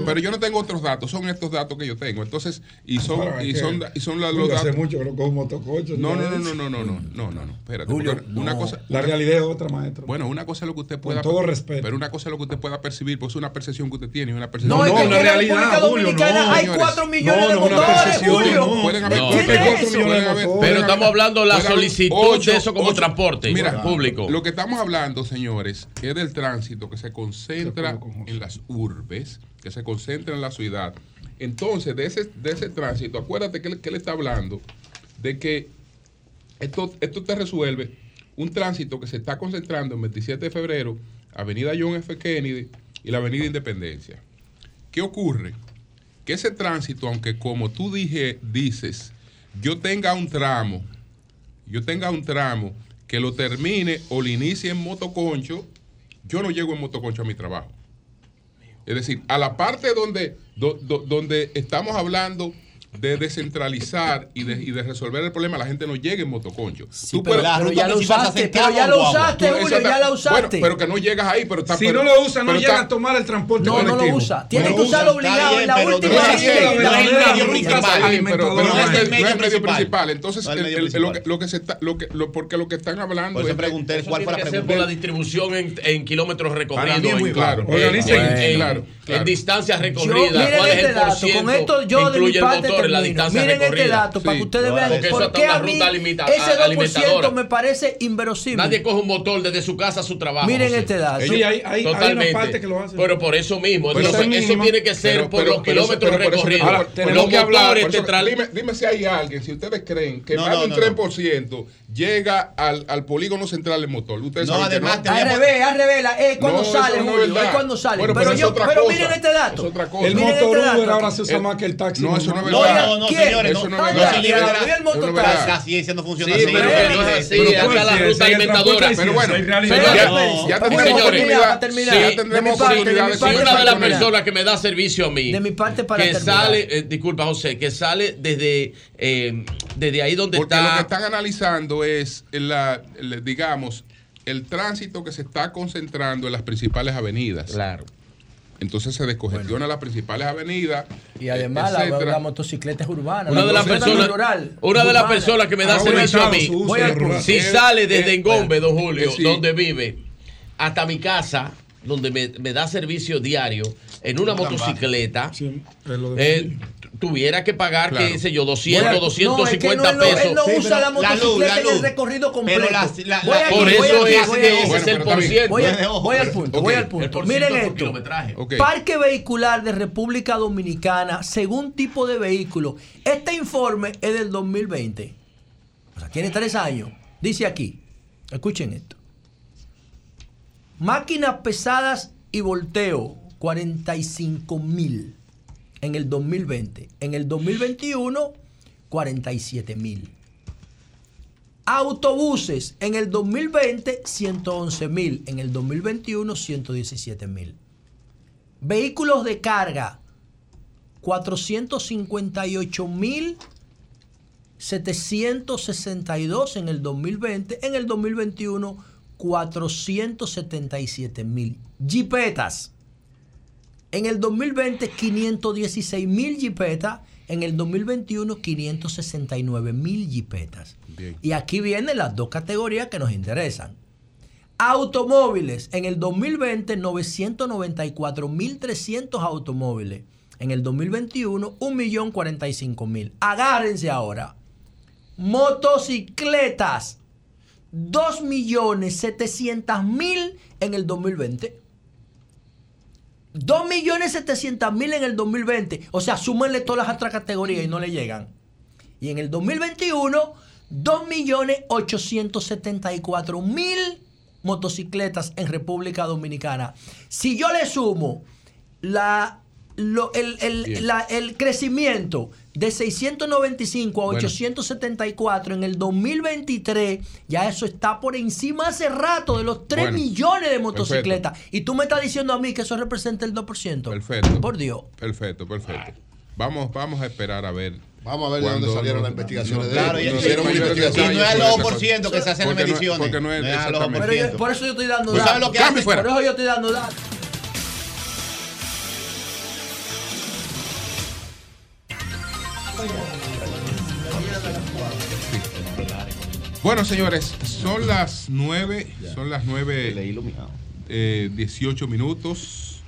Pero yo no tengo otros datos, son estos datos que yo tengo. Entonces, y son, Ahora, y son, y son la- los datos. hace mucho que no motococho. No, no, no, no, no, no, no, no, no, no, espérate. Julio, una no. cosa, La realidad es otra, maestro. Bueno, una cosa es lo que usted pueda. todo respeto. Pero una cosa es lo que usted pueda percibir, pues es una percepción que usted tiene una percepción. No, es que no, en la realidad, República Julio, Dominicana no, hay señores. 4 millones No, de no, motores, Julio. no. Pueden haber, No. Pero estamos hablando de la solicitud de eso como transporte Mira, público. Lo que estamos hablando, señores, es del tránsito que se concentra en las urbes, que se concentra en la ciudad. Entonces, de ese, de ese tránsito, acuérdate que él, está hablando de que esto, esto te resuelve un tránsito que se está concentrando en 27 de febrero, Avenida John F. Kennedy y la Avenida Independencia. ¿Qué ocurre? Que ese tránsito, aunque como tú dije, dices, yo tenga un tramo, yo tenga un tramo que lo termine o lo inicie en motoconcho, yo no llego en motoconcho a mi trabajo. Es decir, a la parte donde, do- do- donde estamos hablando de descentralizar y de, y de resolver el problema, la gente no llega en motoconcho. Tú pero puedes- la ruta ya lo usaste, pero ya lo usaste, Tú- Julio, ya lo usaste. Bueno, pero que no llegas ahí, pero está Si pero- no lo usa, no llega a tomar el transporte No, no lo usa. Tiene No que lo usarlo usa. obligado en la última la La pero no es el, medio principal. Entonces, No es el el- medio el- lo, principal. que, lo que se está, lo que, lo- porque lo que están hablando Por eso pregunté cuál fue la pregunta. por la distribución en, kilómetros recorridos. Claro. Organicen, claro, en distancias recorridas. miren ¿Cuál es este el con esto yo de mi parte en la distancia Miren este recorrida? dato para que ustedes vean Porque eso por está qué una a mí ruta limita- ese 2% alimentadora. me parece inverosímil. Nadie coge un motor desde su casa a su trabajo. Miren José. este dato. Sí, hay- hay- hay una Totalmente. parte que lo hace. Pero por eso mismo. Pero Entonces, eso eso mínimo. tiene que ser Pero- por pero- los eso- kilómetros por eso- recorridos. ahora, Por tenemos los que hablar, por eso- dime, dime si hay alguien, si ustedes creen que más de un no, no. 3% llega al, al polígono central del motor. Ustedes No, saben que además, no. tenía- Al revés, al revés, la- es cuando No, sale, no es Julio, verdad. es cuando sale. Bueno, pero pero es yo, otra pero cosa. miren este dato. Es otra cosa. El Miren motor este Uber ahora se usa Eh, más que el taxi. no, eso no es verdad. No, no, no, señores, Eso no. no es Ah, verdad. ya, Libre de ya, la- el no ciencia no funciona así. pero que no es así. La ruta transporte, Pero bueno, señores, ya, terminar, oportunidad, ya tendremos oportunidad seguir una de las personas que me da servicio a mí, De mi parte para que sale, eh, disculpa José, que sale desde, eh, desde ahí donde Porque lo que está. están analizando es, la, el- digamos, el tránsito que se está concentrando en las principales avenidas. Claro. Entonces se descongestiona las principales avenidas. Y además la, la motocicleta es urbana. Una de las personas, rural, una de las personas que me da Ah, servicio a mí, uso rural. si sale desde eh, Engombe, don bueno, Julio, eh, sí. donde vive, hasta mi casa, donde me, me da servicio diario, en una motocicleta, Sí, eh, tuviera que pagar, Claro. qué sé yo, Voy 200, al- no, es que 250 no, él no- pesos. Él no Sí, usa la motocicleta en el recorrido completo. Pero la- la- Voy la- aquí, Por voy eso ese es Bueno, el por ciento. Voy, Bueno, a- ojo, voy al punto, voy al punto. Miren esto. kilometraje. Ok. Parque vehicular de República Dominicana, según tipo de vehículo. Este informe es del 2020. O sea, tiene tres años. Dice aquí, escuchen esto. Máquinas pesadas y volteo, 45 mil en el 2020. En el 2021, 47 mil. Autobuses en el 2020, 111 mil. En el 2021, 117 mil. Vehículos de carga, 458 mil 762 en el 2020. En el 2021, 477 mil. Jipetas. En el 2020, 516 mil jipetas. En el 2021, 569 mil jipetas. Bien. Y aquí vienen las dos categorías que nos interesan. Automóviles. En el 2020, 994.300 automóviles. En el 2021, 1.045.000. Agárrense ahora. Motocicletas. 2.700.000 en el 2020. 2.700.000 en el 2020. O sea, súmenle todas las otras categorías y no le llegan. Y en el 2021, 2.874.000 motocicletas en República Dominicana. Si yo le sumo la lo- el, el- la- el crecimiento de 695 a Bueno. 874 en el 2023, ya eso está por encima hace rato de los 3 Bueno, millones de motocicletas. Y tú me estás diciendo a mí que eso representa el 2%. Perfecto. Por Dios. Perfecto, perfecto. Vamos, vamos a esperar a ver. Vamos a ver de dónde cuando salieron nos- las investigaciones de Claro, y- Nos y- no es el 2% que se hacen las Porque no es- mediciones. porque no es No es al ojo exactamente. Pero yo- por eso yo estoy dando ¿Tú sabes datos. lo que hace? Por eso yo estoy dando datos. Bueno, señores, son las 9, son las 9, eh, 18 minutos.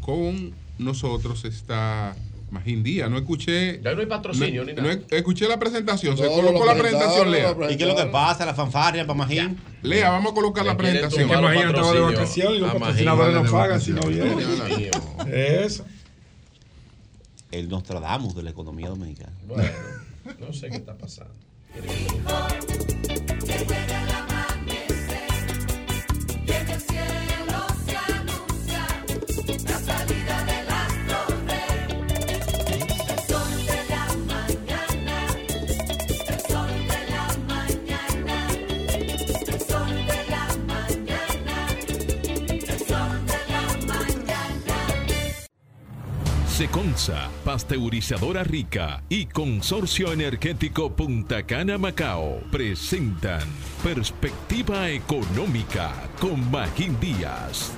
Con nosotros está Magín Díaz. No escuché. Ya no hay patrocinio no, ni nada. no escuché la presentación. Se colocó lo la presentación, Lea. ¿Y qué es lo que pasa? La fanfarria para Magín. Lea, vamos a colocar la presentación. Magín estaba de vacaciones y los patrocinadores no pagan si no vienen. Eso. El Nostradamus de la economía dominicana. Bueno, no sé qué está pasando. Y Seconza, pasteurizadora rica y Consorcio Energético Punta Cana Macao presentan Perspectiva Económica con Magín Díaz.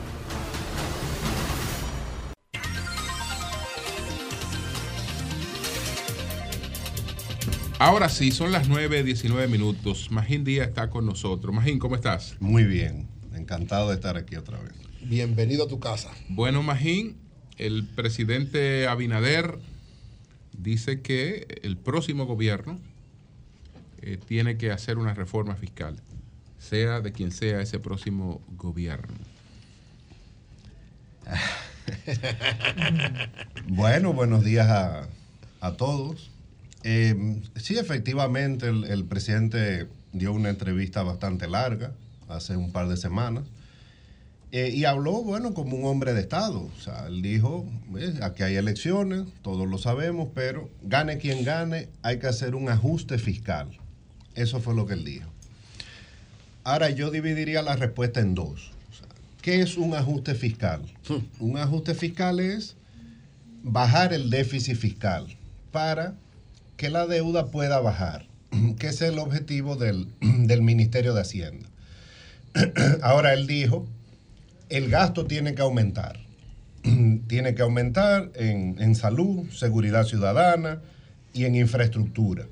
Ahora sí, son las 9, 19 minutos. Magín Díaz está con nosotros. Magín, ¿cómo estás? Muy bien, encantado de estar aquí otra vez. Bienvenido a tu casa. Bueno, Magín, el presidente Abinader dice que el próximo gobierno eh, tiene que hacer una reforma fiscal, sea de quien sea ese próximo gobierno. Bueno, buenos días a, a todos. Eh, sí, efectivamente, el, el presidente dio una entrevista bastante larga hace un par de semanas eh, y habló, bueno, como un hombre de Estado. O sea, él dijo, "Eh, aquí hay elecciones, todos lo sabemos, pero gane quien gane, hay que hacer un ajuste fiscal. Eso fue lo que él dijo. Ahora yo dividiría la respuesta en dos. O sea, ¿Qué es un ajuste fiscal? Un ajuste fiscal es bajar el déficit fiscal para que la deuda pueda bajar, que es el objetivo del, del Ministerio de Hacienda. Ahora él dijo, el gasto tiene que aumentar. tiene que aumentar en, salud, seguridad ciudadana y en infraestructura.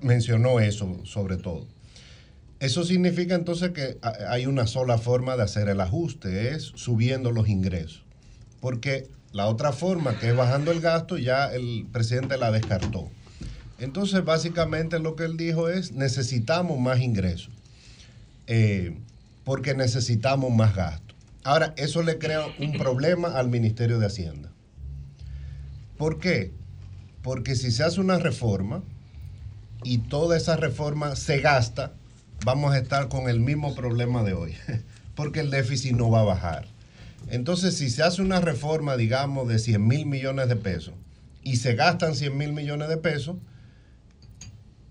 Mencionó eso sobre todo. Eso significa entonces que ha- hay una sola forma de hacer el ajuste, es subiendo los ingresos. Porque la otra forma, que es bajando el gasto, ya el presidente la descartó. Entonces, básicamente lo que él dijo es, necesitamos más ingresos, eh, porque necesitamos más gasto. Ahora, eso le crea un problema al Ministerio de Hacienda. ¿Por qué? Porque si se hace una reforma y toda esa reforma se gasta, vamos a estar con el mismo problema de hoy, porque el déficit no va a bajar. Entonces, si se hace una reforma, digamos, de 100 mil millones de pesos y se gastan 100 mil millones de pesos,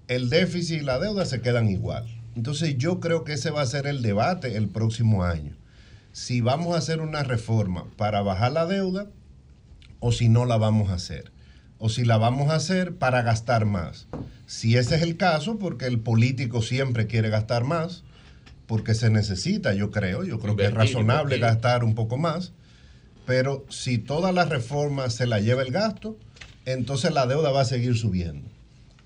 el déficit y la deuda se quedan igual. Entonces, yo creo que ese va a ser el debate el próximo año. Si vamos a hacer una reforma para bajar la deuda o si no la vamos a hacer. O si la vamos a hacer para gastar más. Si ese es el caso, porque el político siempre quiere gastar más, porque se necesita, yo creo, yo creo que es razonable gastar un poco más, pero si toda la reforma se la lleva el gasto, entonces la deuda va a seguir subiendo.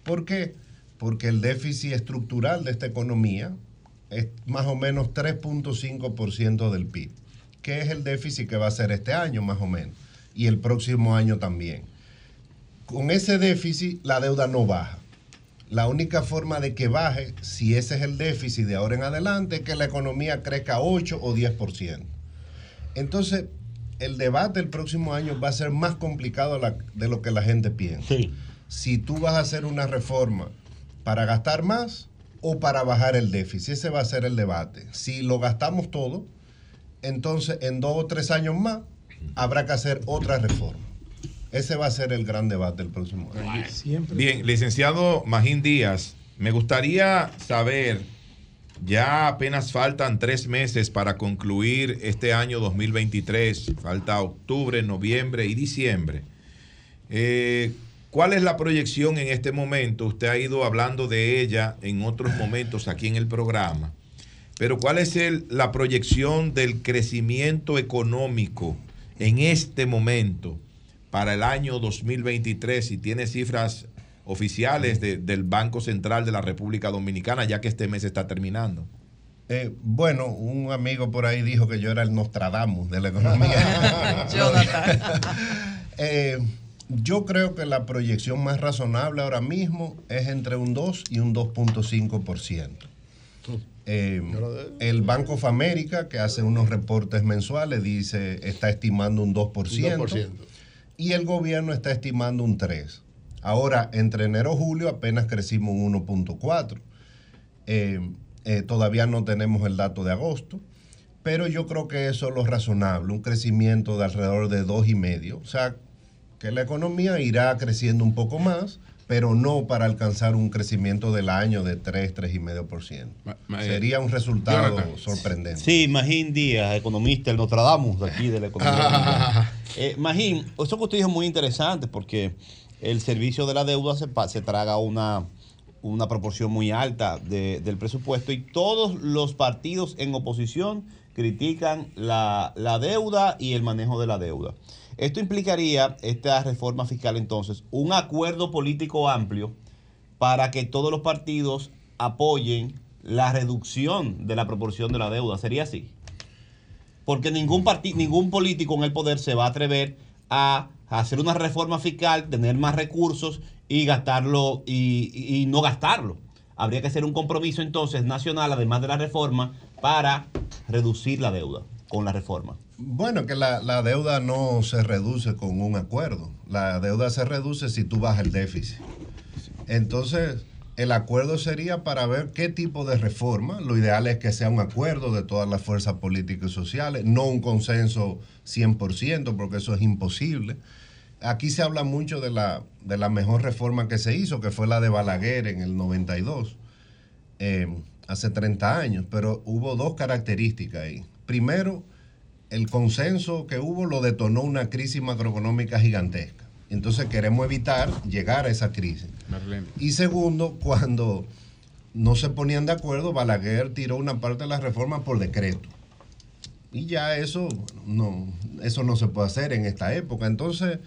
¿Por qué? Porque el déficit estructural de esta economía es más o menos 3.5% del PIB, que es el déficit que va a ser este año más o menos, y el próximo año también. Con ese déficit la deuda no baja. La única forma de que baje, si ese es el déficit de ahora en adelante, es que la economía crezca 8 o 10%. Entonces, el debate el próximo año va a ser más complicado de lo que la gente piensa. Si tú vas a hacer una reforma para gastar más o para bajar el déficit, ese va a ser el debate. Si lo gastamos todo, entonces en dos o tres años más habrá que hacer otra reforma. Ese va a ser el gran debate el próximo año. Bien, licenciado Magín Díaz, me gustaría saber, ya apenas faltan tres meses para concluir este año 2023, falta octubre, noviembre y diciembre. Eh, ¿Cuál es la proyección en este momento? Usted ha ido hablando de ella en otros momentos aquí en el programa, pero ¿cuál es el- la proyección del crecimiento económico en este momento para el año 2023? Si tiene cifras oficiales de- del Banco Central de la República Dominicana, ya que este mes está terminando. Eh, bueno, un amigo por ahí dijo que yo era el Nostradamus de la economía. Eh, yo creo que la proyección más razonable ahora mismo es entre un 2 y un 2.5%. Eh, el Banco of America, que hace unos reportes mensuales, dice está estimando un 2%, 2%. y el gobierno está estimando un 3%. Ahora, entre enero y julio apenas crecimos un 1.4%. Eh, eh, todavía no tenemos el dato de agosto, pero yo creo que eso es lo razonable, un crecimiento de alrededor de 2,5%. O sea, que la economía irá creciendo un poco más, pero no para alcanzar un crecimiento del año de 3, 3,5%. Sería un resultado sorprendente. Sí, Magín Díaz, economista, el Nostradamus de aquí de la economía. eh, Magín, eso que usted dijo es muy interesante porque el servicio de la deuda se, se traga una, una proporción muy alta de- del presupuesto y todos los partidos en oposición critican la, la deuda y el manejo de la deuda. Esto implicaría, esta reforma fiscal entonces, un acuerdo político amplio para que todos los partidos apoyen la reducción de la proporción de la deuda. ¿Sería así? Porque ningún, ningún político en el poder se va a atrever a hacer una reforma fiscal, tener más recursos y gastarlo y no gastarlo. Habría que hacer un compromiso entonces nacional, además de la reforma, para reducir la deuda con la reforma. Bueno, que la, la deuda no se reduce con un acuerdo. La deuda se reduce si tú bajas el déficit. Entonces, el acuerdo sería para ver qué tipo de reforma. Lo ideal es que sea un acuerdo de todas las fuerzas políticas y sociales, no un consenso 100%, porque eso es imposible. Aquí se habla mucho de la, de la mejor reforma que se hizo, que fue la de Balaguer en el 92, eh, hace 30 años, pero hubo dos características ahí. Primero, el consenso que hubo lo detonó una crisis macroeconómica gigantesca. Entonces queremos evitar llegar a esa crisis. Marlene. Y segundo, cuando no se ponían de acuerdo, Balaguer tiró una parte de la reforma por decreto. Y ya eso no, eso no se puede hacer en esta época. Entonces,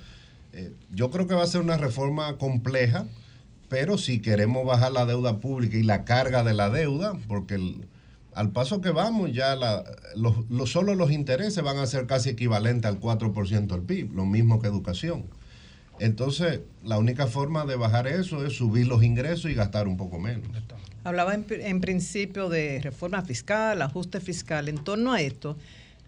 eh, yo creo que va a ser una reforma compleja, pero si queremos bajar la deuda pública y la carga de la deuda, porque el- al paso que vamos, ya la, los, los- solo los intereses van a ser casi equivalentes al 4% del PIB, lo mismo que educación. Entonces, la única forma de bajar eso es subir los ingresos y gastar un poco menos. Hablaba en, en principio de reforma fiscal, ajuste fiscal. En torno a esto,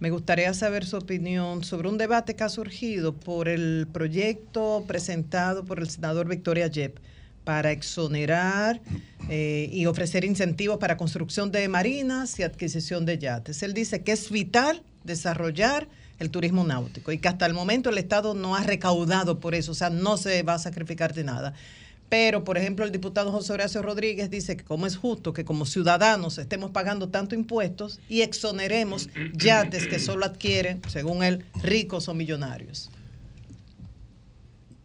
me gustaría saber su opinión sobre un debate que ha surgido por el proyecto presentado por el senador Victoria Yep para exonerar eh, y ofrecer incentivos para construcción de marinas y adquisición de yates. Él dice que es vital desarrollar el turismo náutico y que hasta el momento el Estado no ha recaudado por eso, o sea, no se va a sacrificar de nada. Pero, por ejemplo, el diputado José Horacio Rodríguez dice que como es justo que como ciudadanos estemos pagando tanto impuestos y exoneremos yates que solo adquieren, según él, ricos o millonarios.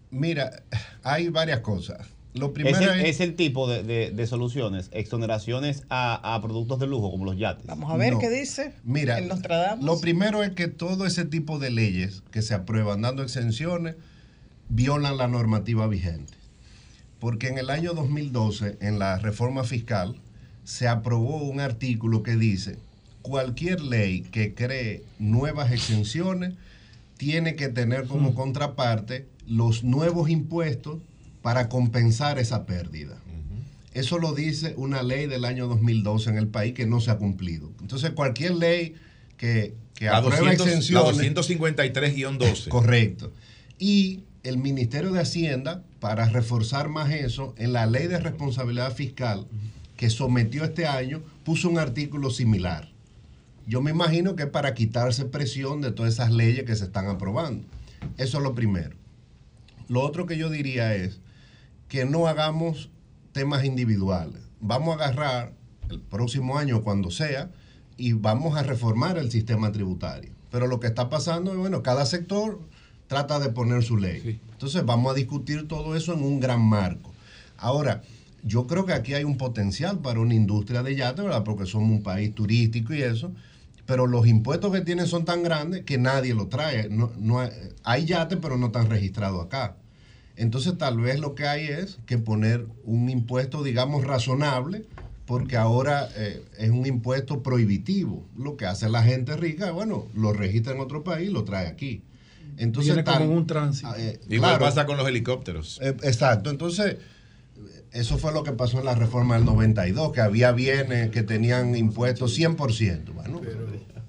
Mira, hay varias cosas. Lo Es el, es, es el tipo de, de- de soluciones, exoneraciones a, a productos de lujo como los yates. Vamos a ver No. qué dice. Mira, Nostradamus. lo primero es que todo ese tipo de leyes que se aprueban dando exenciones violan la normativa vigente. Porque en el año 2012, en la reforma fiscal, se aprobó un artículo que dice, cualquier ley que cree nuevas exenciones tiene que tener como contraparte los nuevos impuestos para compensar esa pérdida. Eso lo dice una ley del año 2012 en el país que no se ha cumplido. Entonces, cualquier ley que, que La, aprueba 200 la exenciones... 253-12. Correcto. Y el Ministerio de Hacienda, para reforzar más eso, en la ley de responsabilidad fiscal que sometió este año, puso un artículo similar. Yo me imagino que es para quitarse presión de todas esas leyes que se están aprobando. Eso es lo primero. Lo otro que yo diría es que no hagamos temas individuales. Vamos a agarrar el próximo año, cuando sea, y vamos a reformar el sistema tributario. Pero lo que está pasando es, bueno, cada sector trata de poner su ley. Entonces vamos a discutir todo eso en un gran marco. Ahora, yo creo que aquí hay un potencial para una industria de yate, ¿verdad? Porque somos un país turístico y eso. Pero los impuestos que tienen son tan grandes que nadie lo trae. No, no hay, hay yates, pero no están registrados acá. Entonces tal vez lo que hay es que poner un impuesto, digamos, razonable, porque ahora eh, es un impuesto prohibitivo. Lo que hace la gente rica, bueno, lo registra en otro país y lo trae aquí. Entonces, Viene como tal- un tránsito. eh, Igual claro. pasa con los helicópteros. Eh, exacto, entonces eso fue lo que pasó en la reforma del 92, que había bienes que tenían impuestos 100%. Bueno,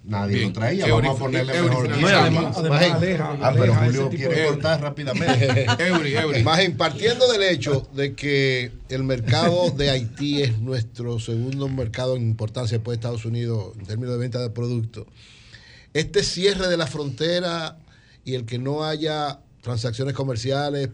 nadie Bien. lo traía, Eury- vamos a ponerle Eury- mejor. No, y guía. además- además Imagín- aleja- ah, pero Julio quiere de- cortar rápidamente. Imagín, partiendo del hecho de que el mercado de Haití es nuestro segundo mercado en importancia después de Estados Unidos en términos de venta de productos, este cierre de la frontera y el que no haya transacciones comerciales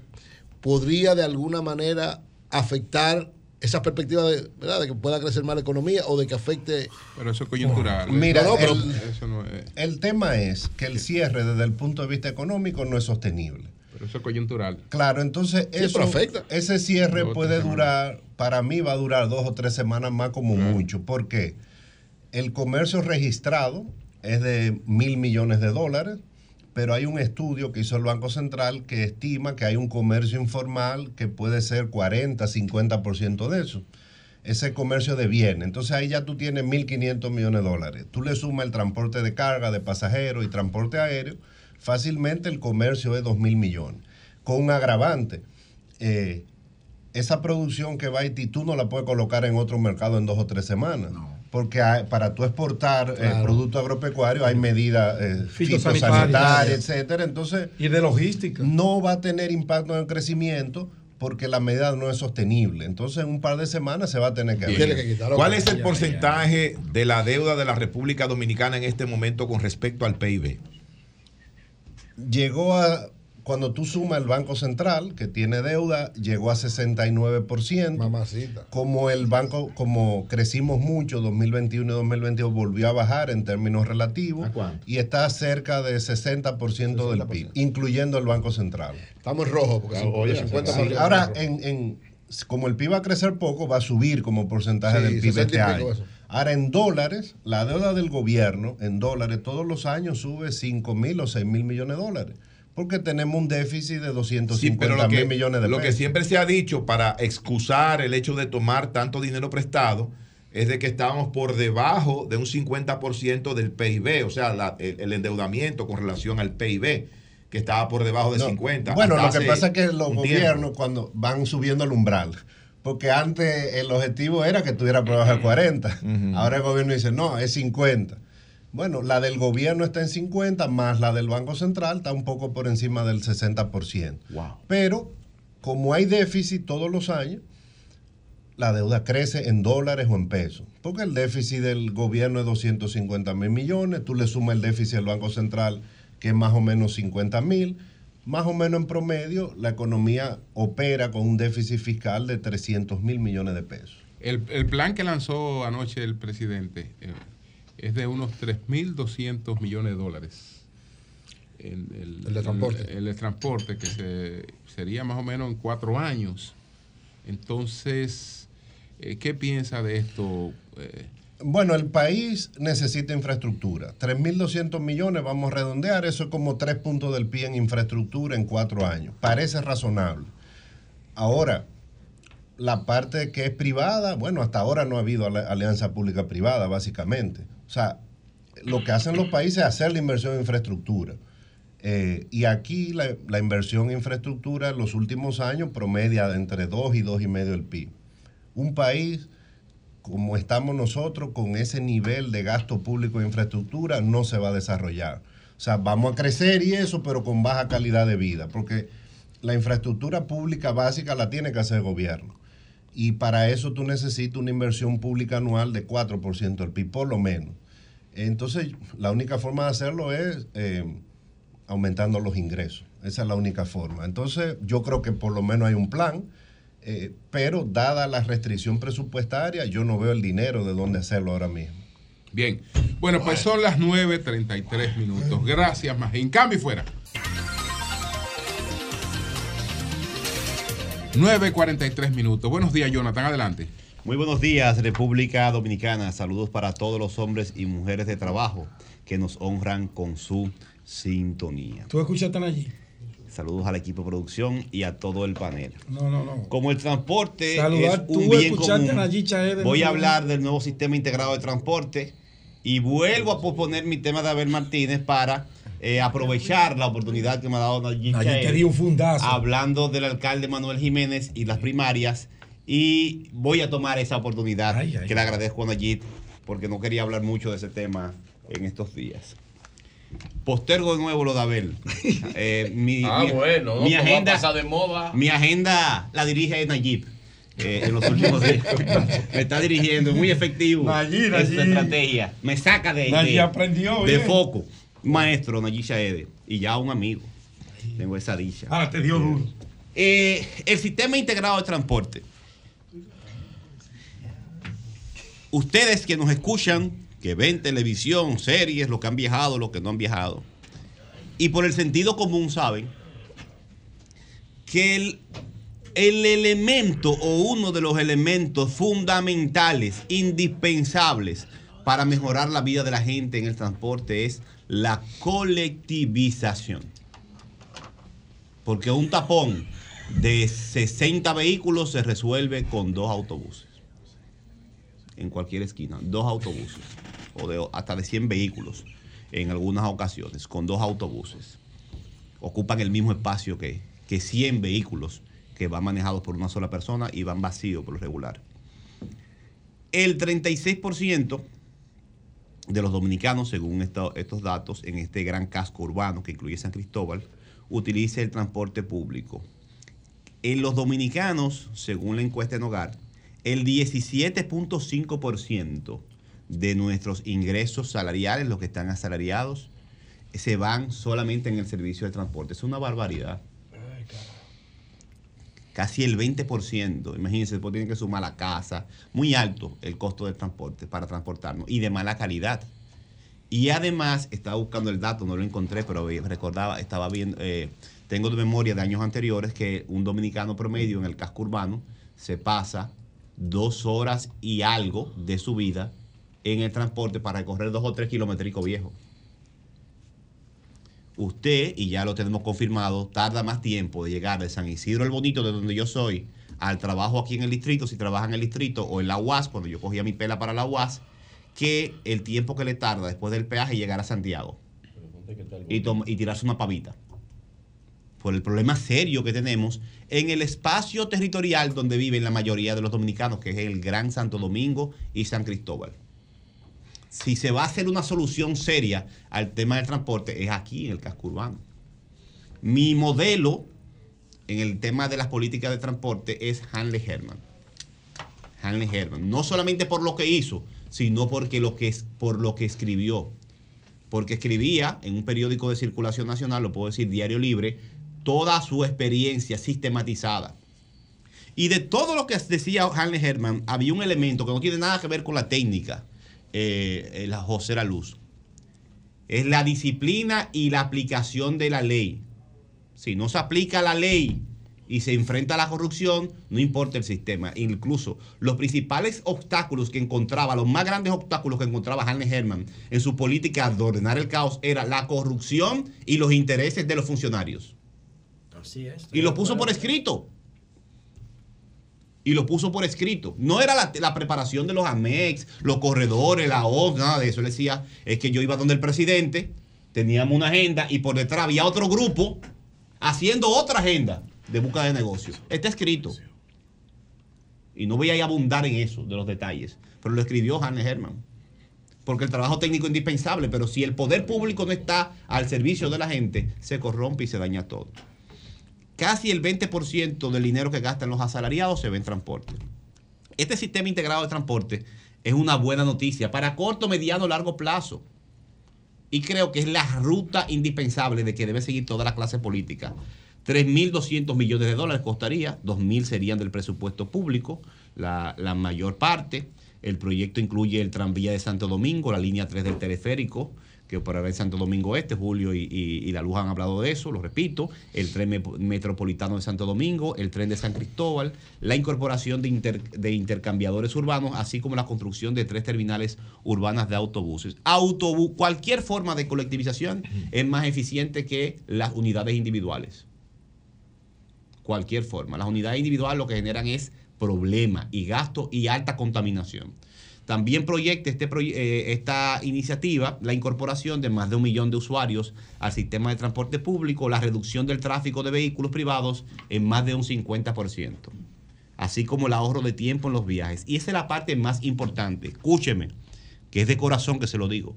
podría de alguna manera afectar esa perspectiva de, ¿verdad? de que pueda crecer más la economía o de que afecte... Pero eso es coyuntural. Mira, No, pero- el, Eso no es. el tema es que el cierre desde el punto de vista económico no es sostenible. Pero eso es coyuntural. Claro, entonces Sí, eso, pero afecta. ese cierre puede durar, para mí va a durar dos o tres semanas más como mucho. ¿Por qué? El comercio registrado es de mil millones de dólares, pero hay un estudio que hizo el Banco Central que estima que hay un comercio informal que puede ser 40, 50% de eso. Ese comercio de bienes. Entonces ahí ya tú tienes 1.500 millones de dólares. Tú le sumas el transporte de carga, de pasajeros y transporte aéreo, fácilmente el comercio es 2.000 millones. Con un agravante. eh, esa producción que va a Haití tú no la puedes colocar en otro mercado en dos o tres semanas. Porque hay- para tú exportar eh, Claro. productos agropecuarios hay medidas eh, Fitosanitarias. fitosanitarias, etcétera. Entonces, y de logística. No va a tener impacto en el crecimiento porque la medida no es sostenible. Entonces, en un par de semanas se va a tener que abrir. ¿Cuál es el porcentaje de la deuda de la República Dominicana en este momento con respecto al PIB? llegó a, cuando tú sumas el Banco Central, que tiene deuda, llegó a 69%. Mamacita. Como el banco, como crecimos mucho, 2021 y 2022 volvió a bajar en términos relativos y está cerca de 60%, del PIB, incluyendo el Banco Central. Estamos en rojo, porque Sí, son- de 50 sí. Ahora, en en, como el PIB va a crecer poco, va a subir como porcentaje Sí, del PIB 60 este año. eso. Ahora, en dólares, la deuda del gobierno, en dólares, todos los años sube 5 mil o 6 mil millones de dólares. Porque tenemos un déficit de 250 Sí, pero lo que, mil millones de lo pesos. que siempre se ha dicho para excusar el hecho de tomar tanto dinero prestado es de que estábamos por debajo de un 50% del PIB, o sea, la- el, el endeudamiento con relación al PIB, que estaba por debajo de No, 50. Bueno, lo que pasa es que los gobiernos tiempo. cuando van subiendo el umbral, porque antes el objetivo era que estuviera por debajo de 40, ahora el gobierno dice, no, es 50. Bueno, la del gobierno está en 50, más la del Banco Central está un poco por encima del 60%. Pero como hay déficit todos los años, la deuda crece en dólares o en pesos. Porque el déficit del gobierno es 250 mil millones, tú le sumas el déficit del Banco Central, que es más o menos 50 mil, más o menos en promedio, la economía opera con un déficit fiscal de 300 mil millones de pesos. El, el plan que lanzó anoche el presidente eh, es de unos 3.200 millones de dólares. El, el- El de transporte. El, de transporte, que se- sería más o menos en cuatro años. Entonces, eh, ¿qué piensa de esto? Eh, Bueno, el país necesita infraestructura. 3.200 millones, vamos a redondear, eso es como tres puntos del PIB en infraestructura en cuatro años. Parece razonable. Ahora, la parte que es privada, bueno, hasta ahora no ha habido alianza pública-privada, básicamente. O sea, lo que hacen los países es hacer la inversión en infraestructura. Eh, y aquí la, la inversión en infraestructura en los últimos años promedia de entre 2 y 2,5 del PIB. Un país como estamos nosotros con ese nivel de gasto público en infraestructura no se va a desarrollar. O sea, vamos a crecer y eso, pero con baja calidad de vida, porque la infraestructura pública básica la tiene que hacer el gobierno. Y para eso tú necesitas una inversión pública anual de 4% del PIB, por lo menos. Entonces, la única forma de hacerlo es eh, aumentando los ingresos. Esa es la única forma. Entonces, yo creo que por lo menos hay un plan, eh, pero dada la restricción presupuestaria, yo no veo el dinero de dónde hacerlo ahora mismo. Bien. Bueno, pues son las 9.33 minutos. Gracias, Magín. Cambio y fuera. 9.43 minutos. Buenos días, Jonathan. Adelante. Muy buenos días, República Dominicana. Saludos para todos los hombres y mujeres de trabajo que nos honran con su sintonía. ¿Tú escuchaste allí? Saludos al equipo de producción y a todo el panel. No, no, no. Como el transporte Saludar, es un tú bien escuchaste común, voy a hablar del nuevo sistema integrado de transporte y vuelvo a posponer mi tema de Abel Martínez para eh, aprovechar la oportunidad que me ha dado Nayi Nayi Chaed, te dio un fundazo. hablando del alcalde Manuel Jiménez y las primarias y voy a tomar esa oportunidad que le agradezco a Nayib porque no quería hablar mucho de ese tema en estos días. Postergo de nuevo lo de Abel. Eh, mi, Ah, mi- bueno, mi agenda, pasar de moda. mi agenda la dirige Nayib. eh, en los últimos días. Me está dirigiendo, muy efectivo Nayib, en su Nayib. estrategia. Me saca de, Nayib de- aprendió, de foco. Maestro Nayib Shaede. Y ya un amigo. Tengo esa dicha. Ah, te dio duro. Eh, el sistema integrado de transporte. Ustedes que nos escuchan, que ven televisión, series, lo que han viajado, lo que no han viajado, y por el sentido común saben que el, el elemento o uno de los elementos fundamentales, indispensables para mejorar la vida de la gente en el transporte es la colectivización. Porque un tapón de 60 vehículos se resuelve con dos autobuses. En cualquier esquina, dos autobuses. O de, hasta de 100 vehículos en algunas ocasiones, con dos autobuses. Ocupan el mismo espacio que, que 100 vehículos que van manejados por una sola persona y van vacíos por lo regular. El 36% de los dominicanos, según esto- estos datos, en este gran casco urbano que incluye San Cristóbal, utiliza el transporte público. En los dominicanos, según la encuesta en hogar, el 17.5% de nuestros ingresos salariales, los que están asalariados, se van solamente en el servicio de transporte. Es una barbaridad. Casi el 20%. Imagínense, después tienen que sumar la casa. Muy alto el costo del transporte para transportarnos y de mala calidad. Y además, estaba buscando el dato, no lo encontré, pero recordaba, estaba viendo, eh, tengo de memoria de años anteriores que un dominicano promedio en el casco urbano se pasa dos horas y algo de su vida en el transporte para recorrer dos o tres kilométricos viejos. Usted, y ya lo tenemos confirmado, tarda más tiempo de llegar de San Isidro el Bonito, de donde yo soy, al trabajo aquí en el distrito, si trabaja en el distrito, o en la UAS, cuando yo cogía mi pela para la UAS, que el tiempo que le tarda después del peaje llegar a Santiago y, y tirarse una pavita. Por el problema serio que tenemos en el espacio territorial donde viven la mayoría de los dominicanos, que es el Gran Santo Domingo y San Cristóbal. Si se va a hacer una solución seria al tema del transporte, es aquí en el casco urbano. Mi modelo en el tema de las políticas de transporte es Hanley Herman. Hanley Herman. No solamente por lo que hizo, sino porque lo que por lo que escribió. Porque escribía en un periódico de circulación nacional, lo puedo decir, Diario Libre, toda su experiencia sistematizada. Y de todo lo que decía Hanley Herman, había un elemento que no tiene nada que ver con la técnica, eh, eh, la José La Luz. Es la disciplina y la aplicación de la ley. Si no se aplica la ley y se enfrenta a la corrupción, no importa el sistema. Incluso los principales obstáculos que encontraba, los más grandes obstáculos que encontraba Hanley Herman en su política de ordenar el caos era la corrupción y los intereses de los funcionarios. Así es. Y lo puso por escrito. Y lo puso por escrito. No era la, preparación de los AMEX, los corredores, la OZ, nada de eso. Él decía, es que yo iba donde el presidente, teníamos una agenda y por detrás había otro grupo haciendo otra agenda de búsqueda de negocios. Está escrito. Y no voy a abundar en eso, de los detalles. Pero lo escribió Hannes Herman. Porque el trabajo técnico es indispensable, pero si el poder público no está al servicio de la gente, se corrompe y se daña todo. Casi el 20% del dinero que gastan los asalariados se ve en transporte. Este sistema integrado de transporte es una buena noticia para corto, mediano, largo plazo. Y creo que es la ruta indispensable de que debe seguir toda la clase política. 3.200 millones de dólares costaría, 2.000 serían del presupuesto público, la, la mayor parte. El proyecto incluye el tranvía de Santo Domingo, la línea 3 del teleférico, que operará en Santo Domingo Este, Julio y, y- y la Luz han hablado de eso, lo repito, el tren me- metropolitano de Santo Domingo, el tren de San Cristóbal, la incorporación de, inter- de intercambiadores urbanos, así como la construcción de tres terminales urbanas de autobuses. Autobús, cualquier forma de colectivización es más eficiente que las unidades individuales. Cualquier forma. Las unidades individuales lo que generan es problema y gasto y alta contaminación. También proyecta este eh, esta iniciativa la incorporación de más de un millón de usuarios al sistema de transporte público, la reducción del tráfico de vehículos privados en más de un 50%, así como el ahorro de tiempo en los viajes. Y esa es la parte más importante. Escúcheme, que es de corazón que se lo digo.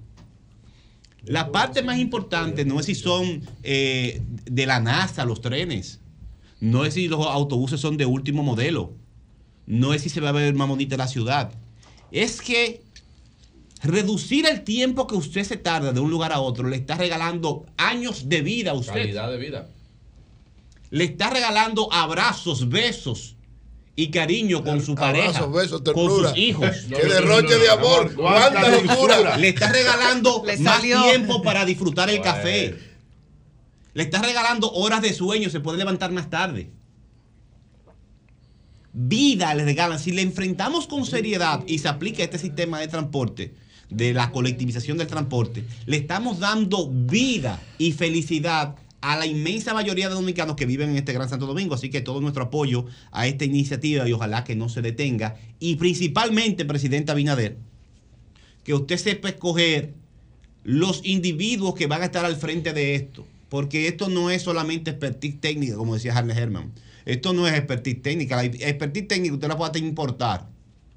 La parte más importante no es si son eh, de la NASA los trenes, no es si los autobuses son de último modelo, no es si se va a ver más bonita la ciudad, es que reducir el tiempo que usted se tarda de un lugar a otro le está regalando años de vida a usted. Calidad de vida. Le está regalando abrazos, besos y cariño con su pareja, Abrazos, besos, con sus hijos. Qué derroche de amor, cuánta locura. Le está regalando Le más salió. tiempo para disfrutar el café. Le está regalando horas de sueño, se puede levantar más tarde. Vida le regalan. Si le enfrentamos con seriedad y se aplica este sistema de transporte, de la colectivización del transporte, le estamos dando vida y felicidad a la inmensa mayoría de dominicanos que viven en este Gran Santo Domingo. Así que todo nuestro apoyo a esta iniciativa y ojalá que no se detenga. Y principalmente, presidente Abinader, que usted sepa escoger los individuos que van a estar al frente de esto. Porque esto no es solamente expertise técnica, como decía Harley Herman. Esto no es expertise técnica. La expertise técnica usted la puede importar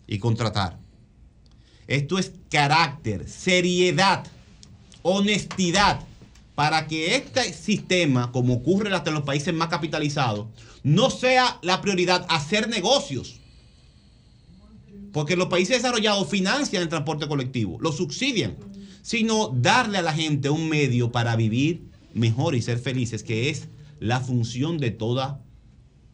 y contratar. Esto es carácter, seriedad, honestidad, para que este sistema, como ocurre hasta en los países más capitalizados, no sea la prioridad hacer negocios. Porque los países desarrollados financian el transporte colectivo, lo subsidian, sino darle a la gente un medio para vivir mejor y ser felices, que es la función de toda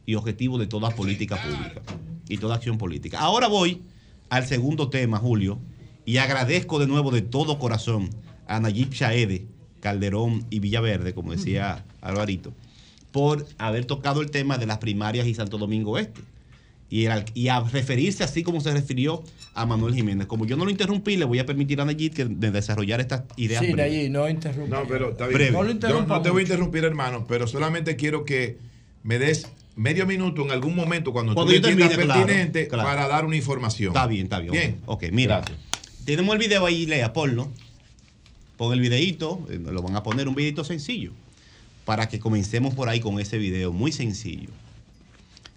y objetivo de toda política pública y toda acción política. Ahora voy al segundo tema, Julio, y agradezco de nuevo de todo corazón a Nayib Shaede, Calderón y Villaverde, como decía Alvarito, por haber tocado el tema de las primarias y Santo Domingo Este. Y, el- y a referirse así como se refirió a Manuel Jiménez. Como yo no lo interrumpí, le voy a permitir a Nayib que de desarrollar estas ideas. Sí. Nayib, no interrumpa. No, pero está bien. No lo Yo interrumpa no te voy a interrumpir, hermano, pero solamente quiero que me des medio minuto en algún momento cuando, Cuando tú entiendas claro, pertinente claro. para dar una información. Está bien, está bien. Bien. Ok, mira. Tenemos el video ahí, Lea, ponlo. Pon el videito, eh, lo van a poner un videito sencillo. Para que comencemos por ahí con ese video, muy sencillo.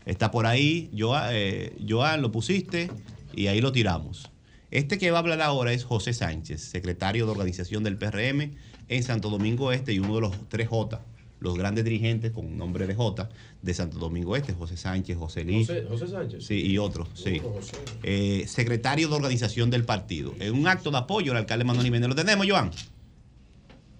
Está por ahí, Joan, eh, Joan, lo pusiste y ahí lo tiramos. Este que va a hablar ahora es José Sánchez, secretario de organización del PRM en Santo Domingo Este y uno de los tres J, los grandes dirigentes con nombre de J de Santo Domingo Este, José Sánchez, José Luis. José, José Sánchez. Sí, y otros, sí. Eh, secretario de organización del partido. En un acto de apoyo al alcalde Manuel Jiménez. ¿Lo tenemos, Joan?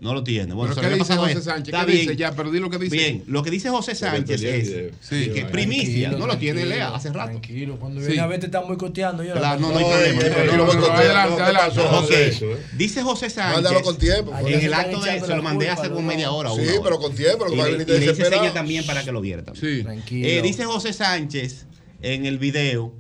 No lo tiene. Bueno, ¿Pero qué dice José. Sánchez? Está ¿Qué dice bien. ya? Pero di lo que dice. Bien, lo que dice José Sánchez es sí, Sí, que primicia, no lo tiene Lea hace rato. Tranquilo, cuando Sí. viene a ver te están boicoteando. yo Claro, no, no no hay problema. adelante, adelante. Dice José Sánchez. Mándalo con tiempo, En eso el están acto de se lo mandé hace como media hora. Sí, pero con tiempo, Y le- hice seña también para que lo viera también. Sí. Tranquilo. Eh, dice José Sánchez en el video,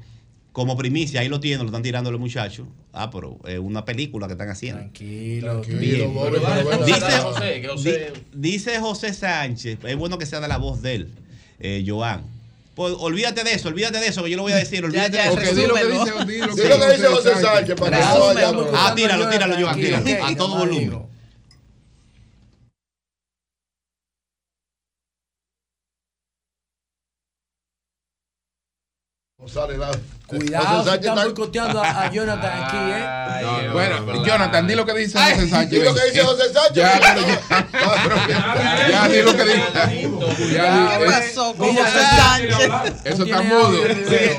como primicia, ahí lo tienen, lo están tirando los muchachos. Ah, pero es una película que están haciendo. Tranquilo. Bien. Bobby, pero bueno. dice, José, que José- di- dice José Sánchez, es bueno que sea de la voz de él, eh, Joan. Pues olvídate de eso, olvídate de eso, que yo lo voy a decir. Olvídate ya, de eso. Ok, di lo que dice- di lo que lo que dice José Sánchez, para que no vayamos. Ah, tíralo, tíralo, Joan, Tranquilo, tíralo. A todo tranquilo. volumen. No sale nada. Cuidado, José se Sánchez están está- boicoteando a, a Jonathan aquí, ¿eh? No, bueno, Jonathan, di lo que dice José Sánchez. di lo que dice José Sánchez. Ya, pero ya, ya di lo que dice. Ya, ¿Qué pasó con José Sánchez? Eso está mudo.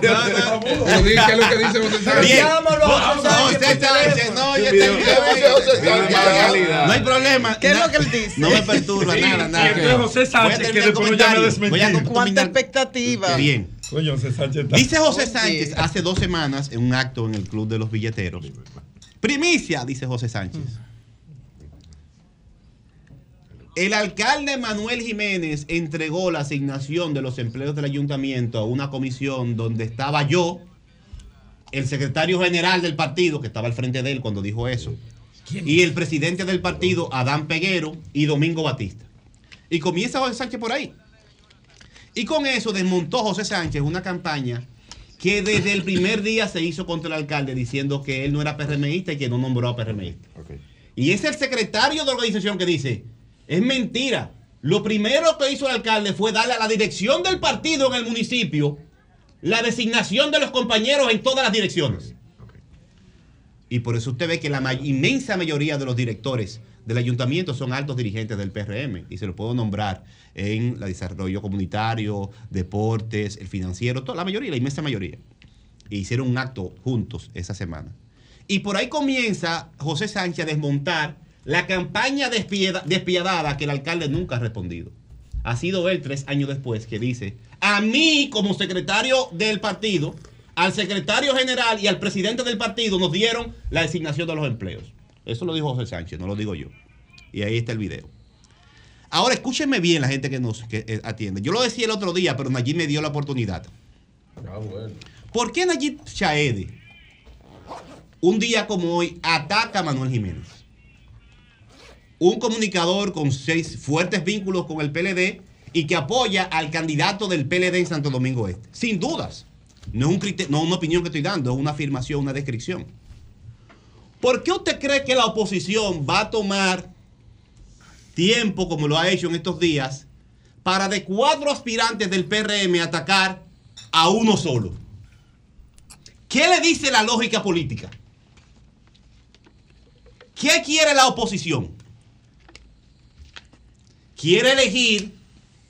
Pero di qué es lo que dice José Sánchez. Bien. Llámalo a José Sánchez. No, ya ¿Qué está dice José Sánchez? No hay problema. ¿Qué es lo que él dice? No me perturba nada, nada. José Sánchez, que después ya me desmentí. ¿Cuánta expectativa? Bien. Coño, José Sánchez está- Dice José Oye. Sánchez hace dos semanas en un acto en el Club de los Billeteros. Primicia, dice José Sánchez. El alcalde Manuel Jiménez entregó la asignación de los empleos del ayuntamiento a una comisión donde estaba yo, el secretario general del partido, que estaba al frente de él cuando dijo eso, y el presidente del partido, Adán Peguero, y Domingo Batista. Y comienza José Sánchez por ahí. Y con eso desmontó José Sánchez una campaña que desde el primer día se hizo contra el alcalde diciendo que él no era PRMista y que no nombró a PRMista. Y es el secretario de organización que dice, es mentira. Lo primero que hizo el alcalde fue darle a la dirección del partido en el municipio la designación de los compañeros en todas las direcciones. Y por eso usted ve que la inmensa mayoría de los directores del ayuntamiento son altos dirigentes del PRM y se los puedo nombrar en el desarrollo comunitario, deportes, el financiero, toda la mayoría, la inmensa mayoría. E hicieron un acto juntos esa semana. Y por ahí comienza José Sánchez a desmontar la campaña despiada- despiadada que el alcalde nunca ha respondido. Ha sido él tres años después que dice, a mí como secretario del partido, al secretario general y al presidente del partido nos dieron la designación de los empleos. Eso lo dijo José Sánchez, no lo digo yo. Y ahí está el video. Ahora escúchenme bien la gente que nos que, eh, atiende. Yo lo decía el otro día, pero Nayib me dio la oportunidad. Ah, bueno. ¿Por qué Nayib Chaede, un día como hoy, ataca a Manuel Jiménez? Un comunicador con seis fuertes vínculos con el PLD y que apoya al candidato del PLD en Santo Domingo Este. Sin dudas. No es un no es una opinión que estoy dando, es una afirmación, una descripción. ¿Por qué usted cree que la oposición va a tomar tiempo, como lo ha hecho en estos días, para de cuatro aspirantes del PRM atacar a uno solo? ¿Qué le dice la lógica política? ¿Qué quiere la oposición? Quiere elegir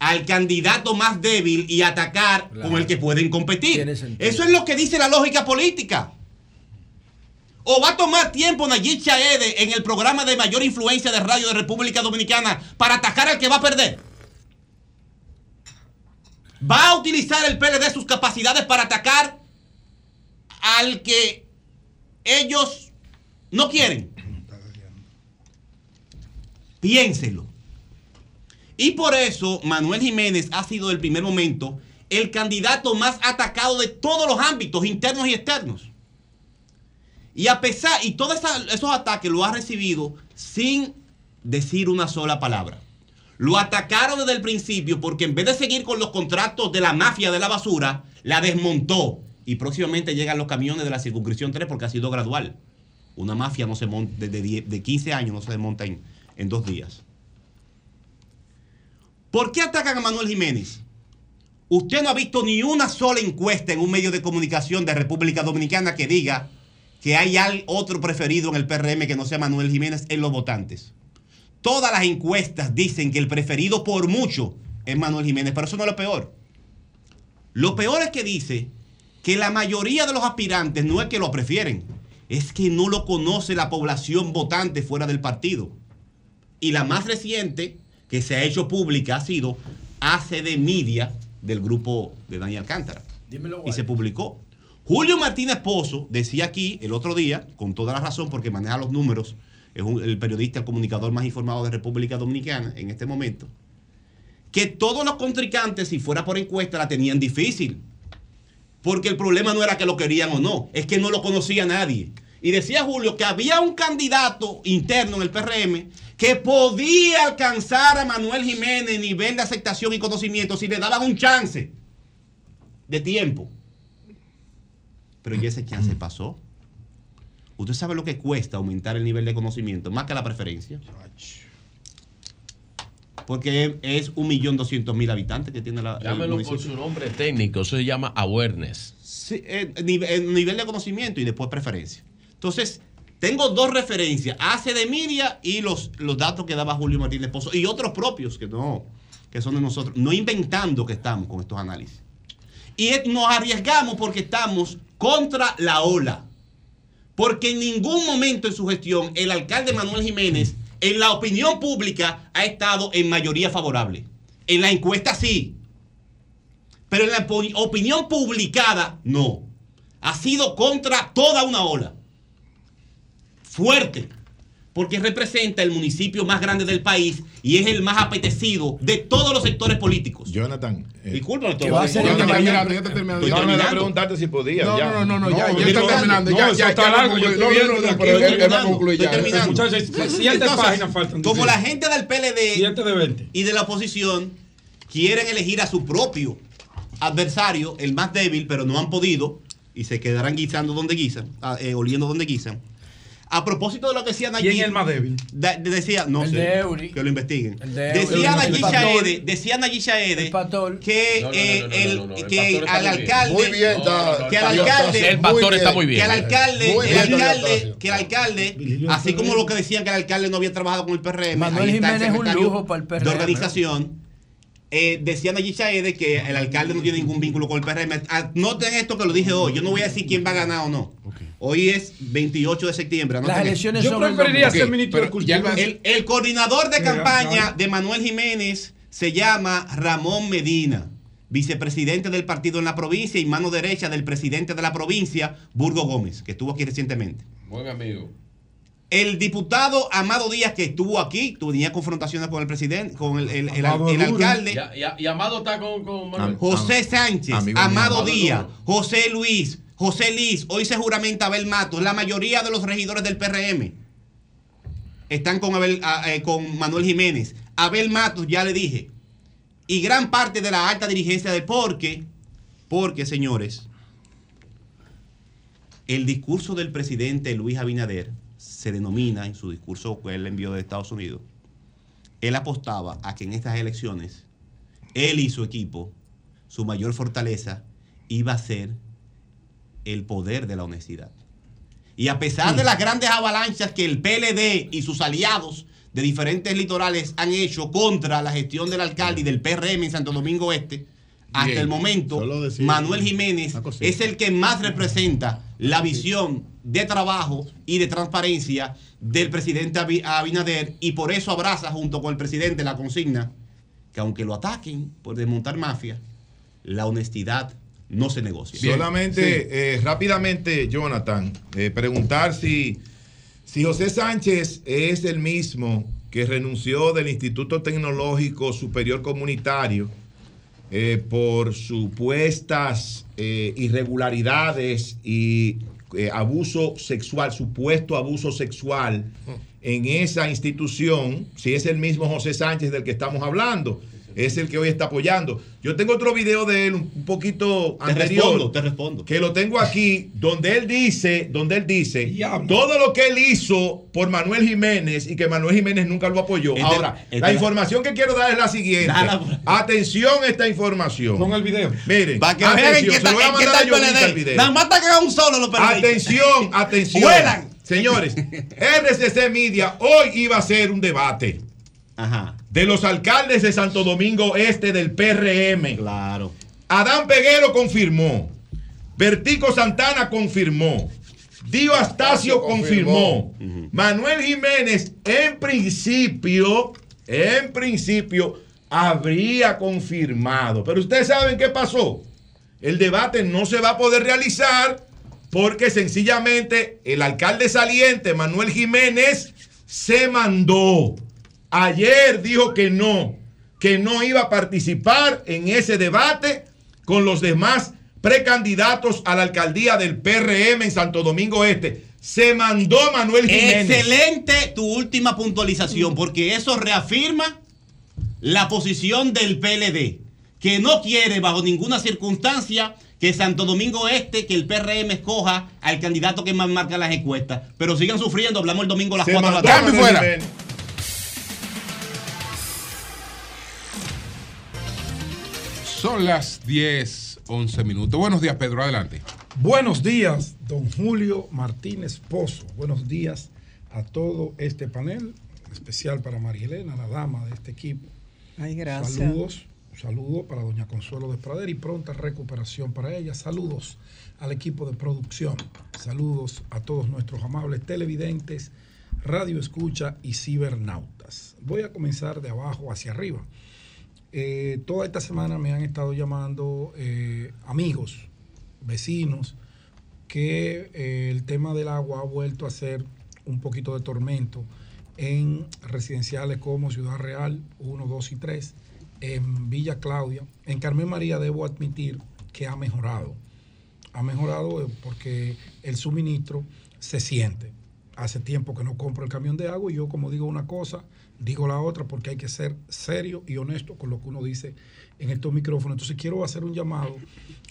al candidato más débil y atacar con el que pueden competir. Eso es lo que dice la lógica política. ¿O va a tomar tiempo Nayib Chaede en el programa de mayor influencia de radio de República Dominicana para atacar al que va a perder? ¿Va a utilizar el PLD sus capacidades para atacar al que ellos no quieren? Piénselo. Y por eso Manuel Jiménez ha sido del primer momento el candidato más atacado de todos los ámbitos, internos y externos. Y a pesar, y todos esos ataques lo ha recibido sin decir una sola palabra. Lo atacaron desde el principio porque en vez de seguir con los contratos de la mafia de la basura, la desmontó. Y próximamente llegan los camiones de la circunscripción 3 porque ha sido gradual. Una mafia no se monta, de, de- de 15 años no se desmonta en, en dos días. ¿Por qué atacan a Manuel Jiménez? Usted no ha visto ni una sola encuesta en un medio de comunicación de República Dominicana que diga que hay otro preferido en el PRM que no sea Manuel Jiménez en los votantes. Todas las encuestas dicen que el preferido por mucho es Manuel Jiménez, pero eso no es lo peor. Lo peor es que dice que la mayoría de los aspirantes no es que lo prefieren, es que no lo conoce la población votante fuera del partido. Y la más reciente que se ha hecho pública ha sido ACD Media del grupo de Daniel Alcántara. Dímelo, Y se publicó. Julio Martínez Pozo decía aquí el otro día, con toda la razón, porque maneja los números, es el periodista, el comunicador más informado de República Dominicana en este momento, que todos los contrincantes, si fuera por encuesta, la tenían difícil. Porque el problema no era que lo querían o no, es que no lo conocía nadie. Y decía Julio que había un candidato interno en el PRM que podía alcanzar a Manuel Jiménez nivel de aceptación y conocimiento si le daban un chance de tiempo. Pero ya ese chance pasó. Usted sabe lo que cuesta aumentar el nivel de conocimiento, más que la preferencia. Porque es un millón doscientos mil habitantes que tiene la. el Llámelo por su nombre técnico, eso se llama awareness. Sí, eh, eh, nivel de conocimiento y después preferencia. Entonces, tengo dos referencias, ACE de Media y los, los datos que daba Julio Martínez Pozo y otros propios que no, que son de nosotros, no inventando que estamos con estos análisis. Y nos arriesgamos porque estamos contra la ola. Porque en ningún momento en su gestión el alcalde Manuel Jiménez, en la opinión pública, ha estado en mayoría favorable. En la encuesta sí. Pero en la opinión publicada, no. Ha sido contra toda una ola. Fuerte. Porque representa el municipio más grande del país y es el más apetecido de todos los sectores políticos. Jonathan. Disculpa, ¿Qué va a ya estoy. No, no, Estoy era terminando. preguntarte si podía. No, ya. no, no, no, ya, ya estoy está terminando. No, Ya, ya, está ya, largo. yo estoy viendo, no, pero él- estoy ya. terminando. Muchachos, siete páginas faltan. Como la gente del PLD 7 de 20. y de la oposición quieren elegir a su propio adversario, el más débil, pero no han podido, y se quedarán guisando donde guisan, ah, eh, oliendo donde guisan. A propósito de lo que decía Nayib. ¿Quién es el más débil? da- de- decía, no El sé, de que lo investiguen. de Eury. Decía El Nayib. Shaede, decía Nayib Shaede que eh, el- el al alcalde Muy bien, está- que al alcalde El pastor está muy bien. que al alcalde, Muy el alcalde, que el alcalde, así como lo que decían que el alcalde no había trabajado con el PRM, Manuel el Jiménez es un lujo para el PRM. de organización. Eh, decían allí Chaede que el alcalde no tiene ningún vínculo con el PRM. Ah, Noten esto que lo dije hoy. Yo no voy a decir quién va a ganar o no. Hoy es 28 de septiembre. anoten Las elecciones Yo son el preferiría domingo. ser ministro de pero Cultura. el- El, el coordinador de campaña de Manuel Jiménez se llama Ramón Medina, vicepresidente del partido en la provincia y mano derecha del presidente de la provincia, Burgo Gómez, que estuvo aquí recientemente. Buen amigo. El diputado Amado Díaz, que estuvo aquí, tenía confrontaciones con el presidente, con el, el- el- Amado el duro. alcalde. Y, y- y Amado está con, con Manuel. José Sánchez, amigo Amado Amado Díaz, duro. José Luis, José Liz, hoy se juramenta Abel Matos, la mayoría de los regidores del PRM están con, Abel- a- eh, con Manuel Jiménez. Abel Matos, ya le dije, y gran parte de la alta dirigencia de porque, porque señores, el discurso del presidente Luis Abinader se denomina en su discurso que él envió de Estados Unidos. Él apostaba a que en estas elecciones él y su equipo, su mayor fortaleza iba a ser el poder de la honestidad. Y a pesar de las grandes avalanchas que el PLD y sus aliados de diferentes litorales han hecho contra la gestión del alcalde y del PRM en Santo Domingo Este, hasta Bien. el momento, Manuel Jiménez es el que más representa la visión de trabajo y de transparencia del presidente Abi- Abinader y por eso abraza junto con el presidente la consigna que aunque lo ataquen por desmontar mafia, la honestidad no se negocia. Solamente, eh, rápidamente, Jonathan, eh, preguntar si, si José Sánchez es el mismo que renunció del Instituto Tecnológico Superior Comunitario eh, por supuestas eh, irregularidades y eh, abuso sexual, supuesto abuso sexual en esa institución, si es el mismo José Sánchez del que estamos hablando, es el que hoy está apoyando. Yo tengo otro video de él un poquito Te anterior. respondo, te respondo. Que lo tengo aquí, donde él dice, donde él dice, todo lo que él hizo por Manuel Jiménez y que Manuel Jiménez nunca lo apoyó. Este- Ahora, este- la información que quiero dar es la siguiente. Dala Atención a esta información. Pon el video. Miren, Para que atención, se lo voy a mandar a el Yolita el PLD. video. Nada más está que haga un solo los. Atención, atención. Vuelan. Señores, RCC Media hoy iba a ser un debate de los alcaldes de Santo Domingo Este del PRM. Claro. Adán Peguero confirmó. Bertico Santana confirmó. Dio Astacio confirmó. Manuel Jiménez, en principio, en principio, habría confirmado. Pero ustedes saben qué pasó. El debate no se va a poder realizar porque sencillamente el alcalde saliente, Manuel Jiménez, se mandó. Ayer dijo que no, que no iba a participar en ese debate con los demás precandidatos a la alcaldía del PRM en Santo Domingo Este. Se mandó Manuel Jiménez. Excelente tu última puntualización, porque eso reafirma la posición del PLD, que no quiere bajo ninguna circunstancia que Santo Domingo Este, que el PRM escoja al candidato que más marca las encuestas. Pero sigan sufriendo, hablamos el domingo a las Se 4 de la tarde. Son las 10, 11 minutos. Buenos días, Pedro. Adelante. Buenos días, don Julio Martínez Pozo. Buenos días a todo este panel, en especial para María Elena, la dama de este equipo. Ay, gracias. Saludos, saludos para doña Consuelo Desprader y pronta recuperación para ella. Saludos al equipo de producción. Saludos a todos nuestros amables televidentes, radio escucha y cibernautas. Voy a comenzar de abajo hacia arriba. Eh, toda esta semana me han estado llamando eh, amigos, vecinos, que eh, el tema del agua ha vuelto a ser un poquito de tormento en residenciales como Ciudad Real 1, 2 y 3, en Villa Claudia. En Carmen María debo admitir que ha mejorado. Ha mejorado eh, porque el suministro se siente. Hace tiempo que no compro el camión de agua y yo como digo una cosa, digo la otra porque hay que ser serio y honesto con lo que uno dice en estos micrófonos. Entonces quiero hacer un llamado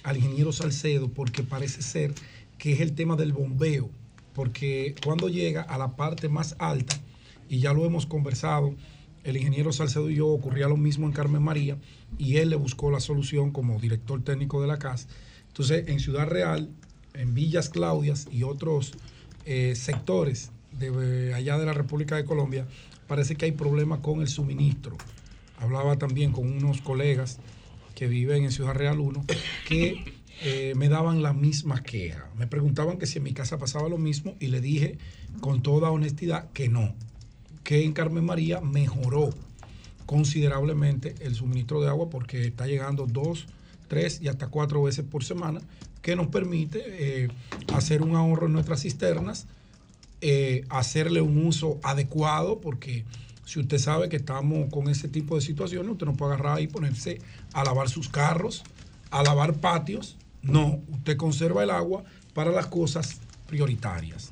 al ingeniero Salcedo porque parece ser que es el tema del bombeo, porque cuando llega a la parte más alta, y ya lo hemos conversado, el ingeniero Salcedo y yo ocurría lo mismo en Carmen María, y él le buscó la solución como director técnico de la CAS. Entonces, en Ciudad Real, en Villas Claudias y otros eh, sectores de allá de la República de Colombia, parece que hay problemas con el suministro. Hablaba también con unos colegas que viven en Ciudad Real 1 que eh, me daban la misma queja. Me preguntaban que si en mi casa pasaba lo mismo y le dije con toda honestidad que no, que en Carmen María mejoró considerablemente el suministro de agua porque está llegando dos, tres y hasta cuatro veces por semana, que nos permite eh, hacer un ahorro en nuestras cisternas, eh, hacerle un uso adecuado, porque si usted sabe que estamos con ese tipo de situaciones, usted no puede agarrar y ponerse a lavar sus carros, a lavar patios. No, usted conserva el agua para las cosas prioritarias.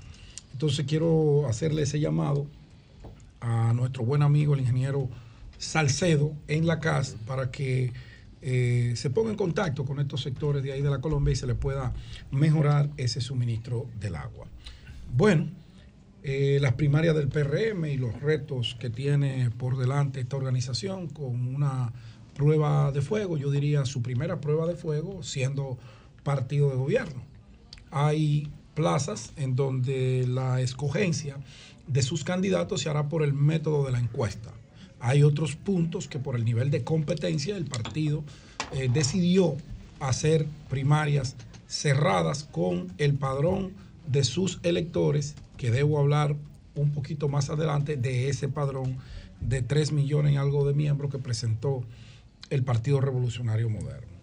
Entonces quiero hacerle ese llamado a nuestro buen amigo, el ingeniero Salcedo, en la CAS, para que eh, se ponga en contacto con estos sectores de ahí de la Colombia y se le pueda mejorar ese suministro del agua. Bueno, eh, las primarias del PRM y los retos que tiene por delante esta organización con una prueba de fuego, yo diría su primera prueba de fuego siendo partido de gobierno. Hay plazas en donde la escogencia de sus candidatos se hará por el método de la encuesta. Hay otros puntos que por el nivel de competencia el partido eh, decidió hacer primarias cerradas con el padrón de sus electores, que debo hablar un poquito más adelante de ese padrón de 3 millones y algo de miembros que presentó el Partido Revolucionario Moderno.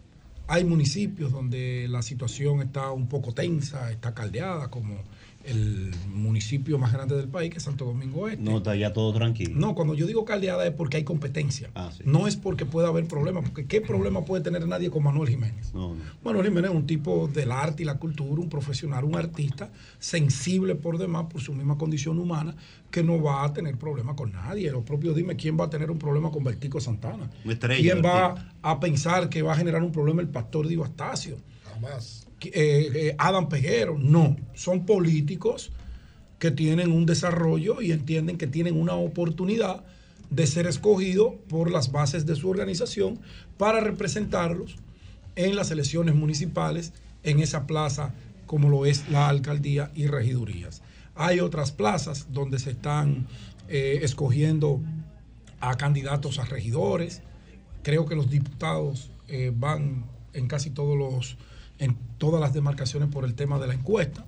Hay municipios donde la situación está un poco tensa, está caldeada, como el municipio más grande del país, que es Santo Domingo Este. No, está ya todo tranquilo. No, cuando yo digo caldeada es porque hay competencia. Ah, sí. No es porque pueda haber problemas, porque ¿qué problema puede tener nadie con Manuel Jiménez? No, no. Manuel Jiménez es un tipo del arte y la cultura, un profesional, un artista, sensible por demás, por su misma condición humana, que no va a tener problema con nadie. Lo propio dime quién va a tener un problema con Bertico Santana. Estrella, ¿Quién va a pensar que va a generar un problema el pastor Dio Astacio? Jamás. Eh, eh, Adam Peguero. No, son políticos que tienen un desarrollo y entienden que tienen una oportunidad de ser escogidos por las bases de su organización para representarlos en las elecciones municipales en esa plaza como lo es la alcaldía y regidurías. Hay otras plazas donde se están eh, escogiendo a candidatos a regidores. Creo que los diputados van en casi todos los, en todas las demarcaciones por el tema de la encuesta,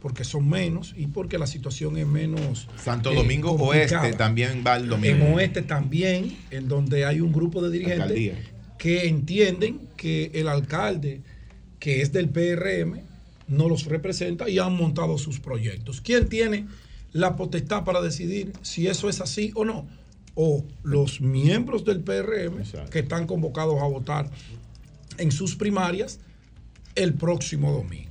porque son menos y porque la situación es menos. Santo eh, Domingo complicada. Oeste también va el domingo. En Oeste también, en donde hay un grupo de dirigentes Alcaldía. que entienden que el alcalde, que es del PRM, no los representa y han montado sus proyectos. ¿Quién tiene la potestad para decidir si eso es así o no? O los miembros del PRM que están convocados a votar en sus primarias el próximo domingo.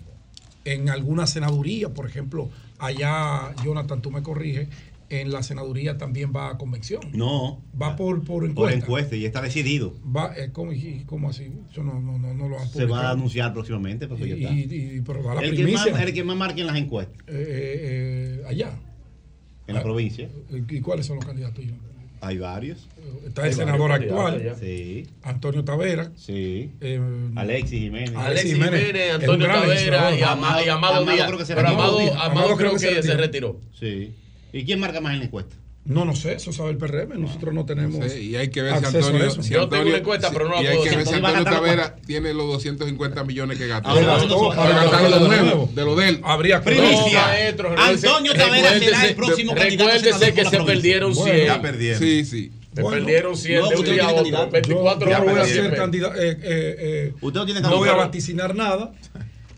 En alguna senaduría, por ejemplo, allá, Jonathan, tú me corriges, en la senaduría también va a convención. No. Va por, por Por encuesta. encuesta y está decidido. Va, eh, ¿cómo, cómo así? Eso no, no, no, no lo han Se va a publicado. anunciar próximamente. Ya Y- está. y- y- pero da la el, que más, el que más marque en las encuestas. Eh, eh, eh, allá. En la provincia. ¿Y cuáles son los candidatos? Hay varios. Está el senador actual, Sí. Antonio Tavera. Sí. eh, Alexis Jiménez. Alexis Jiménez, Antonio Tavera y, Ama- y Amado, Amado Díaz. creo que se Pero Amado creo que se retiró. Sí. ¿Y quién marca más en la encuesta? No, no sé, eso sabe el PRM. Nosotros no tenemos. Sí, y hay que ver si Antonio. si Yo tengo Antonio- una encuesta, si- pero no la Y hay que ver si. Antonio ¿Quién va a ganar Tavera tiene los 250 millones que gastó. Ahora, Para no, para gastar lo nuevo, de lo de él. Habría que Primicia. maestro, Antonio Tavera será el próximo candidato a Recuérdese que se perdieron Bueno, 100. Ya perdieron. Sí, sí. Se Bueno, perdieron 100 no, de un usted día a otro. candidato. 24 Yo no voy a horas. ser candidato. eh, eh, eh, Usted no tiene no voy a vaticinar nada.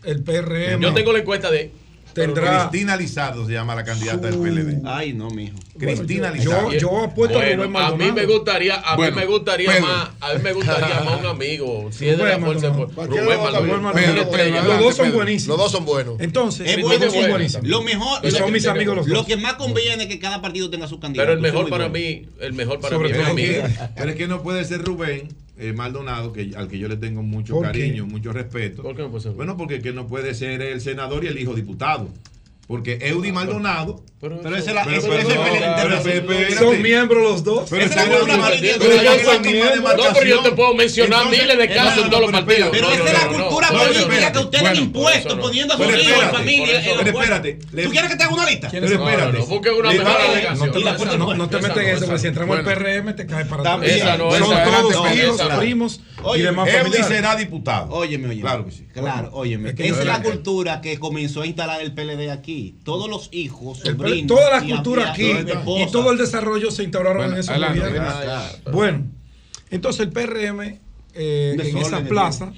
El PRM Yo tengo la encuesta de. Tendrá. Cristina Lizardo se llama la candidata del PLD. Ay, no, mijo. Cristina Bueno, Lizardo. yo, yo apuesto a Rubén a mí Maldonado. me gustaría, a Bueno, mí me gustaría Pedro. más, a mí me gustaría más un amigo. Si es de la fuerza, Maldonado. pues, Rubén de los dos, Maldonado. Rubén Pedro, Maldonado. Pedro, los dos son buenísimos. Los dos son buenos. Entonces, Es los bueno, dos son buenísimos. Lo mejor, lo, son mis amigos los lo dos. que más conviene es que cada partido tenga su candidato. Pero el mejor para mí, el mejor para mí es todo mi amigo. Pero es que no puede ser Rubén eh, Maldonado, que, al que yo le tengo mucho ¿Por cariño, qué? mucho respeto. ¿Por qué no puede ser? Bueno, porque que no puede ser el senador y el hijo diputado. Porque Eudi Maldonado. Pero, Pero la- es el no. Son miembros los dos. Pero Esa es la cultura No, pero yo te puedo mencionar miles de casos en todos los partidos. Pero esa es la cultura política que ustedes han impuesto, poniendo a su Pero hijo en familia. Pero espérate, ¿Tú quieres que te haga una lista? Pero espérate. No, una mejor alegación. Te, metas- en eso, porque si entramos al PRM te cae para atrás. Esa no, Son todos hijos, primos y demás familiares. será diputado. Óyeme, óyeme. Claro que sí. Claro, óyeme. Esa es la cultura que comenzó a instalar el PLD aquí. Todos los hijos, El Toda la cultura aquí y todo el desarrollo se instauraron Bueno, en esos gobiernos. Bueno, entonces el PRM eh, en esa plaza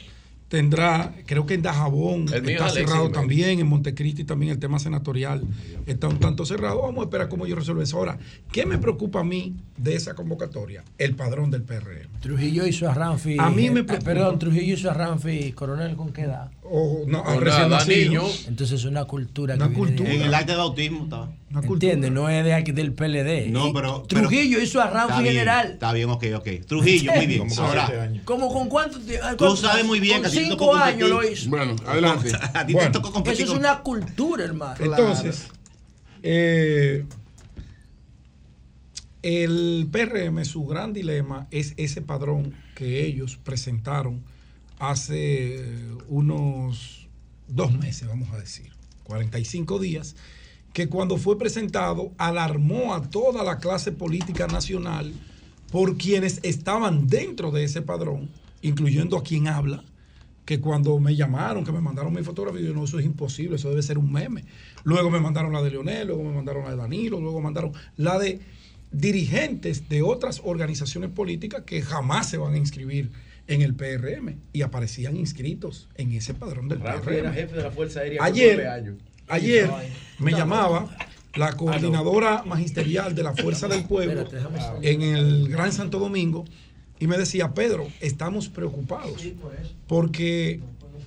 tendrá, creo que en Dajabón El está Alexis cerrado también, en Montecristi también el tema senatorial está un tanto cerrado. Vamos a esperar cómo yo resuelvo eso. Ahora, ¿qué me preocupa a mí de esa convocatoria? El padrón del PRM. Trujillo hizo a Ramfi. A mí me eh, preocupa. Perdón, Trujillo hizo a Ramfi, coronel, ¿con qué edad? O, no, Con recién nada, nacido. niño. Entonces es una cultura Una que viene de cultura. ahí. En el acta de bautismo estaba. ¿Entiendes? No es de aquí del PLD. No, Y pero. Trujillo pero- hizo a Está Ramfi bien, general. Está bien, ok, ok. Trujillo, muy bien. Como con Ahora. ¿Cómo con cuánto tiempo? Tú sabes muy bien con que cinco tocó años competir. lo hizo. Bueno, adelante. a ti Bueno. te tocó competir Eso es con- una cultura, hermano. Entonces, eh, el PRM, su gran dilema es ese padrón que ellos presentaron hace eh, unos dos meses, vamos a decir, 45 días, que cuando fue presentado alarmó a toda la clase política nacional por quienes estaban dentro de ese padrón, incluyendo a quien habla, que cuando me llamaron, que me mandaron mi fotografía, yo no, eso es imposible, eso debe ser un meme. Luego me mandaron la de Leonel, luego me mandaron la de Danilo, luego mandaron la de dirigentes de otras organizaciones políticas que jamás se van a inscribir en el PRM y aparecían inscritos en ese padrón del PRM. era jefe de la Fuerza Aérea con nueve Ayer, años. ayer me llamaba la coordinadora magisterial de la Fuerza del Pueblo en el Gran Santo Domingo y me decía, Pedro, estamos preocupados porque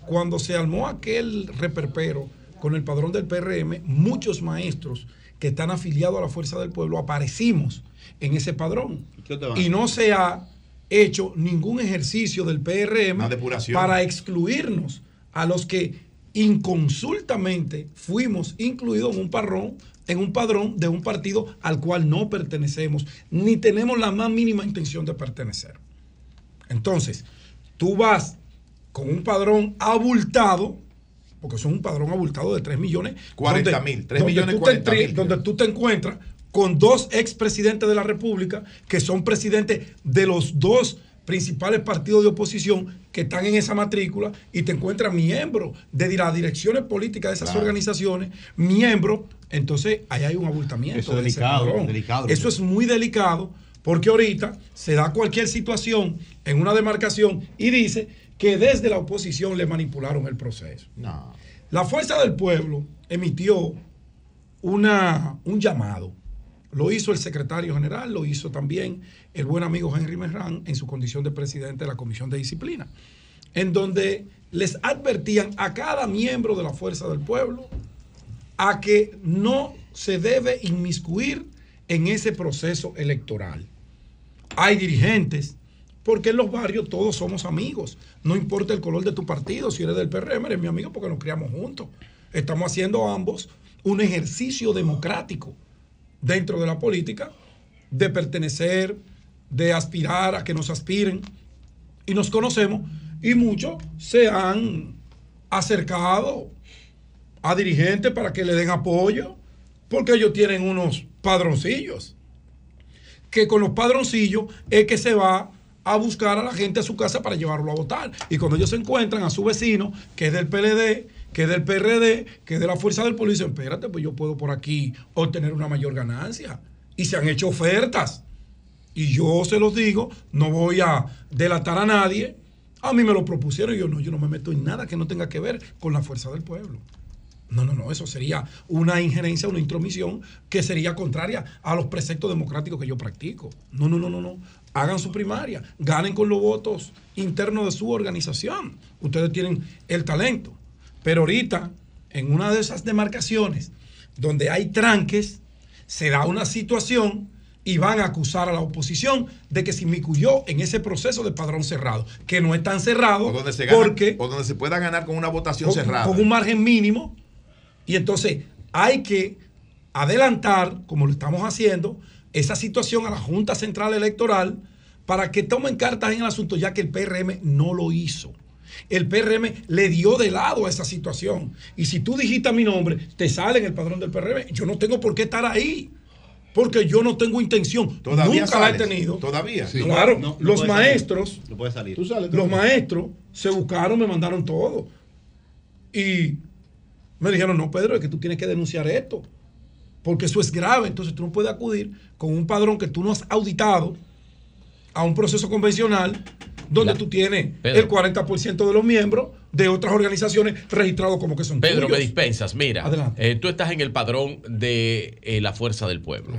cuando se armó aquel reperpero con el padrón del PRM, muchos maestros que están afiliados a la Fuerza del Pueblo aparecimos en ese padrón. Y no se ha hecho ningún ejercicio del PRM para excluirnos a los que inconsultamente fuimos incluidos en un padrón, en un padrón de un partido al cual no pertenecemos, ni tenemos la más mínima intención de pertenecer. Entonces, tú vas con un padrón abultado, porque son un padrón abultado de 3 millones. 40 donde- mil, 3 donde millones tú te 40 entri- mil. Donde tú te encuentras con dos expresidentes de la República que son presidentes de los dos principales partidos de oposición que están en esa matrícula y te encuentras miembros de las direcciones políticas de esas Claro. organizaciones, miembros, entonces ahí hay un abultamiento. Eso es delicado. Eso es muy delicado porque ahorita se da cualquier situación en una demarcación y dice que desde la oposición le manipularon el proceso. No. La Fuerza del Pueblo emitió una, un llamado. Lo hizo el secretario general, lo hizo también el buen amigo Henry Merrán en su condición de presidente de la Comisión de Disciplina, en donde les advertían a cada miembro de la Fuerza del Pueblo a que no se debe inmiscuir en ese proceso electoral. Hay dirigentes, porque en los barrios todos somos amigos. No importa el color de tu partido, si eres del PRM, eres mi amigo porque nos criamos juntos. Estamos haciendo ambos un ejercicio democrático dentro de la política de pertenecer, de aspirar a que nos aspiren. Y nos conocemos y muchos se han acercado a dirigentes para que le den apoyo, porque ellos tienen unos padroncillos. Que con los padroncillos es que se va a buscar a la gente a su casa para llevarlo a votar. Y cuando ellos se encuentran a su vecino, que es del PLD, que del PRD, que de la Fuerza del Pueblo, dicen, espérate, pues yo puedo por aquí obtener una mayor ganancia. Y se han hecho ofertas. Y yo se los digo, no voy a delatar a nadie. A mí me lo propusieron y yo no, yo no me meto en nada que no tenga que ver con la fuerza del pueblo. No, no, no, eso sería una injerencia, una intromisión que sería contraria a los preceptos democráticos que yo practico. No, no, no, no, no. Hagan su primaria, ganen con los votos internos de su organización. Ustedes tienen el talento. Pero ahorita, en una de esas demarcaciones donde hay tranques, se da una situación y van a acusar a la oposición de que se inmiscuyó en ese proceso de padrón cerrado, que no es tan cerrado O donde se gana- porque o donde se pueda ganar con una votación con, cerrada. con un margen mínimo. Y entonces hay que adelantar, como lo estamos haciendo, esa situación a la Junta Central Electoral para que tomen cartas en el asunto, ya que el PRM no lo hizo. El PRM le dio de lado a esa situación. Y si tú dijiste mi nombre, te sale en el padrón del PRM. Yo no tengo por qué estar ahí. Porque yo no tengo intención. Todavía Nunca la he sales. tenido. Todavía. Sí. Claro, No, no los salir. maestros, No puede salir. los maestros se buscaron, me mandaron todo. Y me dijeron, no, Pedro, es que tú tienes que denunciar esto. Porque eso es grave. Entonces tú no puedes acudir con un padrón que tú no has auditado a un proceso convencional donde tú tienes Pedro. el 40% de los miembros de otras organizaciones registrados como que son Pedro, me dispensas. Mira, Adelante. eh, tú estás en el padrón de eh, la Fuerza del Pueblo.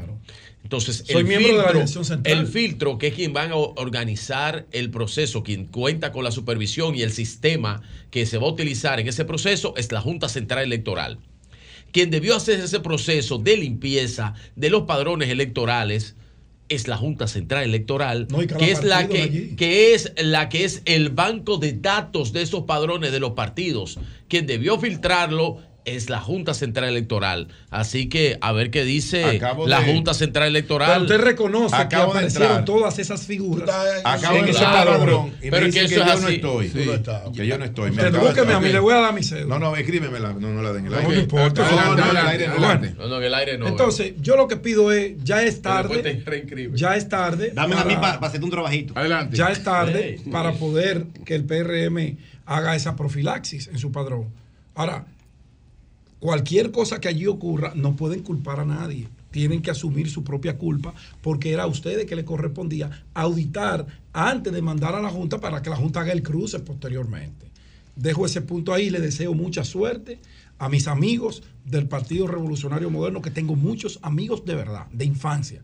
Entonces, Soy el, miembro de la filtro, dirección central. el filtro, que es quien van a organizar el proceso, quien cuenta con la supervisión y el sistema que se va a utilizar en ese proceso, es la Junta Central Electoral. Quien debió hacer ese proceso de limpieza de los padrones electorales es la Junta Central Electoral, No, que es la que, que es la que es el banco de datos de esos padrones de los partidos. Quien debió filtrarlo es la Junta Central Electoral. Así que a ver qué dice Acabo la de- Junta Central Pero Electoral. usted reconoce Acabo que de aparecieron entrar. todas esas figuras Acabo en de ese padrón. Pero que que, es yo no estoy. Sí. Que yo no estoy. Me Usted de- búsqueme a mí, le voy a dar mi cédula. No, no, escríbemela. No, no la den en el No, aire. no importa. No, no, no, en el Adelante, aire. No, no, en el aire no. Entonces, yo lo que pido es, ya es Pero tarde. Ya es tarde. Dámela a mí para hacerte un trabajito. Adelante. Ya es tarde para poder que el PRM haga esa profilaxis en su padrón. Ahora, cualquier cosa que allí ocurra, no pueden culpar a nadie. Tienen que asumir su propia culpa porque era a ustedes que le correspondía auditar antes de mandar a la Junta para que la Junta haga el cruce posteriormente. Dejo ese punto ahí, le deseo mucha suerte a mis amigos del Partido Revolucionario Moderno, que tengo muchos amigos de verdad, de infancia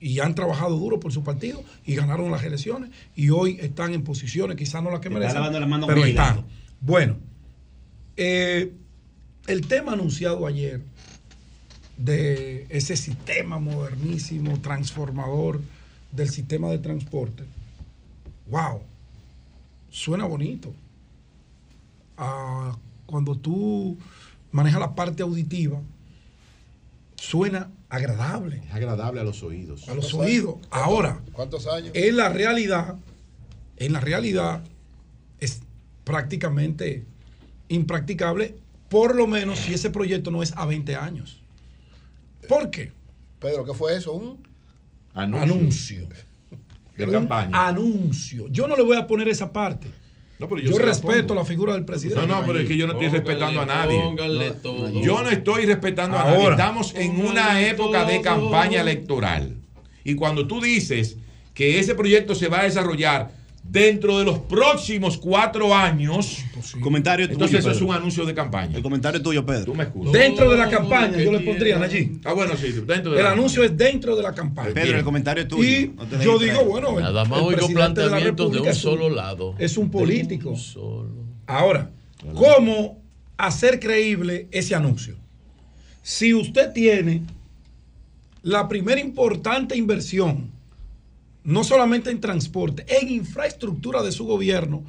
y han trabajado duro por su partido y ganaron las elecciones y hoy están en posiciones, quizás no las que merecen, la pero están. Bueno, eh, el tema anunciado ayer de ese sistema modernísimo, transformador del sistema de transporte, wow, suena bonito. Ah, cuando tú manejas la parte auditiva, suena agradable Es agradable a los oídos. a los oídos. Ahora, ¿Cuántos años? en la realidad, en la realidad es prácticamente impracticable, por lo menos si ese proyecto no es a 20 años. ¿Por qué? Pedro, ¿qué fue eso? Un Anuncio. De Un campaña. Anuncio. Yo no le voy a poner esa parte. No, pero yo respeto la figura del presidente. No, no, pero es que yo no estoy Póngale, respetando a nadie. todo. Yo no estoy respetando a nadie. Estamos en una época de campaña electoral. Y cuando tú dices que ese proyecto se va a desarrollar dentro de los próximos cuatro años, Comentario tuyo, entonces eso es un anuncio de campaña. El comentario es tuyo, Pedro. Tú me escuchas. Dentro de la campaña, yo le pondría allí. Ah, bueno, sí, dentro de El la anuncio es dentro de la campaña. Pedro, el comentario es tuyo. Y No yo digo, bueno, el- Nada más oigo presidente de la planteamientos de República un solo lado. Es un político. Solo. Ahora, ¿cómo hacer creíble ese anuncio? Si usted tiene la primera importante inversión, no solamente en transporte, en infraestructura de su gobierno,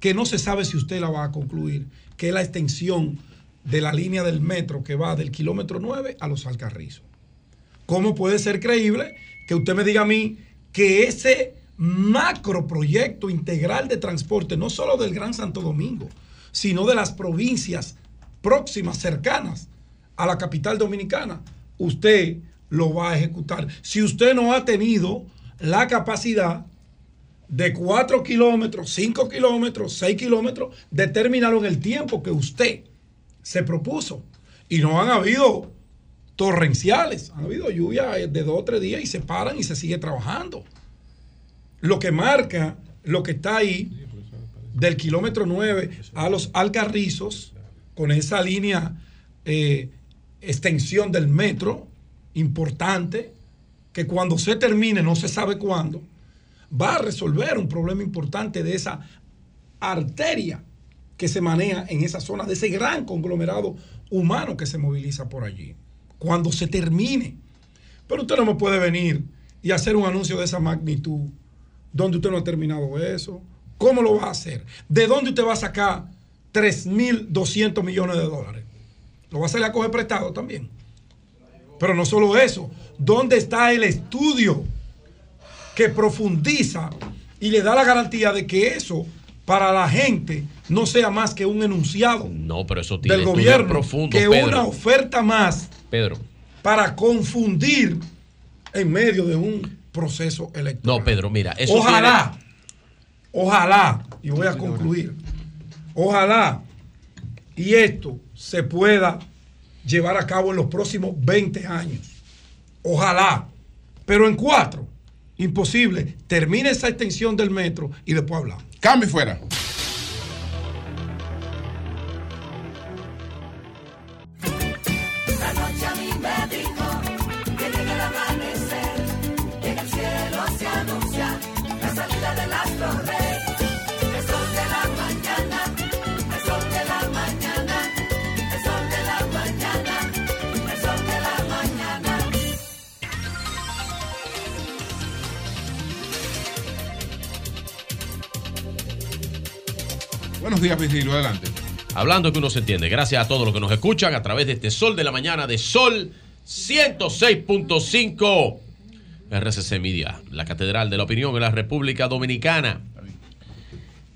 que no se sabe si usted la va a concluir, que es la extensión de la línea del metro que va del kilómetro 9 a los Alcarrizos. ¿Cómo puede ser creíble que usted me diga a mí que ese macro proyecto integral de transporte, no solo del Gran Santo Domingo, sino de las provincias próximas, cercanas a la capital dominicana, usted lo va a ejecutar. Si usted no ha tenido la capacidad de 4 kilómetros, 5 kilómetros, 6 kilómetros, de terminarlo en el tiempo que usted se propuso. Y no han habido torrenciales, han habido lluvias de dos o tres días y se paran y se sigue trabajando. Lo que marca, lo que está ahí, del kilómetro 9 a los Alcarrizos, con esa línea eh, extensión del metro importante, que cuando se termine, no se sabe cuándo, va a resolver un problema importante de esa arteria que se maneja en esa zona, de ese gran conglomerado humano que se moviliza por allí. Cuando se termine. Pero usted no me puede venir y hacer un anuncio de esa magnitud donde usted no ha terminado eso. ¿Cómo lo va a hacer? ¿De dónde usted va a sacar 3.200 millones de dólares? ¿Lo va a hacer a coger prestado también? Pero no solo eso. ¿Dónde está el estudio que profundiza y le da la garantía de que eso para la gente no sea más que un enunciado No, pero eso tiene del gobierno, que Pedro. una oferta más Pedro. para confundir en medio de un proceso electoral? No, Pedro, mira, eso ojalá, ojalá, y voy a concluir, ojalá y esto se pueda llevar a cabo en los próximos 20 años. Ojalá, pero en cuatro, imposible. Termine esa extensión del metro y después hablamos. Cambio fuera. Buenos días, Vigilio, adelante. Hablando que uno se entiende. Gracias a todos los que nos escuchan a través de este Sol de la Mañana de Sol 106.5 RCC Media, la Catedral de la Opinión en la República Dominicana.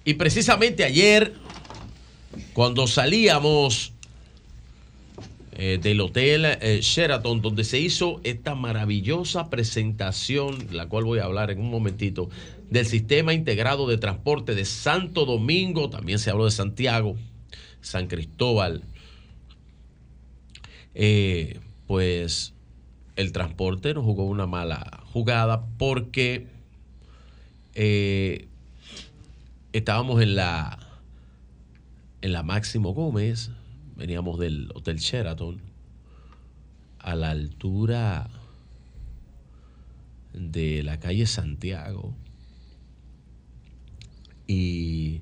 Y precisamente ayer, cuando salíamos eh, del hotel eh, Sheraton, donde se hizo esta maravillosa presentación, la cual voy a hablar en un momentito, del sistema integrado de transporte de Santo Domingo, también se habló de Santiago, San Cristóbal, eh, pues el transporte nos jugó una mala jugada porque eh, estábamos en la en la Máximo Gómez, veníamos del Hotel Sheraton, a la altura de la calle Santiago y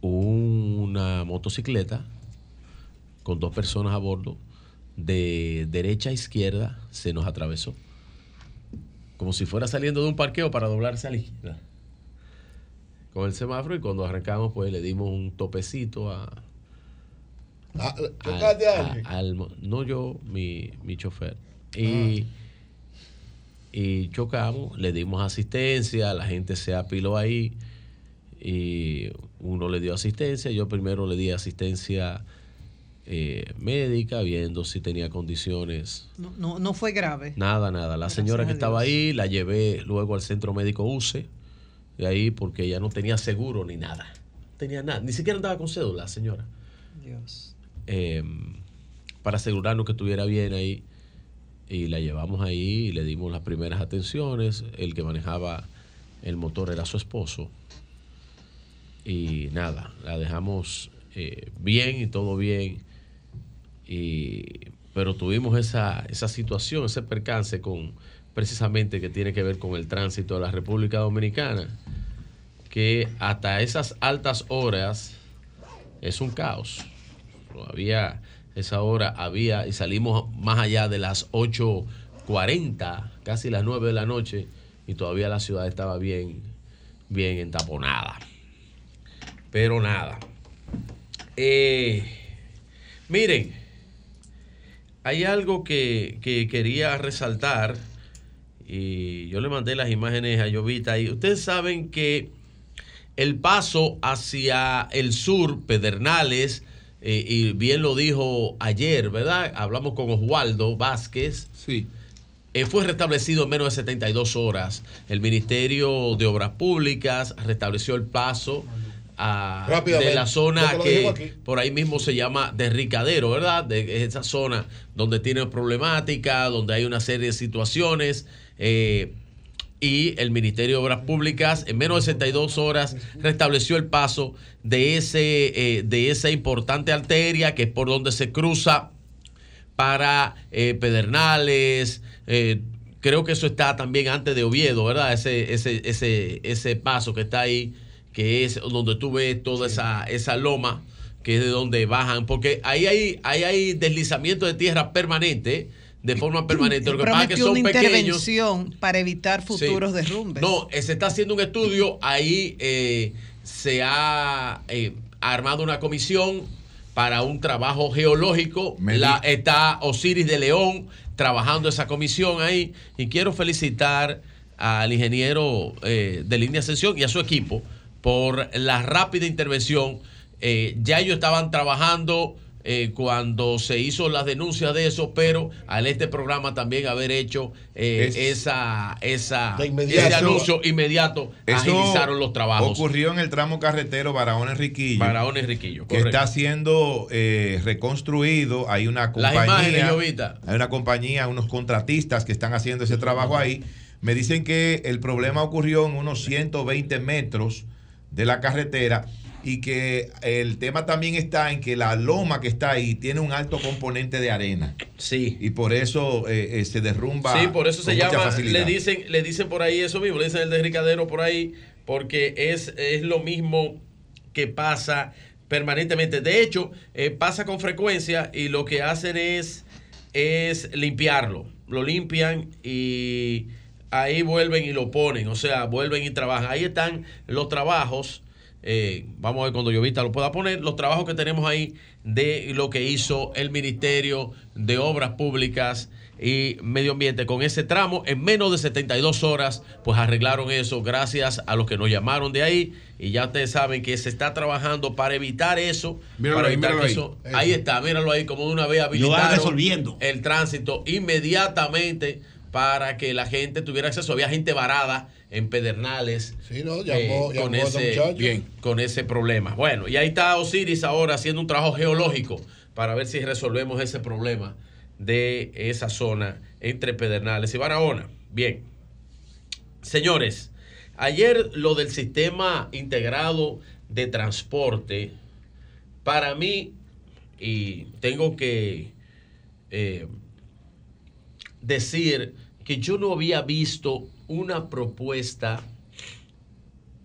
una motocicleta con dos personas a bordo de derecha a izquierda se nos atravesó. Como si fuera saliendo de un parqueo para doblarse a la izquierda. Con el semáforo y cuando arrancamos pues le dimos un topecito a Ah, al- al no yo, mi, mi chofer. Y, y chocamos, le dimos asistencia, la gente se apiló ahí y uno le dio asistencia, yo primero le di asistencia eh, médica, viendo si tenía condiciones. No, no, no fue grave. Nada, nada. La señora que estaba ahí la llevé luego al centro médico UCE, de ahí porque ella no tenía seguro ni nada. Tenía nada, ni siquiera andaba con cédula, la señora Dios. eh, para asegurarnos que estuviera bien ahí. Y la llevamos ahí y le dimos las primeras atenciones. El que manejaba el motor era su esposo. Y nada, la dejamos eh, bien y todo bien. Y, pero tuvimos esa, esa situación, ese percance con precisamente que tiene que ver con el tránsito de la República Dominicana, que hasta esas altas horas es un caos. Todavía esa hora había y salimos más allá de las 8.40, casi las 9 de la noche, y todavía la ciudad estaba bien, bien entaponada. Pero nada. Eh, miren, hay algo que, que quería resaltar y yo le mandé las imágenes a Llovita y ustedes saben que el paso hacia el sur, Pedernales, eh, y bien lo dijo ayer, ¿verdad? Hablamos con Oswaldo Vázquez. Sí. Eh, fue restablecido en menos de 72 horas. El Ministerio de Obras Públicas restableció el paso a- de la zona que por ahí mismo se llama de Ricadero, ¿verdad? De esa zona donde tiene problemática, donde hay una serie de situaciones. eh, y el Ministerio de Obras Públicas en menos de 62 horas restableció el paso de, ese, eh, de esa importante arteria que es por donde se cruza para eh, Pedernales. eh, creo que eso está también antes de Oviedo, ¿verdad? Ese, ese, ese, ese paso que está ahí, que es donde tú ves toda esa, esa loma, que es de donde bajan, porque ahí hay, ahí hay deslizamiento de tierra permanente, de forma permanente. Lo que pasa es que son una pequeños. intervención para evitar futuros Sí. derrumbes. No, eh, se está haciendo un estudio. Ahí eh, se ha eh, armado una comisión para un trabajo geológico. La, está Osiris de León trabajando esa comisión ahí. Y quiero felicitar al ingeniero eh, de línea ascensión y a su equipo por la rápida intervención. Eh, ya ellos estaban trabajando eh, cuando se hizo las denuncias de eso, pero al este programa también haber hecho eh, Es- esa, esa, ese anuncio inmediato, agilizaron los trabajos. Ocurrió en el tramo carretero Barahona Riquillo. Barahona Riquillo, Que está siendo eh, reconstruido. Hay una Las imágenes, compañía. Hay una compañía, unos contratistas que están haciendo ese trabajo ahí. Me dicen que el problema ocurrió en unos 120 metros de la carretera y que el tema también está en que la loma que está ahí tiene un alto componente de arena. Sí. Y por eso eh, eh, se derrumba. Sí, por eso se llama, facilidad. le dicen, le dicen por ahí eso mismo, le dicen el de Ricadero por ahí, porque es, es lo mismo que pasa permanentemente. De hecho, eh, pasa con frecuencia y lo que hacen es, es limpiarlo. Lo limpian y ahí vuelven y lo ponen, o sea, vuelven y trabajan. Ahí están los trabajos. eh, vamos a ver cuando Llovita lo pueda poner, los trabajos que tenemos ahí de lo que hizo el Ministerio de Obras Públicas y Medio Ambiente con ese tramo. En menos de 72 horas, pues arreglaron eso gracias a los que nos llamaron de ahí. Y ya ustedes saben que se está trabajando para evitar eso. Míralo para ahí, evitar míralo que ahí. eso- ahí está, míralo ahí, como de una vez habilitaron resolviendo. el tránsito inmediatamente para que la gente tuviera acceso. Había gente varada en Pedernales Sí, no, llamó- eh, con, ese bien, con ese problema. Bueno, y ahí está Osiris ahora haciendo un trabajo geológico para ver si resolvemos ese problema de esa zona entre Pedernales y Barahona. Bien. Señores, ayer lo del sistema integrado de transporte, para mí, y tengo que eh, decir que yo no había visto una propuesta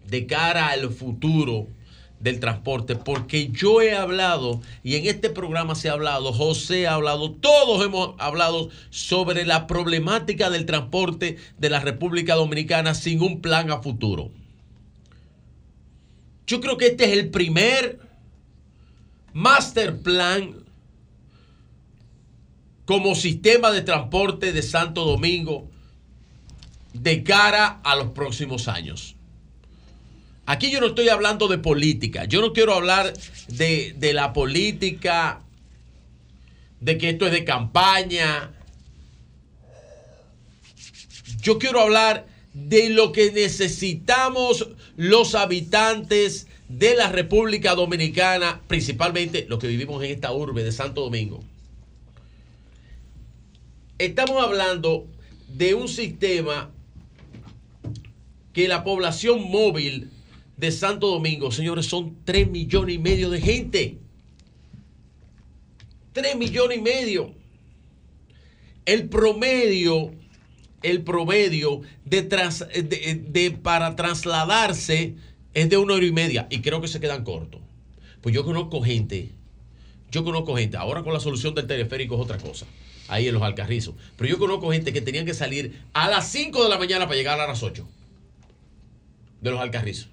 de cara al futuro del transporte, porque yo he hablado, y en este programa se ha hablado, José ha hablado, todos hemos hablado sobre la problemática del transporte de la República Dominicana sin un plan a futuro. Yo creo que este es el primer master plan como sistema de transporte de Santo Domingo de cara a los próximos años. Aquí yo no estoy hablando de política. Yo no quiero hablar de, de la política, de que esto es de campaña. Yo quiero hablar de lo que necesitamos los habitantes de la República Dominicana, principalmente los que vivimos en esta urbe de Santo Domingo. Estamos hablando de un sistema que la población móvil de Santo Domingo, señores, son 3 millones y medio de gente. 3 millones y medio. El promedio, el promedio de, para trasladarse es de una hora y media y creo que se quedan cortos. Pues yo conozco gente, yo conozco gente, ahora con la solución del teleférico es otra cosa, ahí en los Alcarrizos, pero yo conozco gente que tenían que salir a las 5 de la mañana para llegar a las 8 de los Alcarrizos.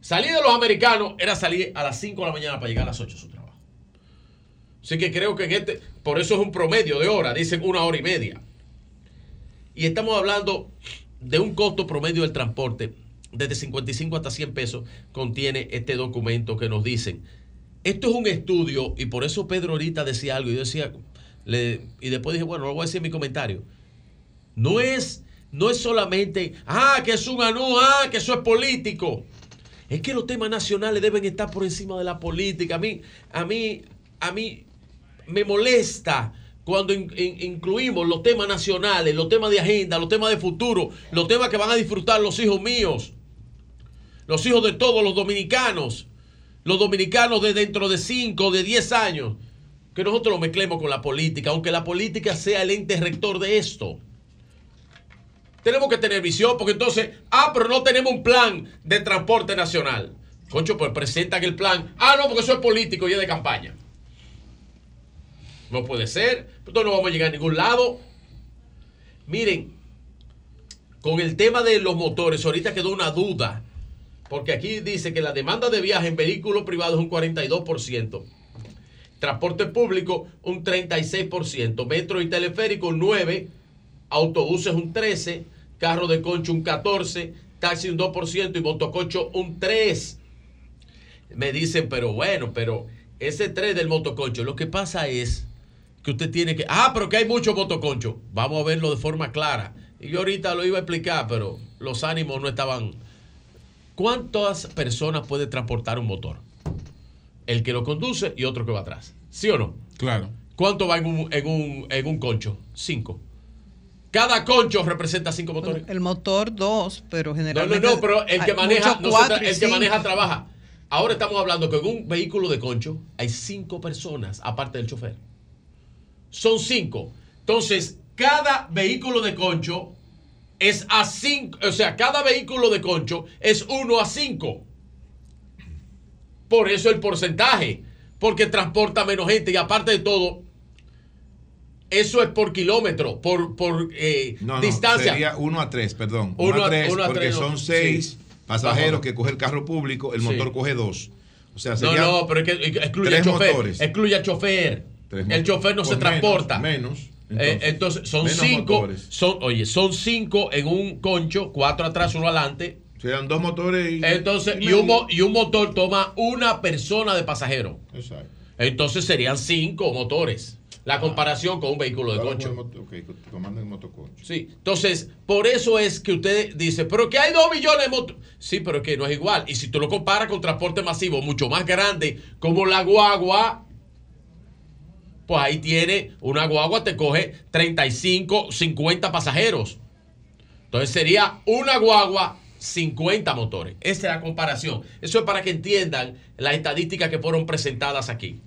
Salir de los americanos era salir a las 5 de la mañana para llegar a las 8 a su trabajo. Así que creo que en este, por eso es un promedio de hora, dicen una hora y media. Y estamos hablando de un costo promedio del transporte desde 55 hasta 100 pesos contiene este documento que nos dicen. Esto es un estudio y por eso Pedro ahorita decía algo yo decía, y después dije, bueno, lo voy a decir mi comentario. No es, no es solamente, ah, que es un anú, ah, que eso es político. Es que los temas nacionales deben estar por encima de la política. A mí, a mí, a mí me molesta cuando in- in- incluimos los temas nacionales, los temas de agenda, los temas de futuro, los temas que van a disfrutar los hijos míos, los hijos de todos los dominicanos, los dominicanos de dentro de 5, de 10 años, que nosotros lo mezclemos con la política, aunque la política sea el ente rector de esto. Tenemos que tener visión, porque entonces, ah, pero no tenemos un plan de transporte nacional. Concho, pues presentan el plan. Ah, no, porque eso es político y es de campaña. No puede ser. Entonces no vamos a llegar a ningún lado. Miren, con el tema de los motores, ahorita quedó una duda. Porque aquí dice que la demanda de viaje en vehículos privados es un 42%. Transporte público un 36%. Metro y teleférico un 9%. Autobuses un 13%. Carro de concho un 14%. Taxi un 2% y motoconcho un 3%. Me dicen, pero bueno, pero ese 3 del motoconcho, lo que pasa es que usted tiene que. Ah, pero que hay muchos motoconchos. Vamos a verlo de forma clara. Y yo ahorita lo iba a explicar, pero los ánimos no estaban. ¿Cuántas personas puede transportar un motor? El que lo conduce y otro que va atrás. ¿Sí o no? Claro. ¿Cuánto va en un, en un, en un concho? Cinco. Cada concho representa cinco motores. El motor dos, pero No, no, generalmente. no, pero el que maneja, no cuatro el que maneja trabaja. Ahora estamos hablando que en un vehículo de concho hay cinco personas, aparte del chofer. Son cinco. Entonces, cada vehículo de concho es a cinco. O sea, cada vehículo de concho es uno a cinco. Por eso el porcentaje. Porque transporta menos gente. Y aparte de todo, eso es por kilómetro, por, por eh, No, no, distancia. sería 1 a 3, perdón. Uno 1 a- a 3, uno a porque tres, son 6 Sí. pasajeros Ajá. que coge el carro público, el Sí. motor coge 2. O sea, No, sería no, pero es que excluye tres al chofer. motores. Excluye al chofer. Tres el chofer no pues se menos, transporta. menos, Eh, entonces. Son cinco. Son, oye, son cinco en un concho, cuatro atrás, uno adelante. Serían dos motores y. Entonces, y un, y un motor toma una persona de pasajero. Exacto. Entonces serían cinco motores. La comparación con un vehículo de concho. con el moto- ok, que comandan el motoconcho. Sí, entonces, por eso es que usted dice, pero que hay dos millones de motos. Sí, pero es que no es igual. Y si tú lo comparas con transporte masivo mucho más grande, como la guagua, pues ahí tiene, una guagua te coge 35, 50 pasajeros. Entonces sería una guagua, 50 motores. Esa es la comparación. Eso es para que entiendan las estadísticas que fueron presentadas aquí.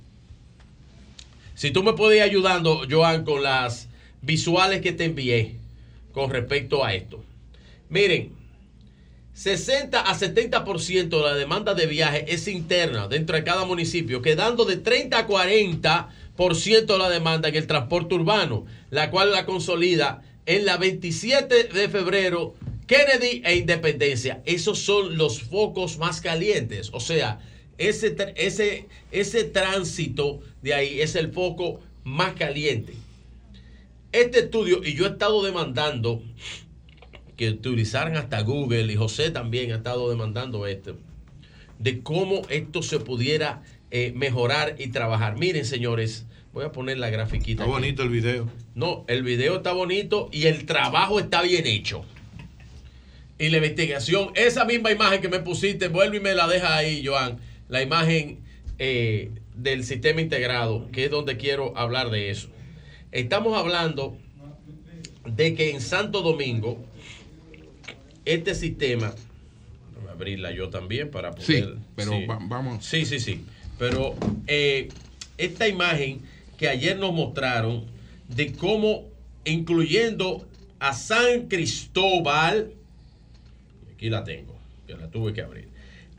Si tú me puedes ir ayudando, Joan, con las visuales que te envié con respecto a esto. Miren, 60 a 70% de la demanda de viaje es interna dentro de cada municipio, quedando de 30 a 40% de la demanda en el transporte urbano, la cual la consolida en la 27 de febrero, Kennedy e Independencia. Esos son los focos más calientes. O sea, ese, ese, ese tránsito de ahí es el foco más caliente. Este estudio, y yo he estado demandando que utilizaran hasta Google y José también ha estado demandando esto, de cómo esto se pudiera eh, mejorar y trabajar. Miren, señores, voy a poner la grafiquita. Está aquí. bonito el video. No, el video está bonito y el trabajo está bien hecho. Y la investigación, esa misma imagen que me pusiste, vuelve y me la deja ahí, Joan. La imagen eh, del sistema integrado, que es donde quiero hablar de eso. Estamos hablando de que en Santo Domingo, este sistema, voy a abrirla yo también para poder. Sí, pero va- vamos. Sí, sí, sí. Pero eh, esta imagen que ayer nos mostraron de cómo, incluyendo a San Cristóbal, aquí la tengo, que la tuve que abrir,